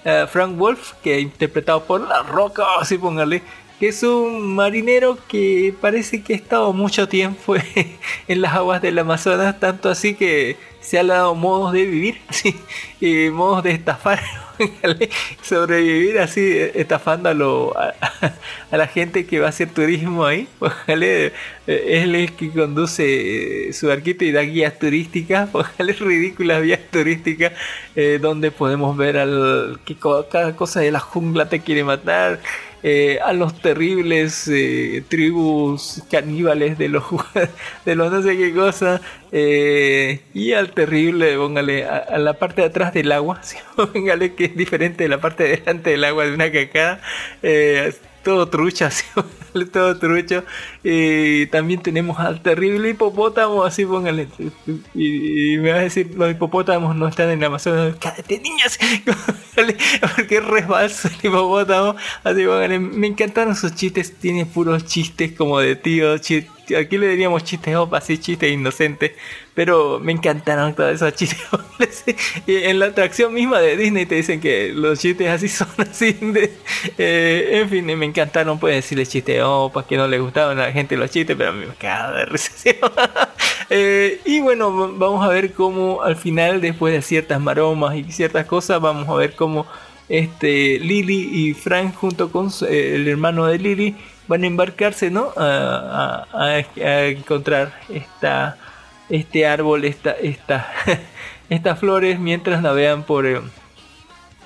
Speaker 6: a Frank Wolf, que interpretado por La Roca, así pónganle, que es un marinero que parece que ha estado mucho tiempo (laughs) en las aguas del Amazonas, tanto así que se ha dado modos de vivir, (laughs) ¿sí? y modos de estafar (laughs) sobrevivir así estafando a, a, la gente que va a hacer turismo ahí. Ojalá es el que conduce su barquito y da guías turísticas, ridículas guías turísticas eh, donde podemos ver al que cada cosa de la jungla te quiere matar. Eh, a los terribles eh, tribus caníbales de los (laughs) de los no sé qué cosa y al terrible póngale a, la parte de atrás del agua (laughs) póngale que es diferente de la parte de delante del agua de una cacada todo trucha, (laughs) (laughs) todo trucho. Y también tenemos al terrible hipopótamo, así póngale. Y, me vas a decir, los hipopótamos no están en la Amazonas. ¡Cállate, niñas! (laughs) Porque es resbalso el hipopótamo. Así póngale. Me encantaron sus chistes, tiene puros chistes como de tío, chistes aquí le diríamos chistes opas así chistes inocentes, pero me encantaron todos esos chistes (laughs) y en la atracción misma de Disney te dicen que los chistes así (laughs) son así, eh, en fin, me encantaron, pueden decirle chistes opas que no le gustaban a la gente los chistes, pero a mí me cago de recesión. (laughs) Eh, y bueno, vamos a ver cómo al final, después de ciertas maromas y ciertas cosas, vamos a ver cómo este Lily y Frank junto con el hermano de Lily van a embarcarse, ¿no? A, a- encontrar esta, este árbol, esta, esta, (laughs) estas flores mientras navegan por, eh,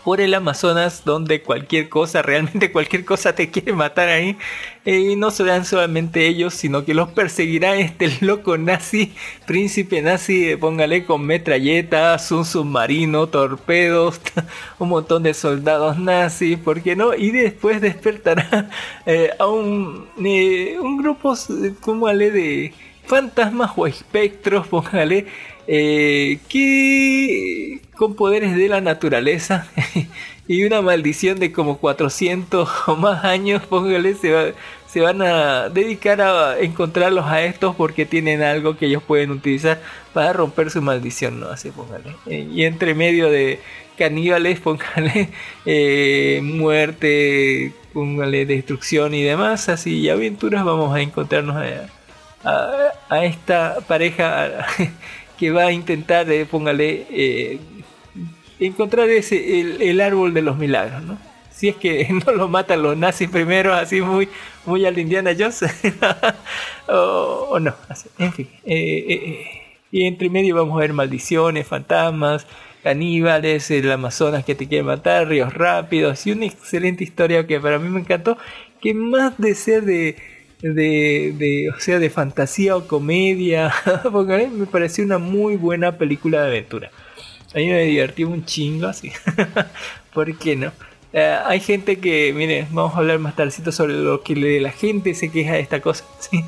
Speaker 6: por el Amazonas donde cualquier cosa, realmente cualquier cosa te quiere matar ahí. Eh, y no serán solamente ellos, sino que los perseguirá este (laughs) loco nazi, príncipe nazi, eh, póngale con metralletas, un submarino, torpedos, (laughs) un montón de soldados nazis, ¿por qué no? Y después despertará (laughs) eh, a un, eh, un grupo, de fantasmas o espectros, póngale, eh, que con poderes de la naturaleza (laughs) y una maldición de como 400 (laughs) o más años, póngale, se, se van a dedicar a encontrarlos a estos porque tienen algo que ellos pueden utilizar para romper su maldición, ¿no? Así, póngale. Eh, y entre medio de caníbales, (laughs) póngale, eh, muerte, póngale, destrucción y demás, así, y aventuras, vamos a encontrarnos a, a esta pareja va a intentar, eh, póngale, eh, encontrar ese el, árbol de los milagros, ¿no? Si es que (laughs) no lo matan los nazis primero, así muy, muy al Indiana Jones, (laughs) o, no, en fin. eh, eh. Y entre medio vamos a ver maldiciones, fantasmas, caníbales, el Amazonas que te quiere matar, ríos rápidos y una excelente historia que para mí me encantó, que más de ser de, de, de, o sea, de fantasía o comedia, (laughs) porque a mí me pareció una muy buena película de aventura. A mí me divertí un chingo así. (laughs) ¿Por qué no? Eh, hay gente que, mire, vamos a hablar más tardecito sobre lo que la gente se queja de esta cosa. (laughs) ¿sí?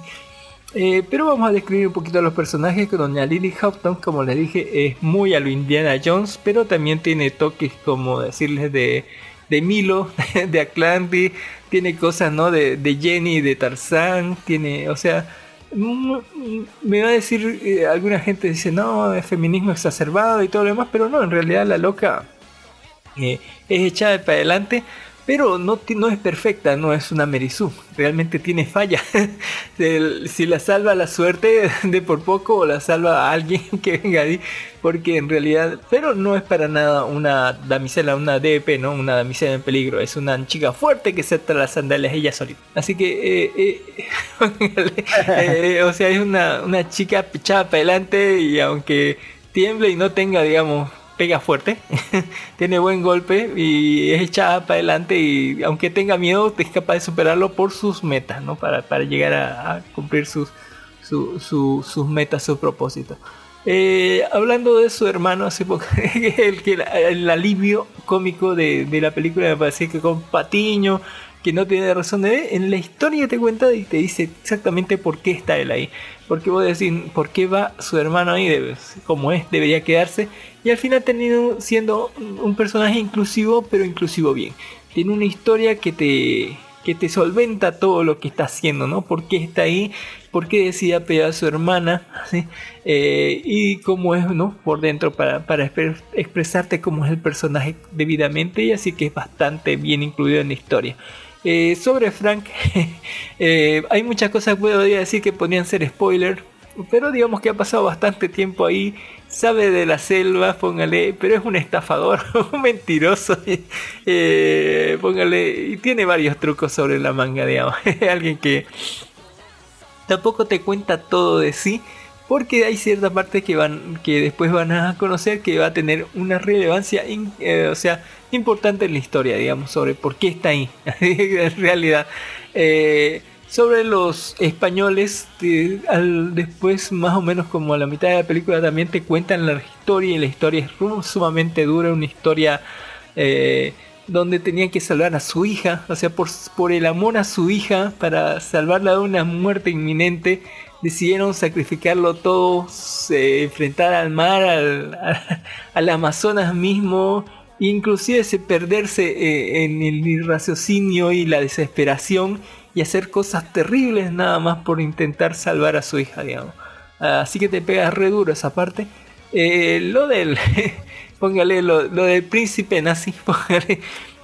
Speaker 6: Eh, pero vamos a describir un poquito a los personajes. que Doña Lily Houghton, como les dije, es muy a lo Indiana Jones, pero también tiene toques, como decirles, de, de Milo, (laughs) de Atlantis. Tiene cosas, ¿no? De, de Jenny, de Tarzán. Tiene, o sea, me va a decir, eh, alguna gente dice, no, es feminismo exacerbado y todo lo demás, pero no, en realidad la loca eh, es echada para adelante, pero no, no es perfecta, no es una Merizú, realmente tiene falla. (laughs) Si la salva la suerte (laughs) de por poco o la salva a alguien (laughs) que venga ahí, porque en realidad, pero no es para nada una damisela, una DP, ¿no? Una damisela en peligro, es una chica fuerte que se ata las sandalias ella solita. Así que, eh, eh, eh, o sea, es una, una chica echada para adelante y aunque tiemble y no tenga, digamos, pega fuerte, (laughs) tiene buen golpe y es echada para adelante y aunque tenga miedo es capaz de superarlo por sus metas, ¿no? Para, para llegar a, cumplir sus, su- su- sus metas, sus propósitos. Eh, hablando de su hermano, hace poco, (laughs) el, que el alivio cómico de, de la película me parece que con Patiño, que no tiene razón de ver, en la historia te cuenta y te dice exactamente por qué está él ahí. Porque vos decís, ¿por qué va su hermano ahí? Como es, debería quedarse. Y al final termina siendo un personaje inclusivo, pero inclusivo bien. Tiene una historia que te, que te solventa todo lo que está haciendo, ¿no? ¿Por qué está ahí? ¿Por qué decide apegar a su hermana? (laughs) Eh, y cómo es, ¿no? Por dentro para, para expresarte cómo es el personaje debidamente y así que es bastante bien incluido en la historia. Eh, sobre Frank, (laughs) eh, hay muchas cosas que podría decir que podrían ser spoiler, pero digamos que ha pasado bastante tiempo ahí, sabe de la selva, póngale, pero es un estafador, (laughs) un mentiroso, (laughs) eh, póngale, y tiene varios trucos sobre la manga, digamos, alguien que tampoco te cuenta todo de sí, porque hay ciertas partes que van que después van a conocer que va a tener una relevancia eh, o sea importante en la historia digamos sobre por qué está ahí (laughs) en realidad. Eh, sobre los españoles después más o menos como a la mitad de la película también te cuentan la historia y la historia es sumamente dura una historia eh, donde tenían que salvar a su hija, o sea, por, por el amor a su hija, para salvarla de una muerte inminente, decidieron sacrificarlo todo, se enfrentar al mar, al, Amazonas mismo, inclusive se perderse eh, en el raciocinio y la desesperación y hacer cosas terribles nada más por intentar salvar a su hija, digamos. Así que te pegas re duro esa parte. Eh, lo del. (laughs) póngale lo, lo del príncipe nazi, (laughs) póngale.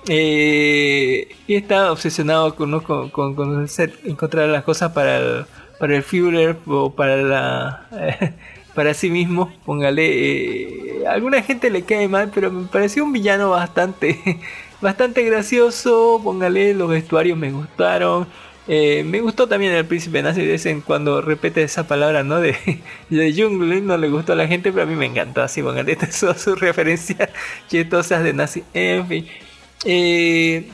Speaker 6: eh, y está obsesionado con, ¿no? con, con- con encontrar las cosas para el, para el Führer o para la. (laughs) para sí mismo, póngale. eh, alguna gente le cae mal, pero me pareció un villano bastante. (laughs) bastante gracioso. Póngale, los vestuarios me gustaron. Eh, me gustó también el príncipe nazi, de vez en cuando repite esa palabra, ¿no? De, (laughs) de Jungle, no le gustó a la gente, pero a mí me encantó, así, bueno, estas son sus referencias chetosas de nazi. En fin. Eh,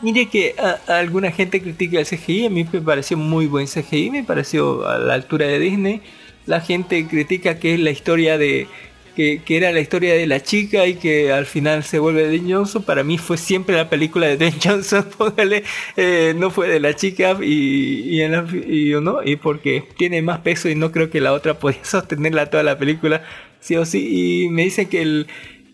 Speaker 6: mire que a, alguna gente critica el CGI, a mí me pareció muy buen CGI, me pareció a la altura de Disney. La gente critica que es la historia de que, que era la historia de la chica y que al final se vuelve Dwayne Johnson. Para mí fue siempre la película de Dwayne (laughs) Johnson, póngale, eh, no fue de la chica y, y, en la- y, ¿no? y porque tiene más peso y no creo que la otra (laughs) podía sostenerla toda la película, sí o sí. Y me dicen que el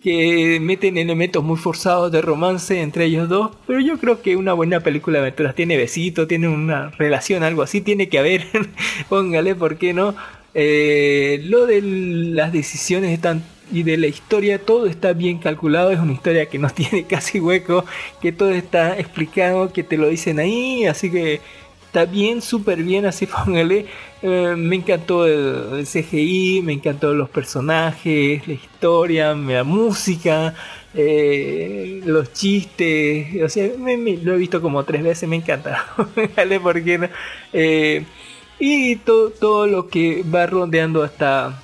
Speaker 6: que meten elementos muy forzados de romance entre ellos dos, pero yo creo que una buena película de aventuras tiene besito, tiene una relación, algo así, tiene que haber, (laughs) póngale, ¿por qué no? Eh, lo de las decisiones están y de la historia todo está bien calculado, es una historia que no (laughs) tiene casi hueco, que todo está explicado, que te lo dicen ahí, así que está bien, súper bien, así (laughs) póngale. Eh, me encantó el, CGI, me encantó los personajes, la historia, la música, eh, los chistes, o sea, lo he visto como tres veces, me encanta. (laughs) ¿Vale? ¿Por qué no? Eh, y todo, todo lo que va rondeando hasta,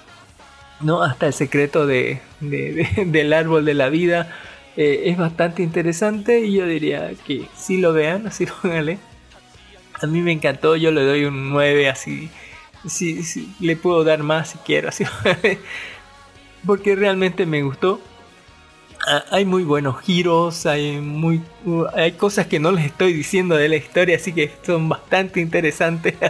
Speaker 6: ¿no? hasta el secreto de- (laughs) del árbol de la vida eh, es bastante interesante y yo diría que si lo vean, así póngale. A mí me encantó, yo le doy un 9 así. Si- le puedo dar más si quiero, así. (laughs) Porque realmente me gustó. Ah, Hay muy buenos giros, hay muy uh, hay cosas que no les estoy diciendo de la historia, así que son bastante interesantes. (laughs)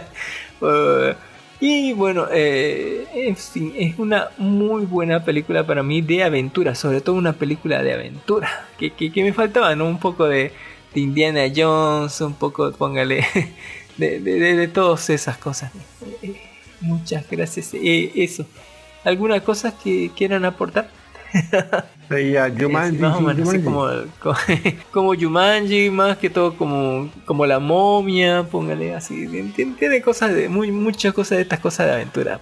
Speaker 6: Uh, y bueno, eh, es una muy buena película para mí de aventura, sobre todo una película de aventura. Que, que, que me faltaba, ¿no? Un poco de, de Indiana Jones, un poco, póngale, (laughs) de, de, de, de todas esas cosas. Eh, muchas gracias. Eh, eso. ¿Alguna cosa que quieran aportar? (laughs)
Speaker 8: Sería
Speaker 6: Eh,
Speaker 8: Jumanji,
Speaker 6: sí, más o
Speaker 8: sí,
Speaker 6: menos, así
Speaker 8: Jumanji.
Speaker 6: como, como, (laughs) como Jumanji, más que todo como, como la momia, póngale así. Tiene, tiene cosas de, muy, muchas cosas de estas cosas de aventura.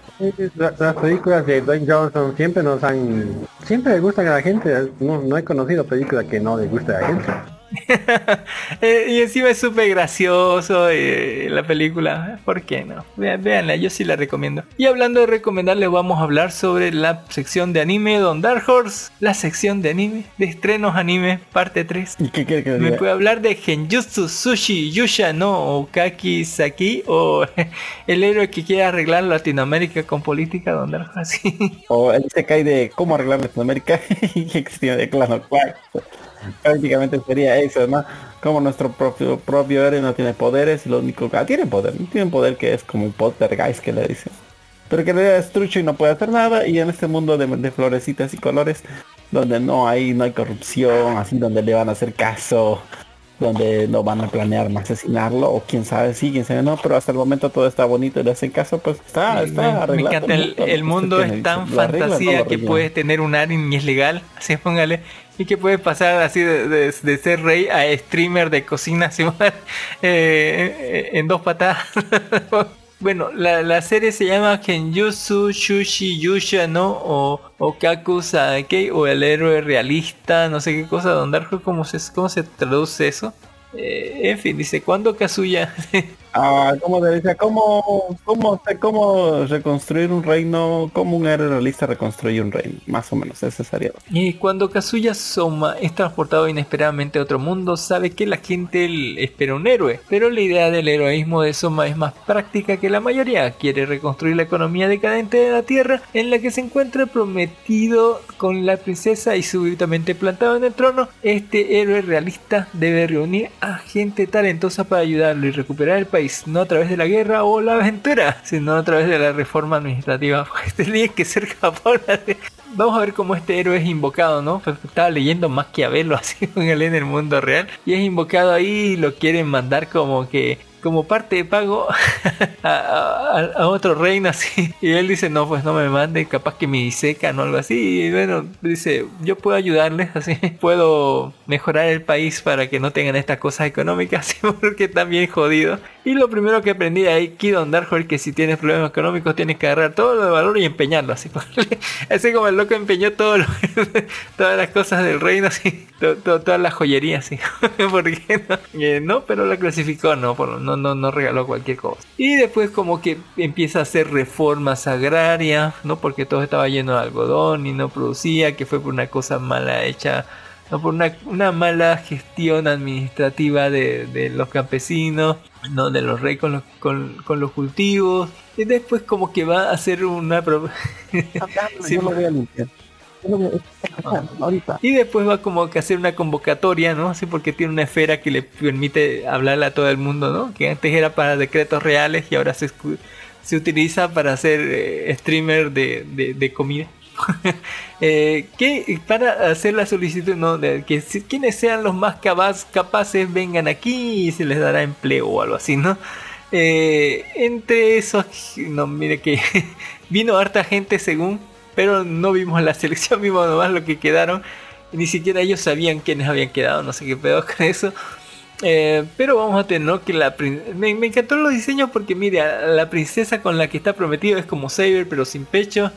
Speaker 8: La- Las películas de Dwayne Johnson siempre nos han... Siempre le gustan a la gente. No, no he conocido película que no le guste a la gente. (laughs)
Speaker 6: Eh, y encima es súper gracioso eh, la película. ¿Por qué no? Vean, véanla, yo sí la recomiendo. Y hablando de recomendar, les vamos a hablar sobre la sección de anime Don Dark Horse. La sección de anime, de estrenos anime, parte 3.
Speaker 7: ¿Y qué quiere que
Speaker 6: ¿Me puede hablar de Genjutsu Sushi Yusha no Okaki Saki? ¿O (laughs) el héroe que quiere arreglar Latinoamérica con política Don Dark Horse? (laughs)
Speaker 7: O el cae de cómo arreglar Latinoamérica y de cuac. (laughs) Prácticamente sería eso, ¿no? Como nuestro propio propio héroe no tiene poderes lo único que ah, tiene poder, tiene un poder que es como el poltergeist que le dicen. Pero que es trucho y no puede hacer nada y en este mundo de, de florecitas y colores donde no hay no hay corrupción, así donde le van a hacer caso, donde no van a planear asesinarlo o quién sabe sí, quién sabe no, pero hasta el momento todo está bonito y le hacen caso, pues está,
Speaker 6: me,
Speaker 7: está
Speaker 6: me
Speaker 7: arreglado
Speaker 6: encanta el, mundo es tan fantasía que puedes tener un Arin y es legal, (laughs) así póngale, y que puedes pasar así de, de- de ser rey a streamer de cocina (laughs) así, eh, en dos patadas. (laughs) Bueno, la, la serie se llama Kenjutsu Shushi Yusha, ¿no? O, o Kaku Saekei, o el héroe realista, no sé qué cosa, Don Darjo, ¿cómo se, cómo se traduce eso? Eh, en fin, dice, ¿cuándo Kazuya? (laughs)
Speaker 7: Ah, como decía, ¿cómo, cómo, cómo reconstruir un reino? ¿Cómo un héroe realista reconstruye un reino? Más o menos, ese sería.
Speaker 6: Y cuando Kazuya Soma es transportado inesperadamente a otro mundo, sabe que la gente espera un héroe. Pero la idea del heroísmo de Soma es más práctica que la mayoría. Quiere reconstruir la economía decadente de la Tierra, en la que se encuentra prometido con la princesa y súbitamente plantado en el trono. Este héroe realista debe reunir a gente talentosa para ayudarlo y recuperar el país, no a través de la guerra o la aventura, sino a través de la reforma administrativa. (laughs) Pues tenía que ser así. Vamos a ver cómo este héroe es invocado, ¿no? Pues estaba leyendo Maquiavelo (laughs) así con él en el mundo real. Y es invocado ahí y lo quieren mandar como que como parte de pago (laughs) a, a- a otro reino así. Y él dice, no, pues no me mande, capaz que me disecan o algo así. Y bueno, dice, yo puedo ayudarles así, (laughs) puedo mejorar el país para que no tengan estas cosas económicas, (laughs) porque están bien jodidos. Y lo primero que aprendí ahí, Kidon Darkhold, que si tienes problemas económicos tienes que agarrar todo lo de valor y empeñarlo así. así como el loco empeñó todo lo- todas las cosas del reino, así, to- to- todas las joyerías, así. ¿Por qué no? Eh, no, pero la clasificó, no, por- no no, no, no regaló cualquier cosa. Y después como que empieza a hacer reformas agrarias, ¿no? Porque todo estaba lleno de algodón y no producía, que fue por una cosa mala hecha, no por una, una mala gestión administrativa de, de los campesinos, no de los reyes con los, con, con los cultivos. Y después como que va a hacer una... pro- (laughs) Sí,
Speaker 7: yo lo voy a limpiar. Yo lo voy a- ahorita.
Speaker 6: Y después va como que a hacer una convocatoria, ¿no? Así porque tiene una esfera que le permite hablarle a todo el mundo, ¿no? Que antes era para decretos reales y ahora se, se utiliza para hacer eh, streamer de, de- de comida. (laughs) Eh, que para hacer la solicitud, ¿no? De que si- quienes sean los más capaz- capaces vengan aquí y se les dará empleo o algo así, ¿no? Eh, entre esos, no, mire que (laughs) vino harta gente según, pero no vimos la selección, (laughs) vimos nomás lo que quedaron. Ni siquiera ellos sabían quiénes habían quedado, no sé qué pedo con eso. Eh, pero vamos a tener que la me, me encantó los diseños porque mire, a- la princesa con la que está prometido es como Saber pero sin pecho.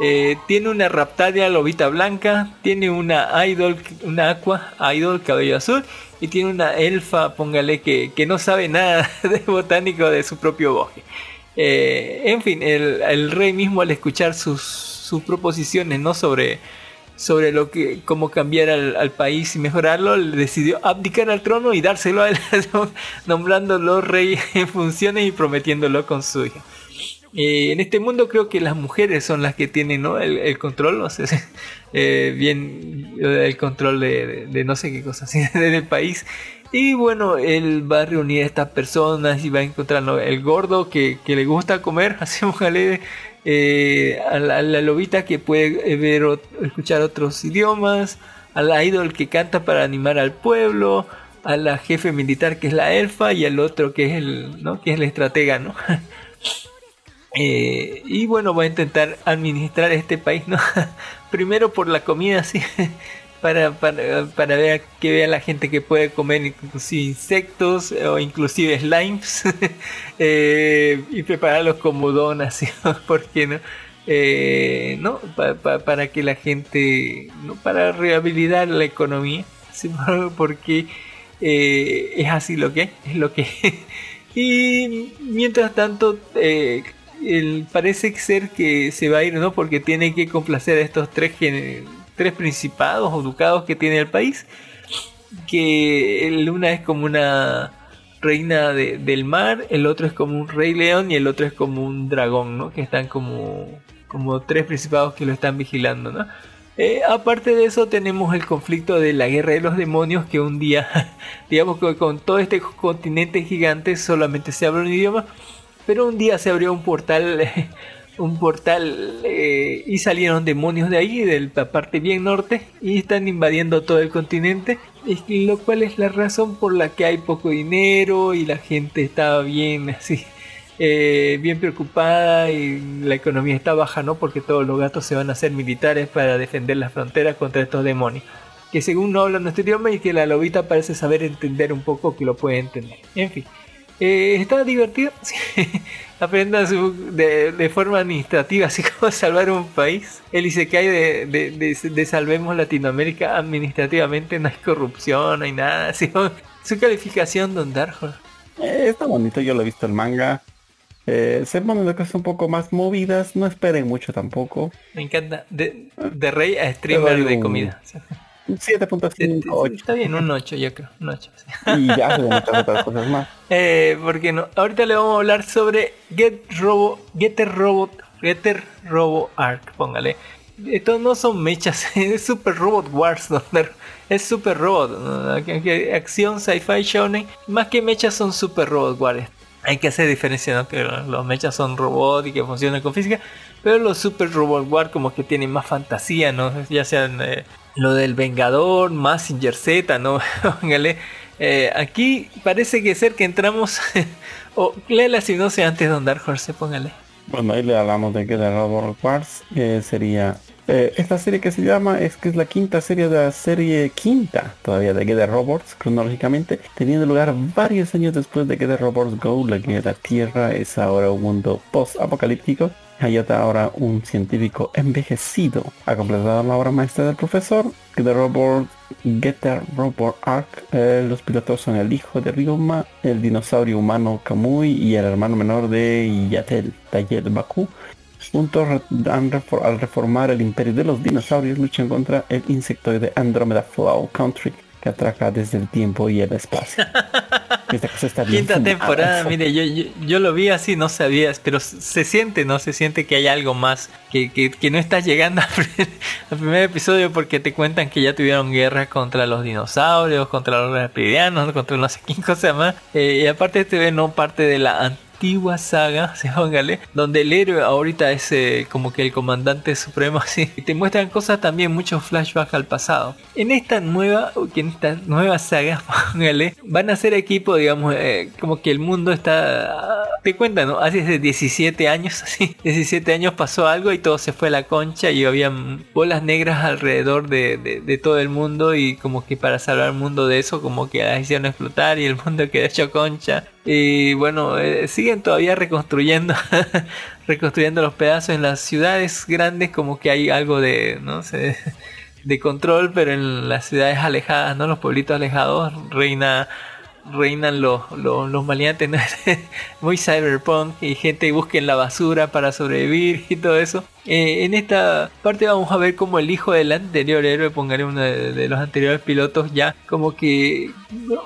Speaker 6: Eh, tiene una Raptaria lobita blanca, tiene una Idol, una Aqua Idol cabello azul y tiene una elfa, póngale que, que no sabe nada (laughs) de botánico de su propio bosque. Eh, en fin, el, el rey mismo al escuchar sus, sus proposiciones ¿no? sobre, sobre lo que cómo cambiar al, país y mejorarlo, decidió abdicar al trono y dárselo a él, (laughs) nombrándolo rey en funciones y prometiéndolo con su hija. Eh, en este mundo creo que las mujeres son las que tienen ¿no? el, control, no sé, (laughs) eh, bien el control de, no sé qué cosas (laughs) del país. Y bueno, él va a reunir a estas personas y va a encontrar el gordo que, que le gusta comer, así ojalá, eh, a, la, a la lobita que puede eh, ver o escuchar otros idiomas, a la idol que canta para animar al pueblo, a la jefe militar que es la elfa y al otro que es el, ¿no? que es el estratega, ¿no? (laughs) Eh, y bueno, voy a intentar administrar este país, ¿no? (laughs) Primero por la comida, (laughs) sí, para, para, para ver que vea la gente que puede comer inclusive insectos o inclusive slimes (laughs) eh, y prepararlos como donas, ¿sí? (laughs) ¿por qué no? Eh, ¿no? Pa- pa- para que la gente, ¿no? para rehabilitar la economía, (laughs) ¿sí? porque eh, es así lo que es lo que y mientras tanto eh, parece ser que se va a ir no porque tiene que complacer a estos tres gen- tres principados o ducados que tiene el país que el una es como una reina de- del mar el otro es como un rey león y el otro es como un dragón no que están como como tres principados que lo están vigilando no eh, aparte de eso tenemos el conflicto de la guerra de los demonios que un día, (laughs) digamos que con todo este continente gigante solamente se habla un idioma, pero un día se abrió un portal, (laughs) un portal eh, y salieron demonios de ahí, de la parte bien norte, y están invadiendo todo el continente, lo cual es la razón por la que hay poco dinero y la gente está bien así. eh, bien preocupada y la economía está baja, ¿no? Porque todos los gatos se van a hacer militares para defender las fronteras contra estos demonios. Que según no hablan nuestro idioma y que la lobita parece saber entender un poco que lo puede entender. En fin. Eh, está divertido. (laughs) Sí. Aprenda su- de, de forma administrativa, así como salvar un país. El Isekai de, de, de, de Salvemos Latinoamérica administrativamente no hay corrupción, no hay nada. (laughs) Así, su calificación, Don Darjo.
Speaker 7: Eh, está bonito, yo lo he visto el manga. Eh, se ponen las cosas un poco más movidas, no esperen mucho tampoco.
Speaker 6: Me encanta. De, de rey a streamer de
Speaker 7: un
Speaker 6: comida. Sí.
Speaker 7: 7.5, 8.
Speaker 6: Está bien, un 8 yo creo. Un 8. sí.
Speaker 7: Y ya se muchas otras cosas más. (laughs)
Speaker 6: Eh, porque no. Ahorita le vamos a hablar sobre Get Robo, Getter Robot, Getter Robo Arc, póngale. Estos no son mechas, (laughs) es Super Robot Wars, donde es Super Robot, acción, sci-fi, shonen, más que mechas son Super Robot Wars. Hay que hacer diferencia, ¿no? Que los mechas son robots y que funcionan con física, pero los Super Robot Wars como que tienen más fantasía, ¿no? Ya sean eh, lo del Vengador, Massinger Z, ¿no? (laughs) Póngale. Eh, aquí parece que ser que entramos. (laughs) o lea la sinopsis antes de Dark Horse, póngale.
Speaker 7: Bueno, ahí le hablamos de que de Robot Wars, que sería eh, esta serie que se llama, es que es la quinta serie de la serie quinta todavía de the Robots, cronológicamente, teniendo lugar varios años después de que The Robots Go, la que la Tierra es ahora un mundo post-apocalíptico. Hayata, ahora un científico envejecido, ha completado la obra maestra del profesor. The Robot Getter Robot Arc. Eh, los pilotos son el hijo de Ryuma, el dinosaurio humano Kamui y el hermano menor de Yatel, Tayel Baku. Juntos al reformar el imperio de los dinosaurios luchan contra el insectoide Andromeda Flow Country que atraca desde el tiempo y el espacio. (laughs)
Speaker 6: Esta cosa está bien Quinta temporada, (laughs) mire, yo, yo, lo vi así, no sabía, pero se siente, ¿no? Se siente que hay algo más, que, que, no está llegando (laughs) al primer episodio porque te cuentan que ya tuvieron guerra contra los dinosaurios, contra los reptilianos, contra no sé quién cosa más. Eh, y aparte te ve no parte de la antigua saga, (laughs) se póngale, donde el héroe ahorita es eh, como que el comandante supremo, (laughs) así. Y te muestran cosas también, muchos flashbacks al pasado. En esta nueva, en esta nueva saga, (laughs) póngale, van a ser equipo, digamos, eh, como que el mundo está. Te cuentan, ¿no? Hace 17 años, así. 17 años pasó algo y todo se fue a la concha y había bolas negras alrededor de, de, todo el mundo y como que para salvar el mundo de eso, como que la hicieron explotar y el mundo quedó hecho concha. Y bueno, eh, siguen todavía reconstruyendo, (laughs) reconstruyendo los pedazos en las ciudades grandes, como que hay algo de, no sé, de control, pero en las ciudades alejadas, ¿no? Los pueblitos alejados reina reinan los, los, los maleantes, (laughs) muy cyberpunk y gente busca en la basura para sobrevivir y todo eso. Eh, en esta parte vamos a ver como el hijo del anterior héroe, póngale uno de, los anteriores pilotos, ya como que,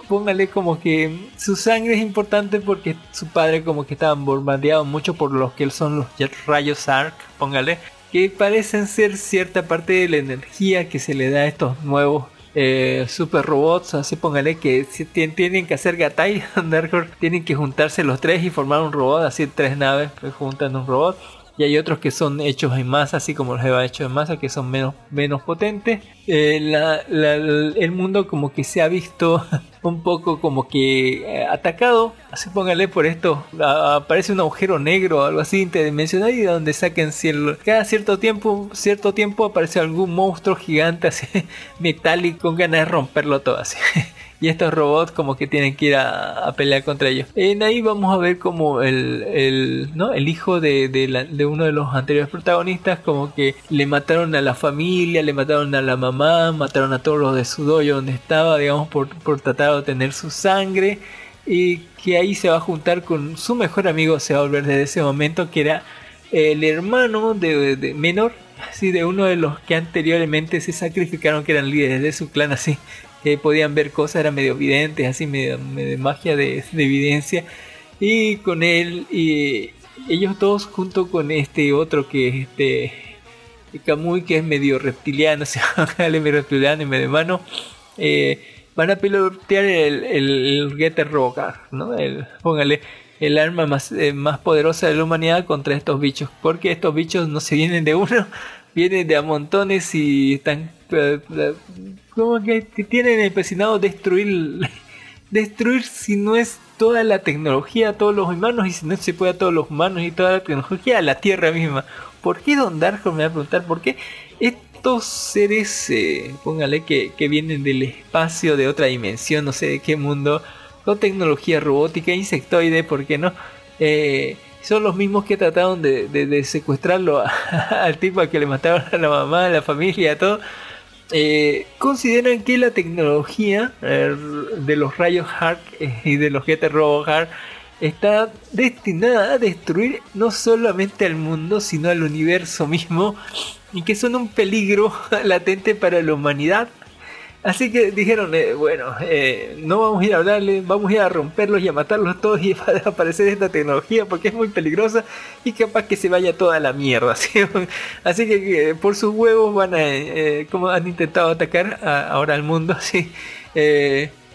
Speaker 6: póngale como que su sangre es importante porque su padre como que estaba bombardeado mucho por los que son los rayos ARC, póngale, que parecen ser cierta parte de la energía que se le da a estos nuevos eh, super robots, así póngale que tienen que hacer Gatai, (laughs) tienen que juntarse los tres y formar un robot, así tres naves pues, juntan un robot y hay otros que son hechos en masa, así como los Eva hechos en masa, que son menos, menos potentes. Eh, el mundo como que se ha visto (laughs) un poco como que eh, atacado, así póngale por esto, aparece un agujero negro o algo así interdimensional y de donde saquen cielo. Cada cierto tiempo, cierto tiempo aparece algún monstruo gigante así (laughs) metálico con ganas de romperlo todo así. (laughs) y estos robots como que tienen que ir a, pelear contra ellos. En ahí vamos a ver como el, el, ¿no? el hijo de, de, uno de los anteriores protagonistas como que le mataron a la familia, le mataron a la mamá, mataron a todos los de su dojo donde estaba, digamos, por, por tratar de obtener su sangre y que ahí se va a juntar con su mejor amigo, se va a volver desde ese momento que era el hermano de, de menor así de uno de los que anteriormente se sacrificaron que eran líderes de su clan así que podían ver cosas, eran medio videntes, así medio, medio magia de, evidencia. Y con él, y ellos todos junto con este otro que es este Kamui, que es medio reptiliano, (laughs) se medio reptiliano y medio humano, eh, van a pilotear el, el, Getter Rogar, ¿no? El, póngale el arma más, eh, más poderosa de la humanidad contra estos bichos, porque estos bichos no se vienen de uno, (laughs) vienen de a montones y están como que, tienen empecinado destruir (laughs) destruir si no es toda la tecnología a todos los humanos y si no se puede a todos los humanos y toda la tecnología a la Tierra misma. ¿Por qué Don Darko me va a preguntar por qué estos seres, eh, póngale que, vienen del espacio de otra dimensión, no sé de qué mundo, con tecnología robótica, insectoide, ¿por qué no? Eh, son los mismos que trataron de, secuestrarlo (laughs) al tipo al que le mataron a la mamá, a la familia, a todo eh, consideran que la tecnología eh, de los rayos Hark eh, y de los Getter Robo Hark está destinada a destruir no solamente al mundo, sino al universo mismo y que son un peligro (laughs) latente para la humanidad Así que dijeron, eh, bueno, eh, no vamos a ir a hablarle, vamos a ir a romperlos y a matarlos todos y (laughs) va a desaparecer esta tecnología porque es muy peligrosa y capaz que se vaya toda la mierda. (laughs) Así que por sus huevos van a, eh, como han intentado atacar ahora al mundo, (laughs) así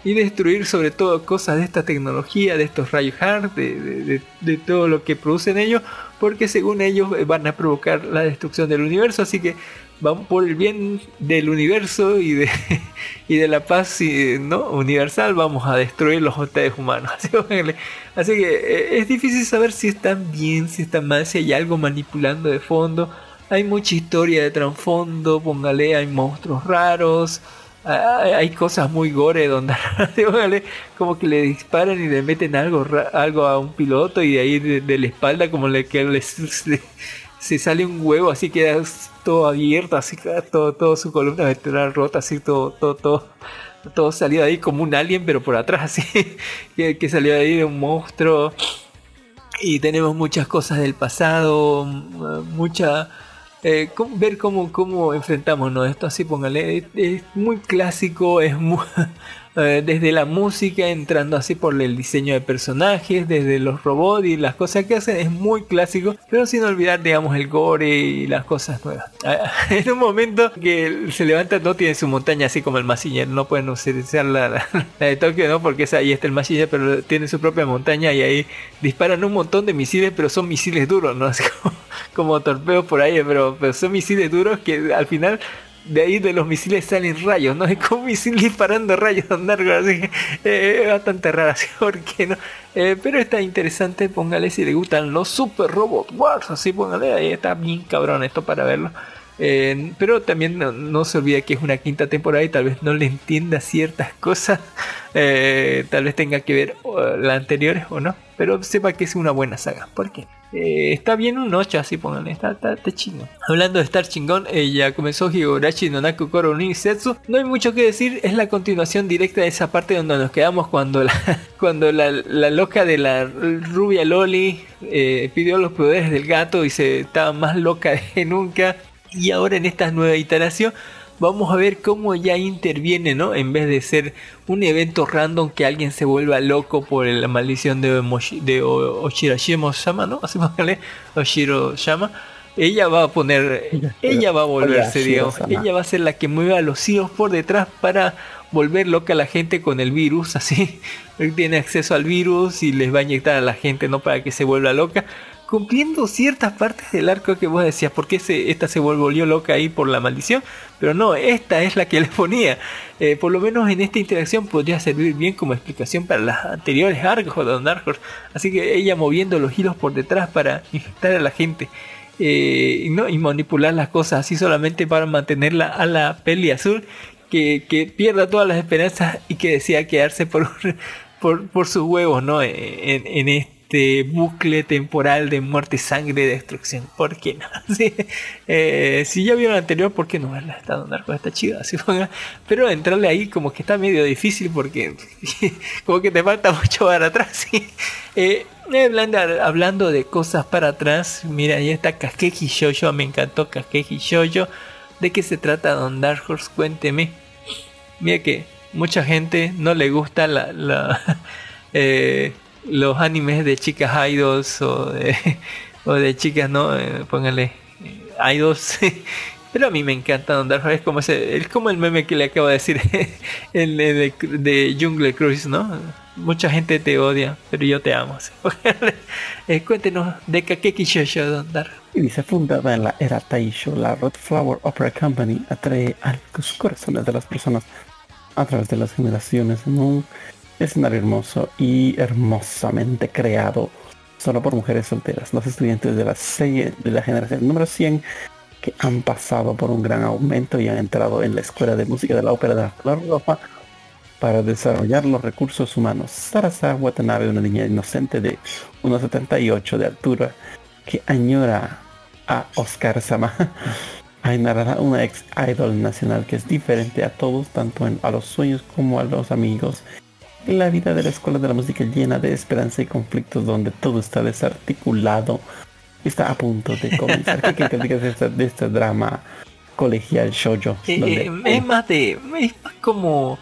Speaker 6: y destruir sobre todo cosas de esta tecnología, de estos rayos hard, de, de, todo lo que producen ellos, porque según ellos van a provocar la destrucción del universo, así que vamos por el bien del universo y de, (laughs) y de la paz ¿no? universal, vamos a destruir los hoteles humanos. (laughs) Así que eh, es difícil saber si están bien, si están mal, si hay algo manipulando de fondo. Hay mucha historia de trasfondo, póngale, hay monstruos raros, hay cosas muy gore donde (laughs) como que le disparan y le meten algo algo a un piloto y de ahí de, la espalda como le que les se sale un huevo, así queda todo abierto, así queda todo, todo su columna vertebral rota, así todo, todo, todo, todo salido ahí como un alien, pero por atrás, así, (laughs) que, salió de ahí de un monstruo. Y tenemos muchas cosas del pasado, mucha... eh, ver cómo, cómo enfrentamos ¿no? esto, así póngale, es, es muy clásico, es muy, (laughs) eh, desde la música, entrando así por el diseño de personajes, desde los robots y las cosas que hacen, es muy clásico, pero sin olvidar, digamos, el gore y las cosas nuevas. (laughs) En un momento que se levanta, no tiene su montaña así como el Massinger, no pueden utilizar la, la, de Tokio, ¿no? Porque ahí está el Massinger, pero tiene su propia montaña y ahí disparan un montón de misiles, pero son misiles duros, ¿no? (laughs) Así como, como torpedos por ahí, pero son misiles duros que al final de ahí de los misiles salen rayos, ¿no? (laughs) Es como un misil disparando rayos (laughs) largos, así que eh, es bastante raro, así, (laughs) ¿por no? Eh, pero está interesante, póngale si le gustan los Super Robot Wars, así póngale, ahí está bien cabrón esto para verlo. Eh, pero también no, se olvide que es una quinta temporada y tal vez no le entienda ciertas cosas, eh, tal vez tenga que ver las anteriores o no, pero sepa que es una buena saga, ¿por qué? Eh, está bien un 8, así pónganle, está, está, está chingón. Hablando de estar chingón, eh, ya comenzó Higurashi no Naku Koro Setsu. No hay mucho que decir, es la continuación directa de esa parte donde nos quedamos cuando la, (laughs) cuando la, la loca de la rubia Loli eh, pidió los poderes del gato y se estaba más loca (laughs) que nunca. Y ahora en esta nueva iteración vamos a ver cómo ya interviene, ¿no? En vez de ser un evento random que alguien se vuelva loco por la maldición de, Moshi- de O- Oshirashima Shama, ¿no? (laughs) Así póngale, Oshiro Shama. Ella va a poner, ella va a volverse,
Speaker 7: Oya,
Speaker 6: digamos, ella va a ser la que mueva los hilos por detrás para volver loca a la gente con el virus, (laughs) así. Tiene acceso al virus y les va a inyectar a la gente, ¿no? Para que se vuelva loca cumpliendo ciertas partes del arco que vos decías, ¿por qué se, esta se volvió loca ahí por la maldición? Pero no, esta es la que le ponía. Eh, por lo menos en esta interacción podría servir bien como explicación para las anteriores arcos de Don Dark Horse. Así que ella moviendo los hilos por detrás para (laughs) infectar a la gente. eh, no, y manipular las cosas así solamente para mantenerla a la peli azul que, que pierda todas las esperanzas y que desea quedarse por, (laughs) por, por sus huevos, ¿no? En, en este bucle temporal de muerte, sangre, destrucción. ¿Por qué no? (laughs) Eh, si ya vieron la anterior, ¿por qué no verla? Está Don Darko, está chida, así. (laughs) Pero entrarle ahí como que está medio difícil porque (laughs) como que te falta mucho para atrás. ¿sí? Eh, hablando, hablando de cosas para atrás, mira, ahí está Kakeki Shoujo, me encantó Kakeki Shoujo. ¿De qué se trata Don Dark Horse? Cuénteme. Mira que mucha gente no le gusta la, la, eh, los animes de chicas idols o de, (laughs) o de chicas, ¿no? Eh, póngale eh, idols. (laughs) Pero a mí me encanta Horse. Es como, es como el meme que le acabo de decir (laughs) el de, Jungle Cruise, ¿no? Mucha gente te odia, pero yo te amo. ¿sí? Eh, cuéntenos de Kakeki Dark.
Speaker 7: Y dice, fundada en la era Taisho, la Red Flower Opera Company atrae a los corazones de las personas a través de las generaciones escenario hermoso y hermosamente creado solo por mujeres solteras. Los estudiantes de la serie de la generación número 100 que han pasado por un gran aumento y han entrado en la escuela de música de la ópera de la Roja para desarrollar los recursos humanos. Sarasa Watanabe, una niña inocente de 1,78 de altura, que añora a Oscar Sama, (laughs) narrará una ex idol nacional que es diferente a todos, tanto en, a los sueños como a los amigos. La vida de la escuela de la música llena de esperanza y conflictos donde todo está desarticulado, está a punto de (laughs) comenzar. ¿Qué digas de, esta- de este drama colegial shoujo?
Speaker 6: Eh,
Speaker 7: donde-
Speaker 6: eh, es más de. Es más como.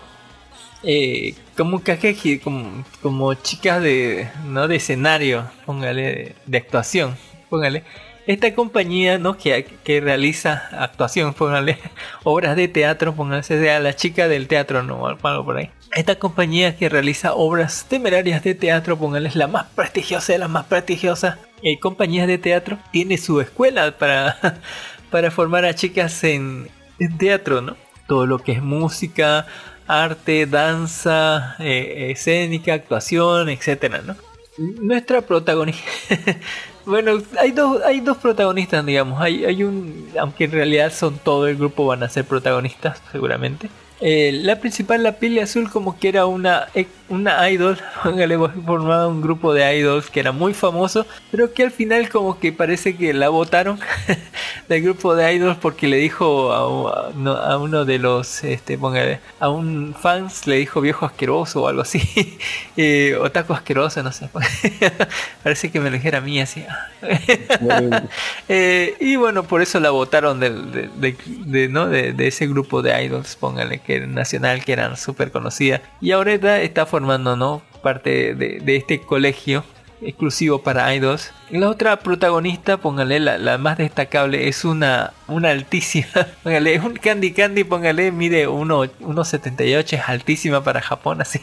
Speaker 6: Eh, como Kakeki, como, como chicas de. No de escenario, póngale, de, de actuación, póngale. Esta compañía, ¿no? Que, que realiza actuación, póngale, (laughs) obras de teatro, póngale, sea la chica del teatro, no, algo por ahí. Esta compañía que realiza obras temerarias de teatro, póngale, es la más prestigiosa de las más prestigiosas eh, compañías de teatro, tiene su escuela para, (laughs) para formar a chicas en, en teatro, ¿no? Todo lo que es música, arte, danza, eh, escénica, actuación, etcétera, ¿no? Nuestra protagonista. (laughs) bueno, hay dos, hay dos protagonistas, digamos. Hay, hay un. Aunque en realidad son todo el grupo, van a ser protagonistas, seguramente. Eh, la principal, la peli azul, como que era una, e- una idol, (laughs) póngale, formaba un grupo de idols que era muy famoso, pero que al final como que parece que la votaron (laughs) del grupo de idols porque le dijo a, a no- a uno de los, este, póngale, a un fans le dijo viejo asqueroso o algo así, (laughs) eh, o taco asqueroso, no sé, parece que me lo dijera a mí así. Eh, y bueno, por eso la votaron de, de- de- ¿no? de, ese grupo de idols, póngale que nacional, que eran súper conocidas. Y ahorita está formando ¿no? parte de, de este colegio exclusivo para idols. La otra protagonista, póngale, la, la más destacable, es una, una altísima, (laughs) póngale, un Candy Candy, póngale, mide 1,78, es altísima para Japón, (laughs) así.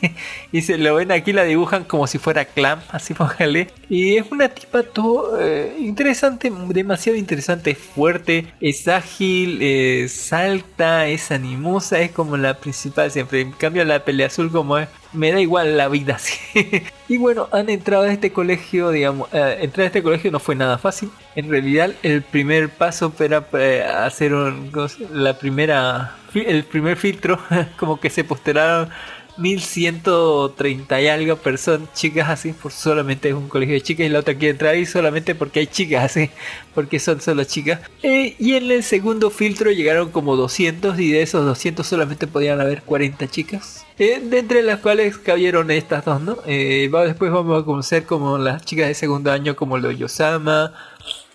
Speaker 6: Y se lo ven aquí, la dibujan como si fuera Clam, así (laughs) póngale. Y es una tipa todo eh, interesante, demasiado interesante, es fuerte, es ágil, eh, salta, es animosa, es como la principal siempre. En cambio, la pelea azul, como es, me da igual la vida, así. Y bueno, han entrado a este colegio, digamos, eh, entrar a este colegio no fue nada fácil. En realidad, el primer paso era eh, hacer un- ¿cómo se- la primera, el primer filtro, (laughs) como que se posteraron 1130 y algo personas, chicas así, por solamente es un colegio de chicas y la otra quiere entrar ahí solamente porque hay chicas así, porque son solo chicas. Eh, y en el segundo filtro llegaron como 200 y de esos 200 solamente podían haber 40 chicas. Eh, de entre las cuales cabieron estas dos, ¿no? Eh, después vamos a conocer como las chicas de segundo año como lo Yosama,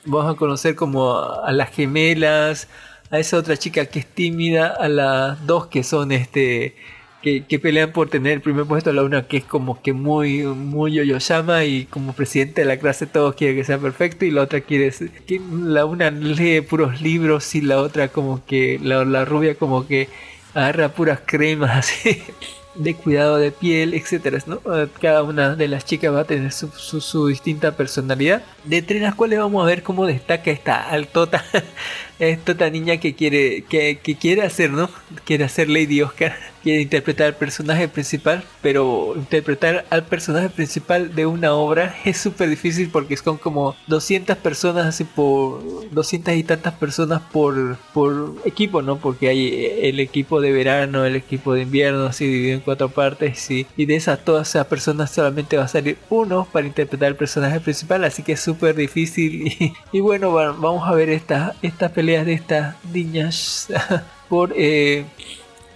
Speaker 6: vamos a conocer como a las gemelas, a esa otra chica que es tímida, a las dos que son este que, pelean por tener el primer puesto, la una que es como que muy muy Yoyoshama y como presidente de la clase todos quiere que sea perfecto y la otra quiere que la una lee puros libros y la otra como que la, rubia como que agarra puras cremas (laughs) de cuidado de piel, etcétera, ¿no? Eh, Cada una de las chicas va a tener su, su- su distinta personalidad, de entre las cuales vamos a ver cómo destaca esta altota, (laughs) esta niña que quiere, que, quiere hacer, ¿no? Quiere hacer Lady Oscar, (laughs) quiere interpretar al personaje principal, pero interpretar al personaje principal de una obra (laughs) es súper difícil porque son como 200 personas así por 200 y tantas personas por, por equipo, ¿no? Porque hay el equipo de verano, el equipo de invierno, así dividido en cuatro partes y, y de esas todas esas personas solamente va a salir uno para interpretar el personaje principal, así que es súper difícil (laughs) y, bueno, va- vamos a ver estas estas peleas de estas niñas (laughs) por eh,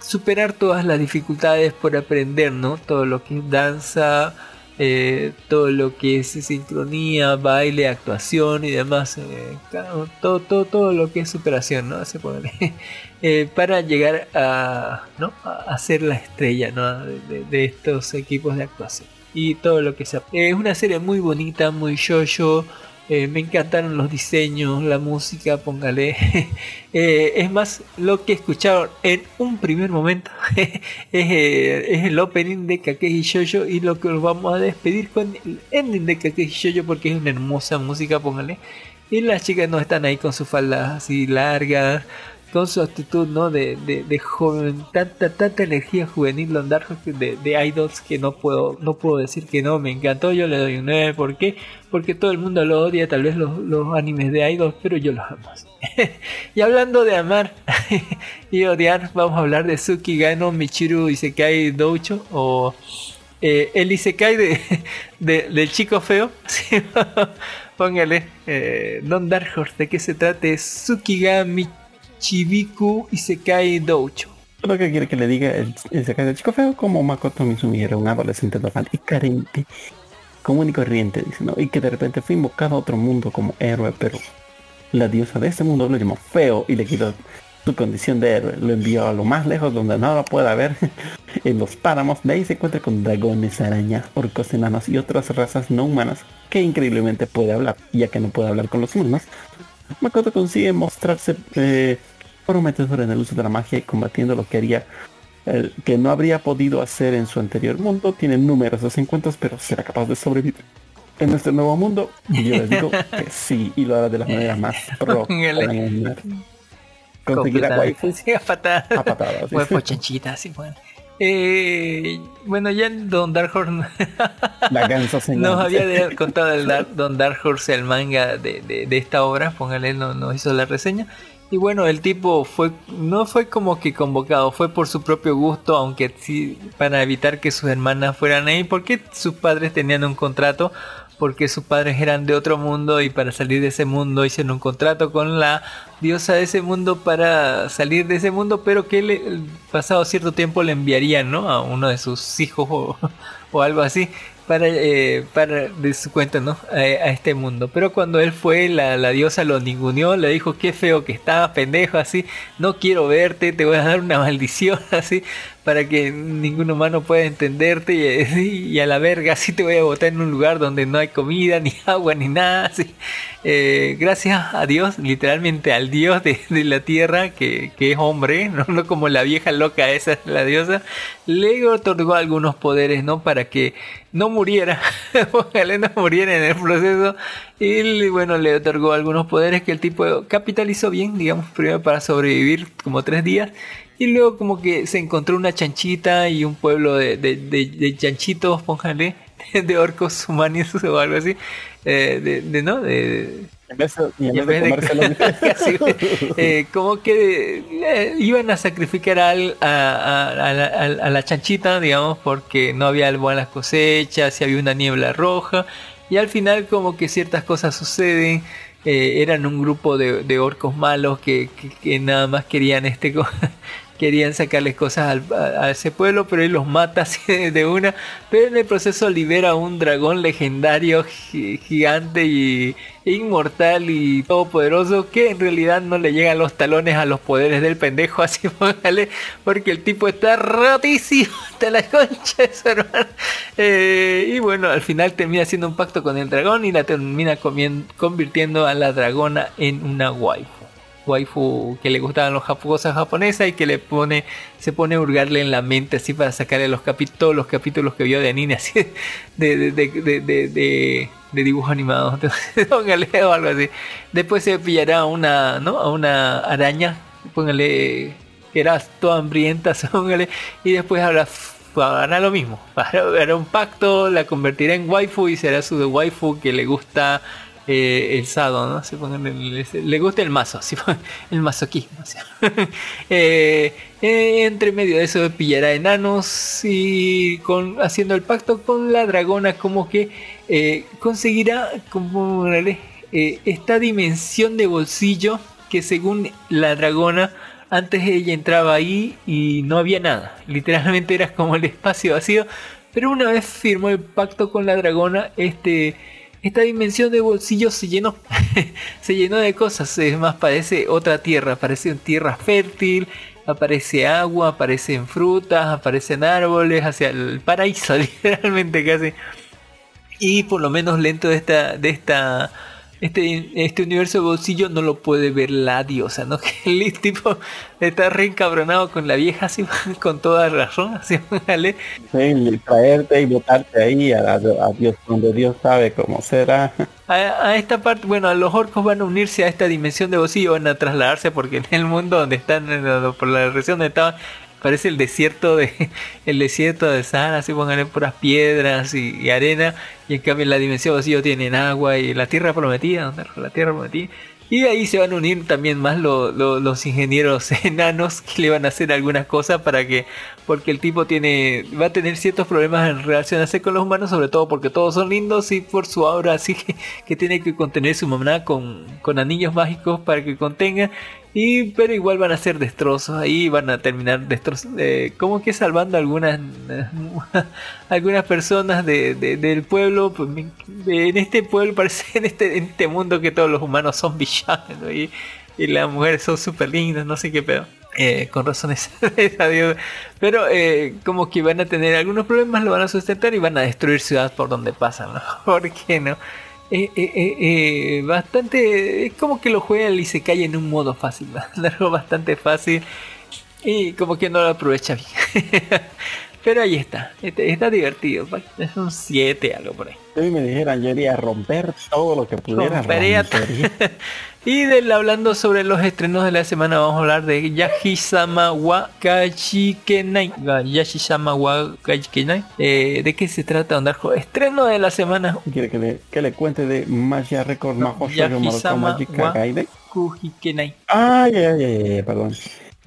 Speaker 6: superar todas las dificultades por aprender, ¿no? Todo lo que es danza, eh, todo lo que es sincronía, baile, actuación y demás, eh, todo, todo, todo lo que es superación, ¿no? Se pone, (laughs) para llegar a, ¿no? a ser la estrella, ¿no? De, de- estos equipos de actuación y todo lo que. Es una serie muy bonita, muy yo-yo. Eh, me encantaron los diseños, la música, póngale. (laughs) Eh, es más, lo que escucharon en un primer momento (laughs) es, eh, es el opening de Kakeshi Shoujo y lo que nos vamos a despedir con el ending de Kakeshi Shoujo porque es una hermosa música, póngale. Y las chicas no están ahí con sus faldas así largas, con su actitud ¿no? de, de, de joven, tanta, tanta energía juvenil Don Dark de, de idols que no puedo, no puedo decir que no, me encantó, yo le doy un 9, ¿por qué? Porque todo el mundo lo odia, tal vez los, los animes de idols, pero yo los amo. (laughs) y hablando de amar (laughs) y odiar, vamos a hablar de Tsukigano Michiru Isekai Doucho o eh, el Isekai de, (laughs) de- del chico feo. Póngale, eh, Don Dark Horse, ¿de qué se trata? Es Tsukiga Michibiku Isekai Doucho.
Speaker 7: Lo que quiere que le diga el, el sacar del chico feo como Makoto Mizumi era un adolescente normal y carente, común y corriente, dice, ¿no? Y que de repente fue invocado a otro mundo como héroe, pero la diosa de este mundo lo llamó feo y le quitó su condición de héroe. Lo envió a lo más lejos donde lo pueda ver, (laughs) en los páramos. De ahí se encuentra con dragones, arañas, orcos enanos y otras razas no humanas que increíblemente puede hablar, ya que no puede hablar con los humanos. Makoto consigue mostrarse eh, prometedor en el uso de la magia y combatiendo lo que haría el que no habría podido hacer en su anterior mundo. Tiene numerosos encuentros, pero será capaz de sobrevivir en nuestro nuevo mundo. Y yo les digo que (laughs) sí, y lo hará de la manera más pro. (laughs) Conseguirá waifus
Speaker 6: Sí, a patadas.
Speaker 7: a patadas. ¿sí?
Speaker 6: Fue chanchita, así bueno. Eh, bueno, ya Don Dark Horse nos (laughs) había contado el Don Dark Horse el manga de, de- de esta obra, póngale, no, nos hizo la reseña. Y bueno, el tipo fue no fue como que convocado, fue por su propio gusto, aunque sí para evitar que sus hermanas fueran ahí, porque sus padres tenían un contrato, porque sus padres eran de otro mundo y para salir de ese mundo hicieron un contrato con la diosa de ese mundo para salir de ese mundo, pero que le, pasado cierto tiempo le enviarían, ¿no? A uno de sus hijos o, (laughs) o algo así para, eh, de su cuenta, ¿no? A, este mundo. Pero cuando él fue, la, diosa lo ninguneó, le dijo, qué feo que estás, pendejo, así, no quiero verte, te voy a dar una (laughs) maldición, así, para que ningún humano pueda entenderte y, y a la verga, así te voy a botar en un lugar donde no hay comida, ni (laughs) agua, ni nada, así. Eh, gracias a Dios, literalmente al Dios de, la tierra, que, que, es hombre, (laughs) ¿no? no como la vieja loca esa, la diosa, le otorgó algunos poderes, ¿no? Para que no muriera, (laughs) ojalá no muriera en el proceso. Y bueno, le otorgó algunos poderes que el tipo capitalizó bien, digamos, primero para sobrevivir como tres días. Y luego como que se encontró una chanchita y un pueblo de, de, de, chanchitos, póngale, (laughs) de orcos humanos o algo así. Eh, de, de, ¿no? De,
Speaker 7: en vez de, en vez de
Speaker 6: casi, (laughs) eh, como que eh, iban a sacrificar al, a, a, a, la, a, la, chanchita, digamos, porque no había buenas cosechas y había una niebla roja. Y al final como que ciertas cosas suceden. Eh, eran un grupo de, de orcos malos que, que, que, nada más querían este (laughs) querían sacarles cosas a, a, ese pueblo, pero él los mata (laughs) de una. Pero en el proceso libera un dragón legendario gigante y inmortal y todopoderoso que en realidad no le llegan los talones a los poderes del pendejo, (laughs) así póngale, porque el tipo está rotísimo (laughs) hasta la concha de su hermano. Eh, y bueno, al final termina haciendo un pacto con el dragón y la termina convirtiendo a la dragona en una waifu waifu que le gustaban los cosas japonesas y que le pone se pone a hurgarle en la mente así para sacarle los capítulos los capítulos que vio de anime así de, de, de, dibujos animados (laughs) póngale o algo así. Después se pillará una no a una araña póngale que era toda hambrienta (laughs) póngale y después habrá hará lo mismo hará un pacto la convertirá en waifu y será su waifu que le gusta eh, el sado, ¿no? El, le gusta el mazo, (laughs) el masoquismo. (laughs) eh, eh, entre medio de eso pillará enanos y con, haciendo el pacto con la dragona como que conseguirá como esta dimensión de bolsillo que según la dragona antes ella entraba ahí y no había nada. Literalmente era como el espacio vacío. Pero una vez firmó el pacto con la dragona, este esta dimensión de bolsillo se llenó, (laughs) se llenó de cosas, es más, parece otra tierra, parece una tierra fértil, aparece agua, aparecen frutas, aparecen árboles, hacia el paraíso, (laughs) literalmente casi. Y por lo menos lento de esta, de esta este, este universo de bolsillo no lo puede ver la diosa, ¿no? (laughs) Que el tipo está reencabronado con la vieja así, (laughs) con toda razón, así, ¿vale?
Speaker 7: Sí, traerte y botarte ahí a, a, Dios, donde Dios sabe cómo será.
Speaker 6: A, a, esta parte, bueno, los orcos van a unirse a esta dimensión de bolsillo, van a trasladarse porque en el mundo donde están, por la región donde estaban, parece el desierto de (laughs) el desierto de Sahara, así pónganle puras piedras y, y, arena, y en cambio en la dimensión vacío tienen agua y la tierra prometida, la tierra prometida. Y ahí se van a unir también más lo, lo, los ingenieros (laughs) enanos que le van a hacer algunas cosas para que, porque el tipo tiene, va a tener ciertos problemas en relacionarse con los humanos, sobre todo porque todos son lindos y por su aura, así que, que tiene que contener su mamá con, con anillos mágicos para que contenga. Y, pero igual van a ser destrozos ahí, van a terminar destrozos, eh, como que salvando algunas (laughs) algunas personas de, de, del pueblo. Pues, en este pueblo (laughs) parece en este, en este mundo que todos los humanos son villanos y, las mujeres son súper lindas, no sé qué pedo. Eh, con razones (laughs) pero eh, como que van a tener algunos problemas, lo van a sustentar y van a destruir ciudades por donde pasan, ¿no? ¿Por qué no? Eh, eh, eh, eh, bastante. Es como que lo juega y se cae en un modo fácil, (laughs) algo bastante fácil y como que no lo aprovecha bien. (laughs) Pero ahí está, está, está divertido. Es un 7, algo por ahí.
Speaker 7: Si me dijeran, yo iría a romper todo lo que pudiera romper. (laughs)
Speaker 6: Y del, hablando sobre los estrenos de la semana, vamos a hablar de Yahisama wa Kajikenai. Yahisama wa Kajikenai. Eh, ¿De qué se trata, Ondarjo? Estreno de la semana.
Speaker 7: ¿Quiere que le, que le cuente de Magia Record
Speaker 6: Yahisama
Speaker 7: Magica
Speaker 6: wa? Kujikenai.
Speaker 7: Ay, ay, ay, ay, perdón.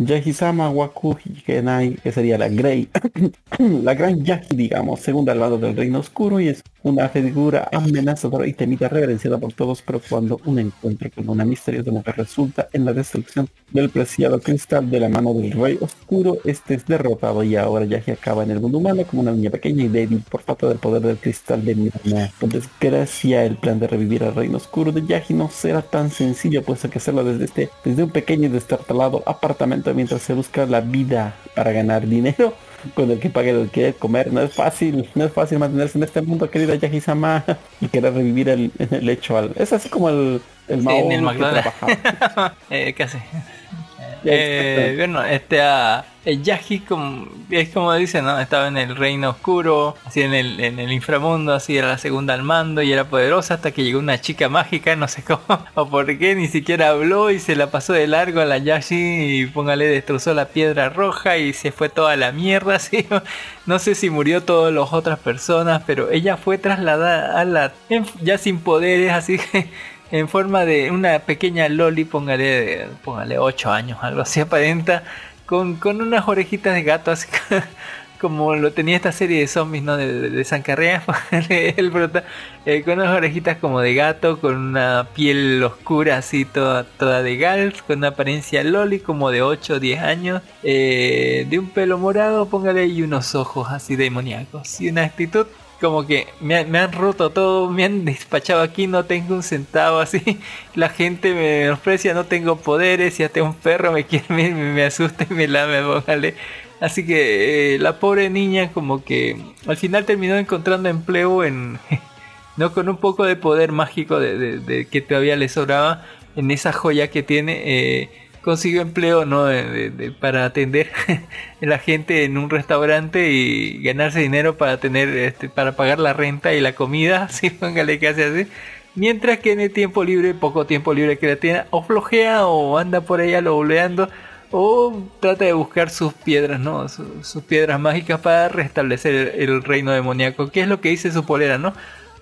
Speaker 7: Yahisama Waku Hikenai, que sería la Grey, (coughs) la gran Yahi, digamos, segunda al lado del Reino Oscuro y es una figura amenazadora y temida, reverenciada por todos, pero cuando un encuentro con una misteriosa mujer resulta en la destrucción del preciado cristal de la mano del Rey Oscuro, este es derrotado y ahora Yahi acaba en el mundo humano como una niña pequeña y débil por falta del poder del cristal de Mirana. Por desgracia, el plan de revivir al Reino Oscuro de Yahi no será tan sencillo, puesto que hacerlo desde este, desde un pequeño y destartalado apartamento mientras se busca la vida para ganar dinero con el que pague el que comer. No es fácil, no es fácil mantenerse en este mundo, querida Yahisama, y querer revivir el, el hecho al... Es así como el, Mao
Speaker 6: el
Speaker 7: que trabajaba. (laughs)
Speaker 6: eh, ¿Qué hace? Eh, bueno, este ah, el Yaji como, es como dice, ¿no? Estaba en el reino oscuro, así en el, en el inframundo, así era la segunda al mando y era poderosa hasta que llegó una chica mágica, no sé (laughs) cómo o por qué, ni siquiera habló y se la pasó de largo a la Yashi y póngale destrozó la piedra roja y se fue toda la mierda, (laughs) así. No sé si murió todas las otras personas, pero ella fue trasladada a la ya sin poderes, así (laughs) que en forma de una pequeña loli, póngale, póngale 8 años, algo así aparenta, con, con unas orejitas de gato, así (laughs) como lo tenía esta serie de zombies, ¿no? De, de, San Carrea, (laughs) el prota, eh, con unas orejitas como de gato, con una piel oscura, así toda, toda de gals, con una apariencia loli, como de 8 o 10 años, eh, de un pelo morado, póngale, y unos ojos así demoníacos, y una actitud como que me, han- roto todo, me han despachado aquí, no tengo un centavo así. (laughs) La gente me menosprecia, no tengo poderes, y hasta un perro me quiere, (laughs) me, me asusta y me lame, póngale. Así que eh, la pobre niña como que al final terminó encontrando empleo en... (laughs) no con un poco de poder mágico de que todavía le sobraba en esa joya que tiene. eh, consiguió empleo no para atender (laughs) a la gente en un restaurante y ganarse dinero para tener este para pagar la renta y la comida (laughs) si póngale que hace así mientras que en el tiempo libre poco tiempo libre que la tiene o flojea o anda por ahí aloleando o trata de buscar sus piedras, ¿no? Su- sus piedras mágicas para restablecer el, reino demoníaco. ¿Qué es lo que dice su polera, no?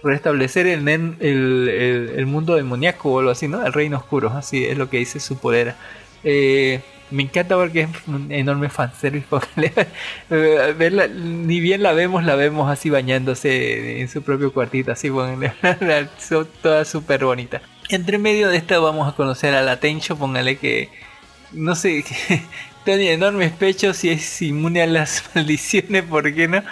Speaker 6: Restablecer el, el- el mundo demoníaco o algo así, ¿no? El reino oscuro, así es lo que dice su polera. Eh, me encanta porque es un enorme fanservice. (laughs) porque eh, verla, ni bien la vemos, la vemos así bañándose en su propio cuartito, así, so- (laughs) toda súper bonita. Entre medio de esta vamos a conocer a la Tencho, póngale que no sé, (laughs) tiene enormes pechos y es inmune a las maldiciones, ¿por qué no?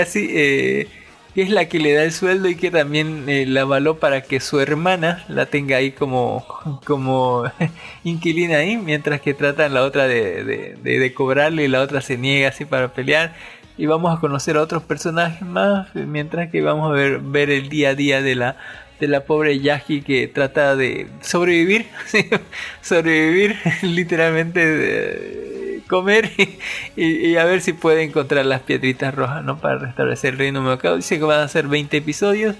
Speaker 6: Así, eh, que es la que le da el sueldo y que también eh, la avaló para que su hermana la tenga ahí como, como (laughs) inquilina ahí, mientras que tratan la otra de, de, cobrarle y la otra se niega así para pelear. Y vamos a conocer a otros personajes más, mientras que vamos a ver, ver el día a día de la, de la pobre Yagi que trata de sobrevivir, (laughs) sobrevivir (laughs) literalmente, de comer y, a ver si puede encontrar las piedritas rojas, ¿no? Para restablecer el reino mercado. Dice que van a ser 20 episodios.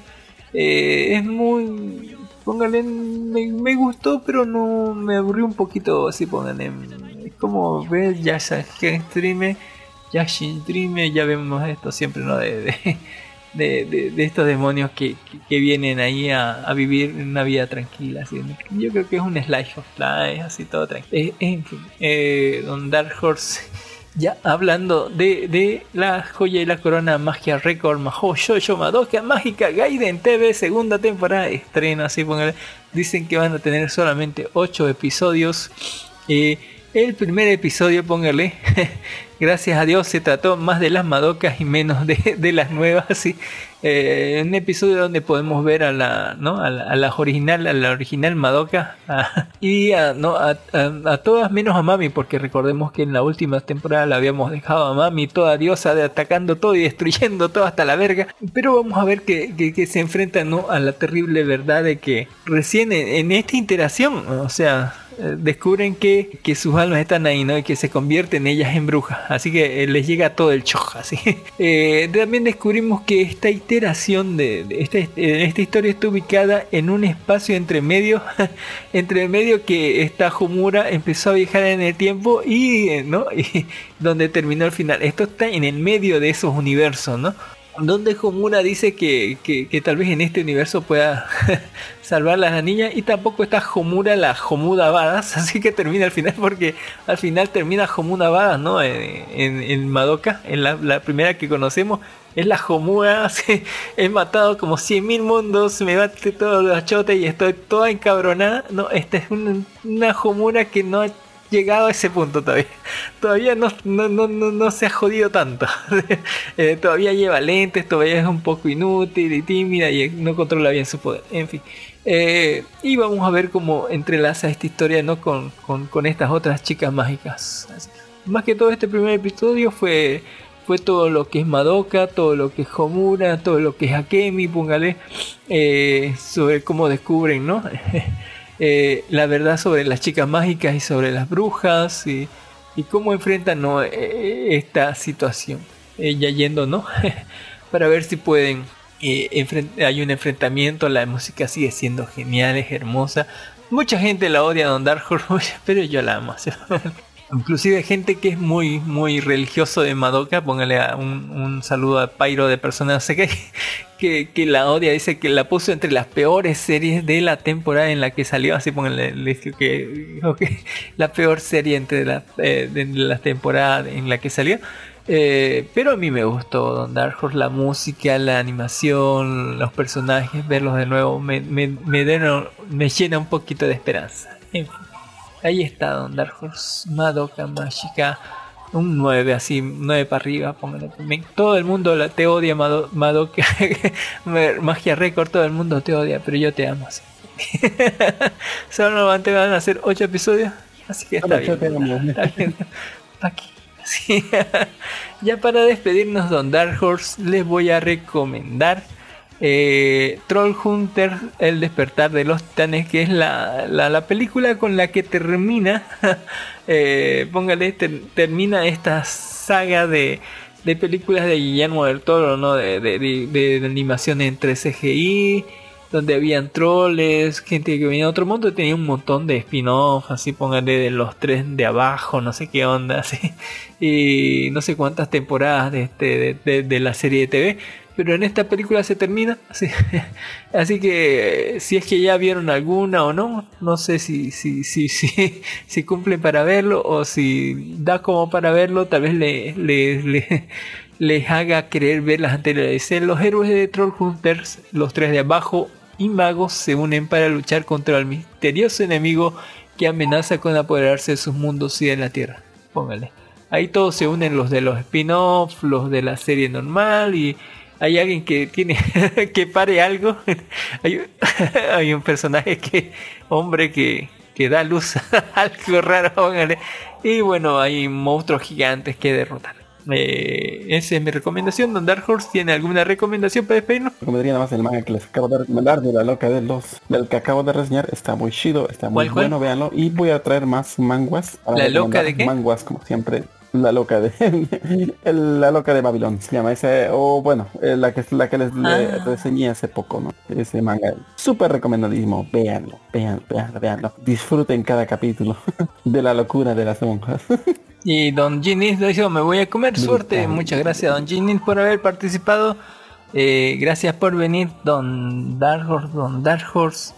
Speaker 6: Eh, es muy... Póngale, me, me gustó, pero no me aburrió un poquito así, póngale. Es como ver Yasha Streamer, Yashin Dreamer, ya vemos esto siempre, ¿no? De, de, de- estos demonios que, que, vienen ahí a, a vivir una vida tranquila. Así. Yo creo que es un slice of life, así todo tranquilo. Eh, en fin, eh, Don Dark Horse. (laughs) Ya hablando de, de la joya y la corona Magia Record Mahou Shoujo Madoka Mágica Gaiden TV segunda temporada estreno así póngale dicen que van a tener solamente 8 episodios eh, el primer episodio póngale (laughs) gracias a Dios se trató más de las Madocas y menos de, de las nuevas eh, un episodio donde podemos ver a la no a a la original a la original Madoka y a, no a, todas menos a Mami porque recordemos que en la última temporada la habíamos dejado a Mami toda diosa de atacando todo y destruyendo todo hasta la verga. Pero vamos a ver que, que, que se enfrenta ¿no? a la terrible verdad de que recién en, en esta interacción o sea descubren que, que sus almas están ahí, ¿no? Y que se convierten ellas en brujas. Así que eh, les llega todo el choja, (laughs) así. Eh, también descubrimos que esta iteración de, esta, eh, esta historia está ubicada en un espacio entre medio, (laughs) entre medio que esta Homura empezó a viajar en el tiempo y, ¿no? (laughs) Donde terminó el final. Esto está en el medio de esos universos, ¿no? Donde Homura dice que, que, tal vez en este universo pueda (laughs) salvar a la niña y tampoco está Homura la Homuda Badas, (laughs) así que termina al final porque al final termina Homuda Badas, ¿no? En, en, Madoka, en la, la, primera que conocemos, es la Homura, (laughs) he matado como 100.000 mundos, me bate todo la chota y estoy toda encabronada, no, esta es una, una Homura que no llegado a ese punto todavía. Todavía no, no, no, no se ha jodido tanto. (laughs) eh, todavía lleva lentes, todavía es un poco inútil y tímida y no controla bien su poder. En fin. Eh, y vamos a ver cómo entrelaza esta historia ¿no? con, con, con estas otras chicas mágicas. Más que todo este primer episodio fue, fue todo lo que es Madoka, todo lo que es Homura, todo lo que es Akemi, póngale, eh, sobre cómo descubren, ¿no? (laughs) Eh, la verdad sobre las chicas mágicas y sobre las brujas y, y cómo enfrentan ¿no? eh, esta situación. Ella yendo, ¿no? (laughs) Para ver si pueden. Eh, hay un enfrentamiento, la música sigue siendo genial, es hermosa. Mucha gente la odia a Don Dark (laughs) pero yo la amo. (laughs) Inclusive gente que es muy muy religioso de Madoka, póngale un, un saludo a Pyro de qué, (laughs) que, que, la odia, dice que la puso entre las peores series de la temporada en la que salió, así póngale le, que, okay, (laughs) la peor serie entre la, eh, de la temporada en la que salió. Eh, pero a mí me gustó Don Dark la música, la animación, los personajes, verlos de nuevo, me, me, me, den, me llena un poquito de esperanza. En fin. Ahí está Don Dark Horse, Madoka Mágica, un 9 así, 9 para arriba, pónganlo también. Todo el mundo la, te odia, Mado, Madoka, (laughs) Magia Record, todo el mundo te odia, pero yo te amo así. (laughs) Solo van a hacer 8 episodios, así que está bien. Está bien. Aquí. Sí. (laughs) ya para despedirnos Don Dark Horse les voy a recomendar eh, Troll Hunter, El despertar de los titanes, que es la, la, la película con la que termina, (laughs) eh, póngale, ter, termina esta saga de, de, películas de Guillermo del Toro, ¿no? de, de, de animación entre CGI, donde habían troles, gente que venía de otro mundo, tenía un montón de spin-off, así póngale de los tres de abajo, no sé qué onda, (laughs) así, y no sé cuántas temporadas de, este, de la serie de TV, pero en esta película se termina. (laughs) Así, que si es que ya vieron alguna o no, no sé si, si, si, (laughs) si, cumplen para verlo o si da como para verlo, tal vez le, le, le, (laughs) les haga querer ver las anteriores. Los héroes de Troll Hunters, los tres de abajo y magos se unen para luchar contra el misterioso enemigo que amenaza con apoderarse de sus mundos y de la Tierra. Póngale. Ahí todos se unen los de los spin-off, los de la serie normal y hay alguien que tiene (laughs) que pare algo. (laughs) hay, (laughs) hay, un personaje que, hombre, que, que da luz a algo raro. Póngale. Y bueno, hay monstruos gigantes que derrotar. Eh, esa es mi recomendación. Don Dark Horse tiene alguna recomendación para despedirnos?
Speaker 7: Recomendaría nada más el manga que les acabo de recomendar de la loca de los del que acabo de reseñar. Está muy chido, está muy ¿Cuál, bueno, cuál? véanlo. Y voy a traer más manguas.
Speaker 6: ¿La loca de qué?
Speaker 7: Manguas, como siempre. La loca de (laughs) la loca de Babilón se llama ese o bueno la que la que les ah. reseñé hace poco no ese manga súper recomendadísimo véanlo véanlo véanlo véanlo disfruten cada capítulo (laughs) de la locura de las monjas. (laughs)
Speaker 6: Y Don Ginny dijo me voy a comer suerte muchas gracias Don Ginny por haber participado. Eh, gracias por venir Don Dark Horse Don Dark Horse.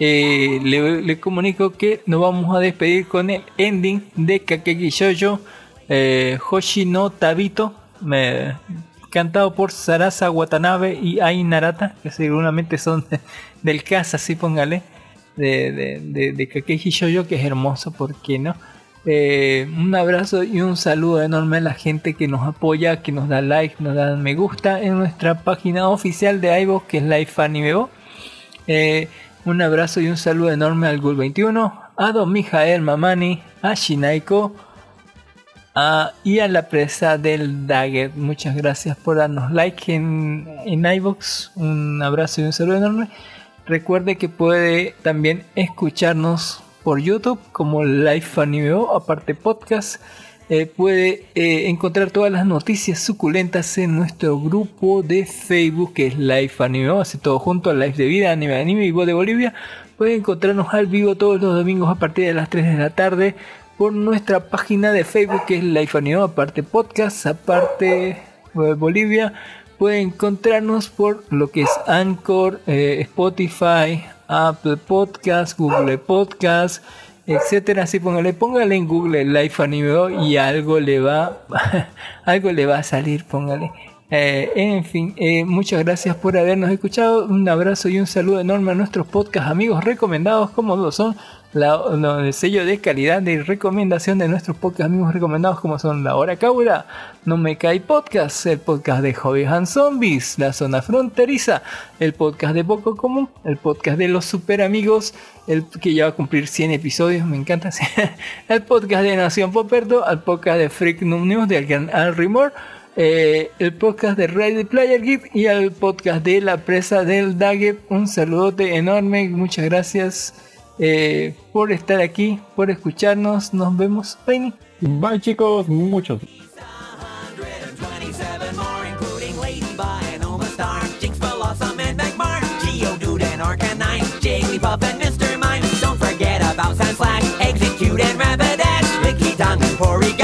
Speaker 6: Eh, le, le, comunico que nos vamos a despedir con el ending de Kakeki Shoujo eh, Hoshi no Tabito, cantado por Sarasa Watanabe y Ai Narata, que seguramente son de, (laughs) del casa, así póngale, de, de, de, de Shoujo, que es hermoso, ¿por qué no? Eh, un abrazo y un saludo enorme a la gente que nos apoya, que nos da like, nos da me gusta en nuestra página oficial de iVoox, que es Live Anime eh, un abrazo y un saludo enorme al Gul21, a Don Mijael Mamani, a Shinaiko, Uh, y a la presa del Dagger. Muchas gracias por darnos like en, en iVoox. Un abrazo y un saludo enorme. Recuerde que puede también escucharnos por YouTube como Life Animeo, aparte podcast. Eh, puede eh, encontrar todas las noticias suculentas en nuestro grupo de Facebook que es Life Anime, así todo junto a Life de Vida, Anime Anime y Voz de Bolivia. Puede encontrarnos al vivo todos los domingos a partir de las 3 de la tarde por nuestra página de Facebook que es Life Anime, aparte podcast, aparte de Bolivia. Puede encontrarnos por lo que es Anchor, eh, Spotify, Apple Podcast, Google Podcast etcétera, así póngale, póngale en Google Life Anime y algo le va, (laughs) algo le va a salir, póngale. Eh, en fin, eh, muchas gracias por habernos escuchado. Un abrazo y un saludo enorme a nuestros podcast amigos recomendados, como lo son la, el sello de calidad de recomendación de nuestros podcast amigos recomendados, como son La Hora Cabra, No Me Cae Podcast, el podcast de Hobby and Zombies, La Zona Fronteriza, el podcast de Poco Común, el podcast de los Super Amigos, el que ya va a cumplir 100 episodios, me encanta, (laughs) el podcast de Nación Poperto, el podcast de Freak News de Al Rimor eh, el podcast de Ready Player Gift y el podcast de La Presa del Daggett. Un saludote enorme, muchas gracias eh, por estar aquí, por escucharnos. Nos vemos. Bye.
Speaker 7: Bye chicos, muchos. Don't forget about Sandslash, Execute and Rapidash, Tongue and Porygon.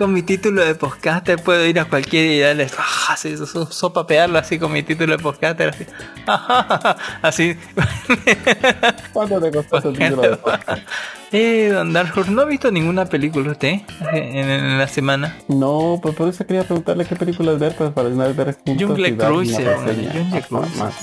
Speaker 6: Con mi título de podcaster puedo ir a cualquier y darle ah, así, so- sopapearlo así con mi título de podcaster así. (laughs) así.
Speaker 7: ¿Cuánto te costó ese título de podcast?
Speaker 6: Eh, Don Dark Horse, ¿no ha visto ninguna película usted en, en la semana?
Speaker 7: No, pues por eso quería preguntarle qué películas ver pues, para una vez ver juntos
Speaker 6: Jungle
Speaker 7: y dar una
Speaker 6: Cruise,
Speaker 7: reseña.
Speaker 6: Jungle
Speaker 7: Más,
Speaker 6: Cruise.
Speaker 7: más.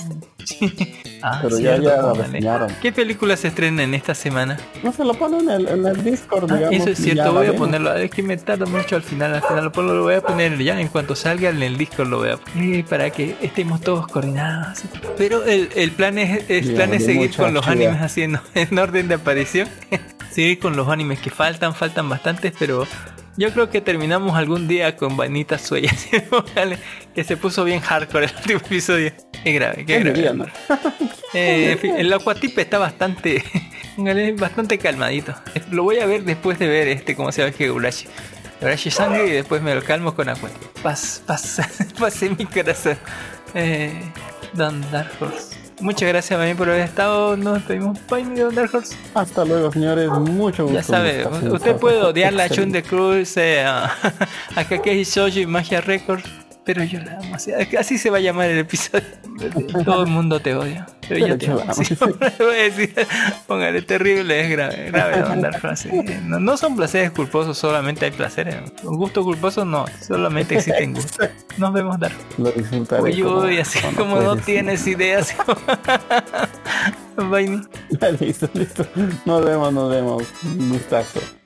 Speaker 7: (laughs)
Speaker 6: Ah,
Speaker 7: Pero ya-
Speaker 6: cierto,
Speaker 7: ya reseñaron.
Speaker 6: ¿Qué películas se estrenan en esta semana?
Speaker 7: No se lo pone en el, en el Discord,
Speaker 6: Ah,
Speaker 7: digamos.
Speaker 6: eso es cierto,
Speaker 7: ya
Speaker 6: voy a
Speaker 7: vemos.
Speaker 6: ponerlo. Es que me tarda mucho al final. Al final lo, lo voy a poner ya en cuanto salga en el disco lo voy a poner para que estemos todos coordinados. Pero el, el plan es, el
Speaker 7: Bien,
Speaker 6: plan es seguir con los animes haciendo (laughs) en orden de aparición. (laughs) seguir con los animes que faltan, faltan bastantes, pero yo creo que terminamos algún día con Vanita Sueya. (laughs) que se puso bien hardcore el último episodio. Qué grave, qué grave. Eh, en fin, el Aquatipe está bastante (laughs) bastante calmadito. Lo voy a ver después de ver este, ¿cómo se llama? Higurashi. Higurashi sangre y después me lo calmo con Aquatipe. Paz, paz, en (laughs) mi corazón. Eh, Don Dark Horse. Muchas gracias también por haber estado. Nos. Bye, mi Don Dark Horse.
Speaker 7: Hasta luego, señores. Mucho gusto.
Speaker 6: Ya sabe, usted puede odiar la Chun de Cruz, eh, (laughs) a, a Kakeshi Shoujo y Magia Records, pero yo la amo. así- Así se va a llamar el episodio. Todo el mundo te odia, pero yo
Speaker 7: Pero
Speaker 6: te
Speaker 7: yo
Speaker 6: amo.
Speaker 7: la amo,
Speaker 6: Sí,
Speaker 7: sí. (laughs)
Speaker 6: voy a decir, póngale terrible, es grave, grave mandar frase. No, no son placeres culposos, solamente hay placeres. Un gusto culposo no, solamente existen gustos. Nos vemos, Dar.
Speaker 7: Lo disfrutaré.
Speaker 6: Uy, uy, así
Speaker 7: como
Speaker 6: como no tienes ideas. (laughs) Bye. (laughs)
Speaker 7: listo, listo. Nos vemos, nos vemos. Un gustazo.「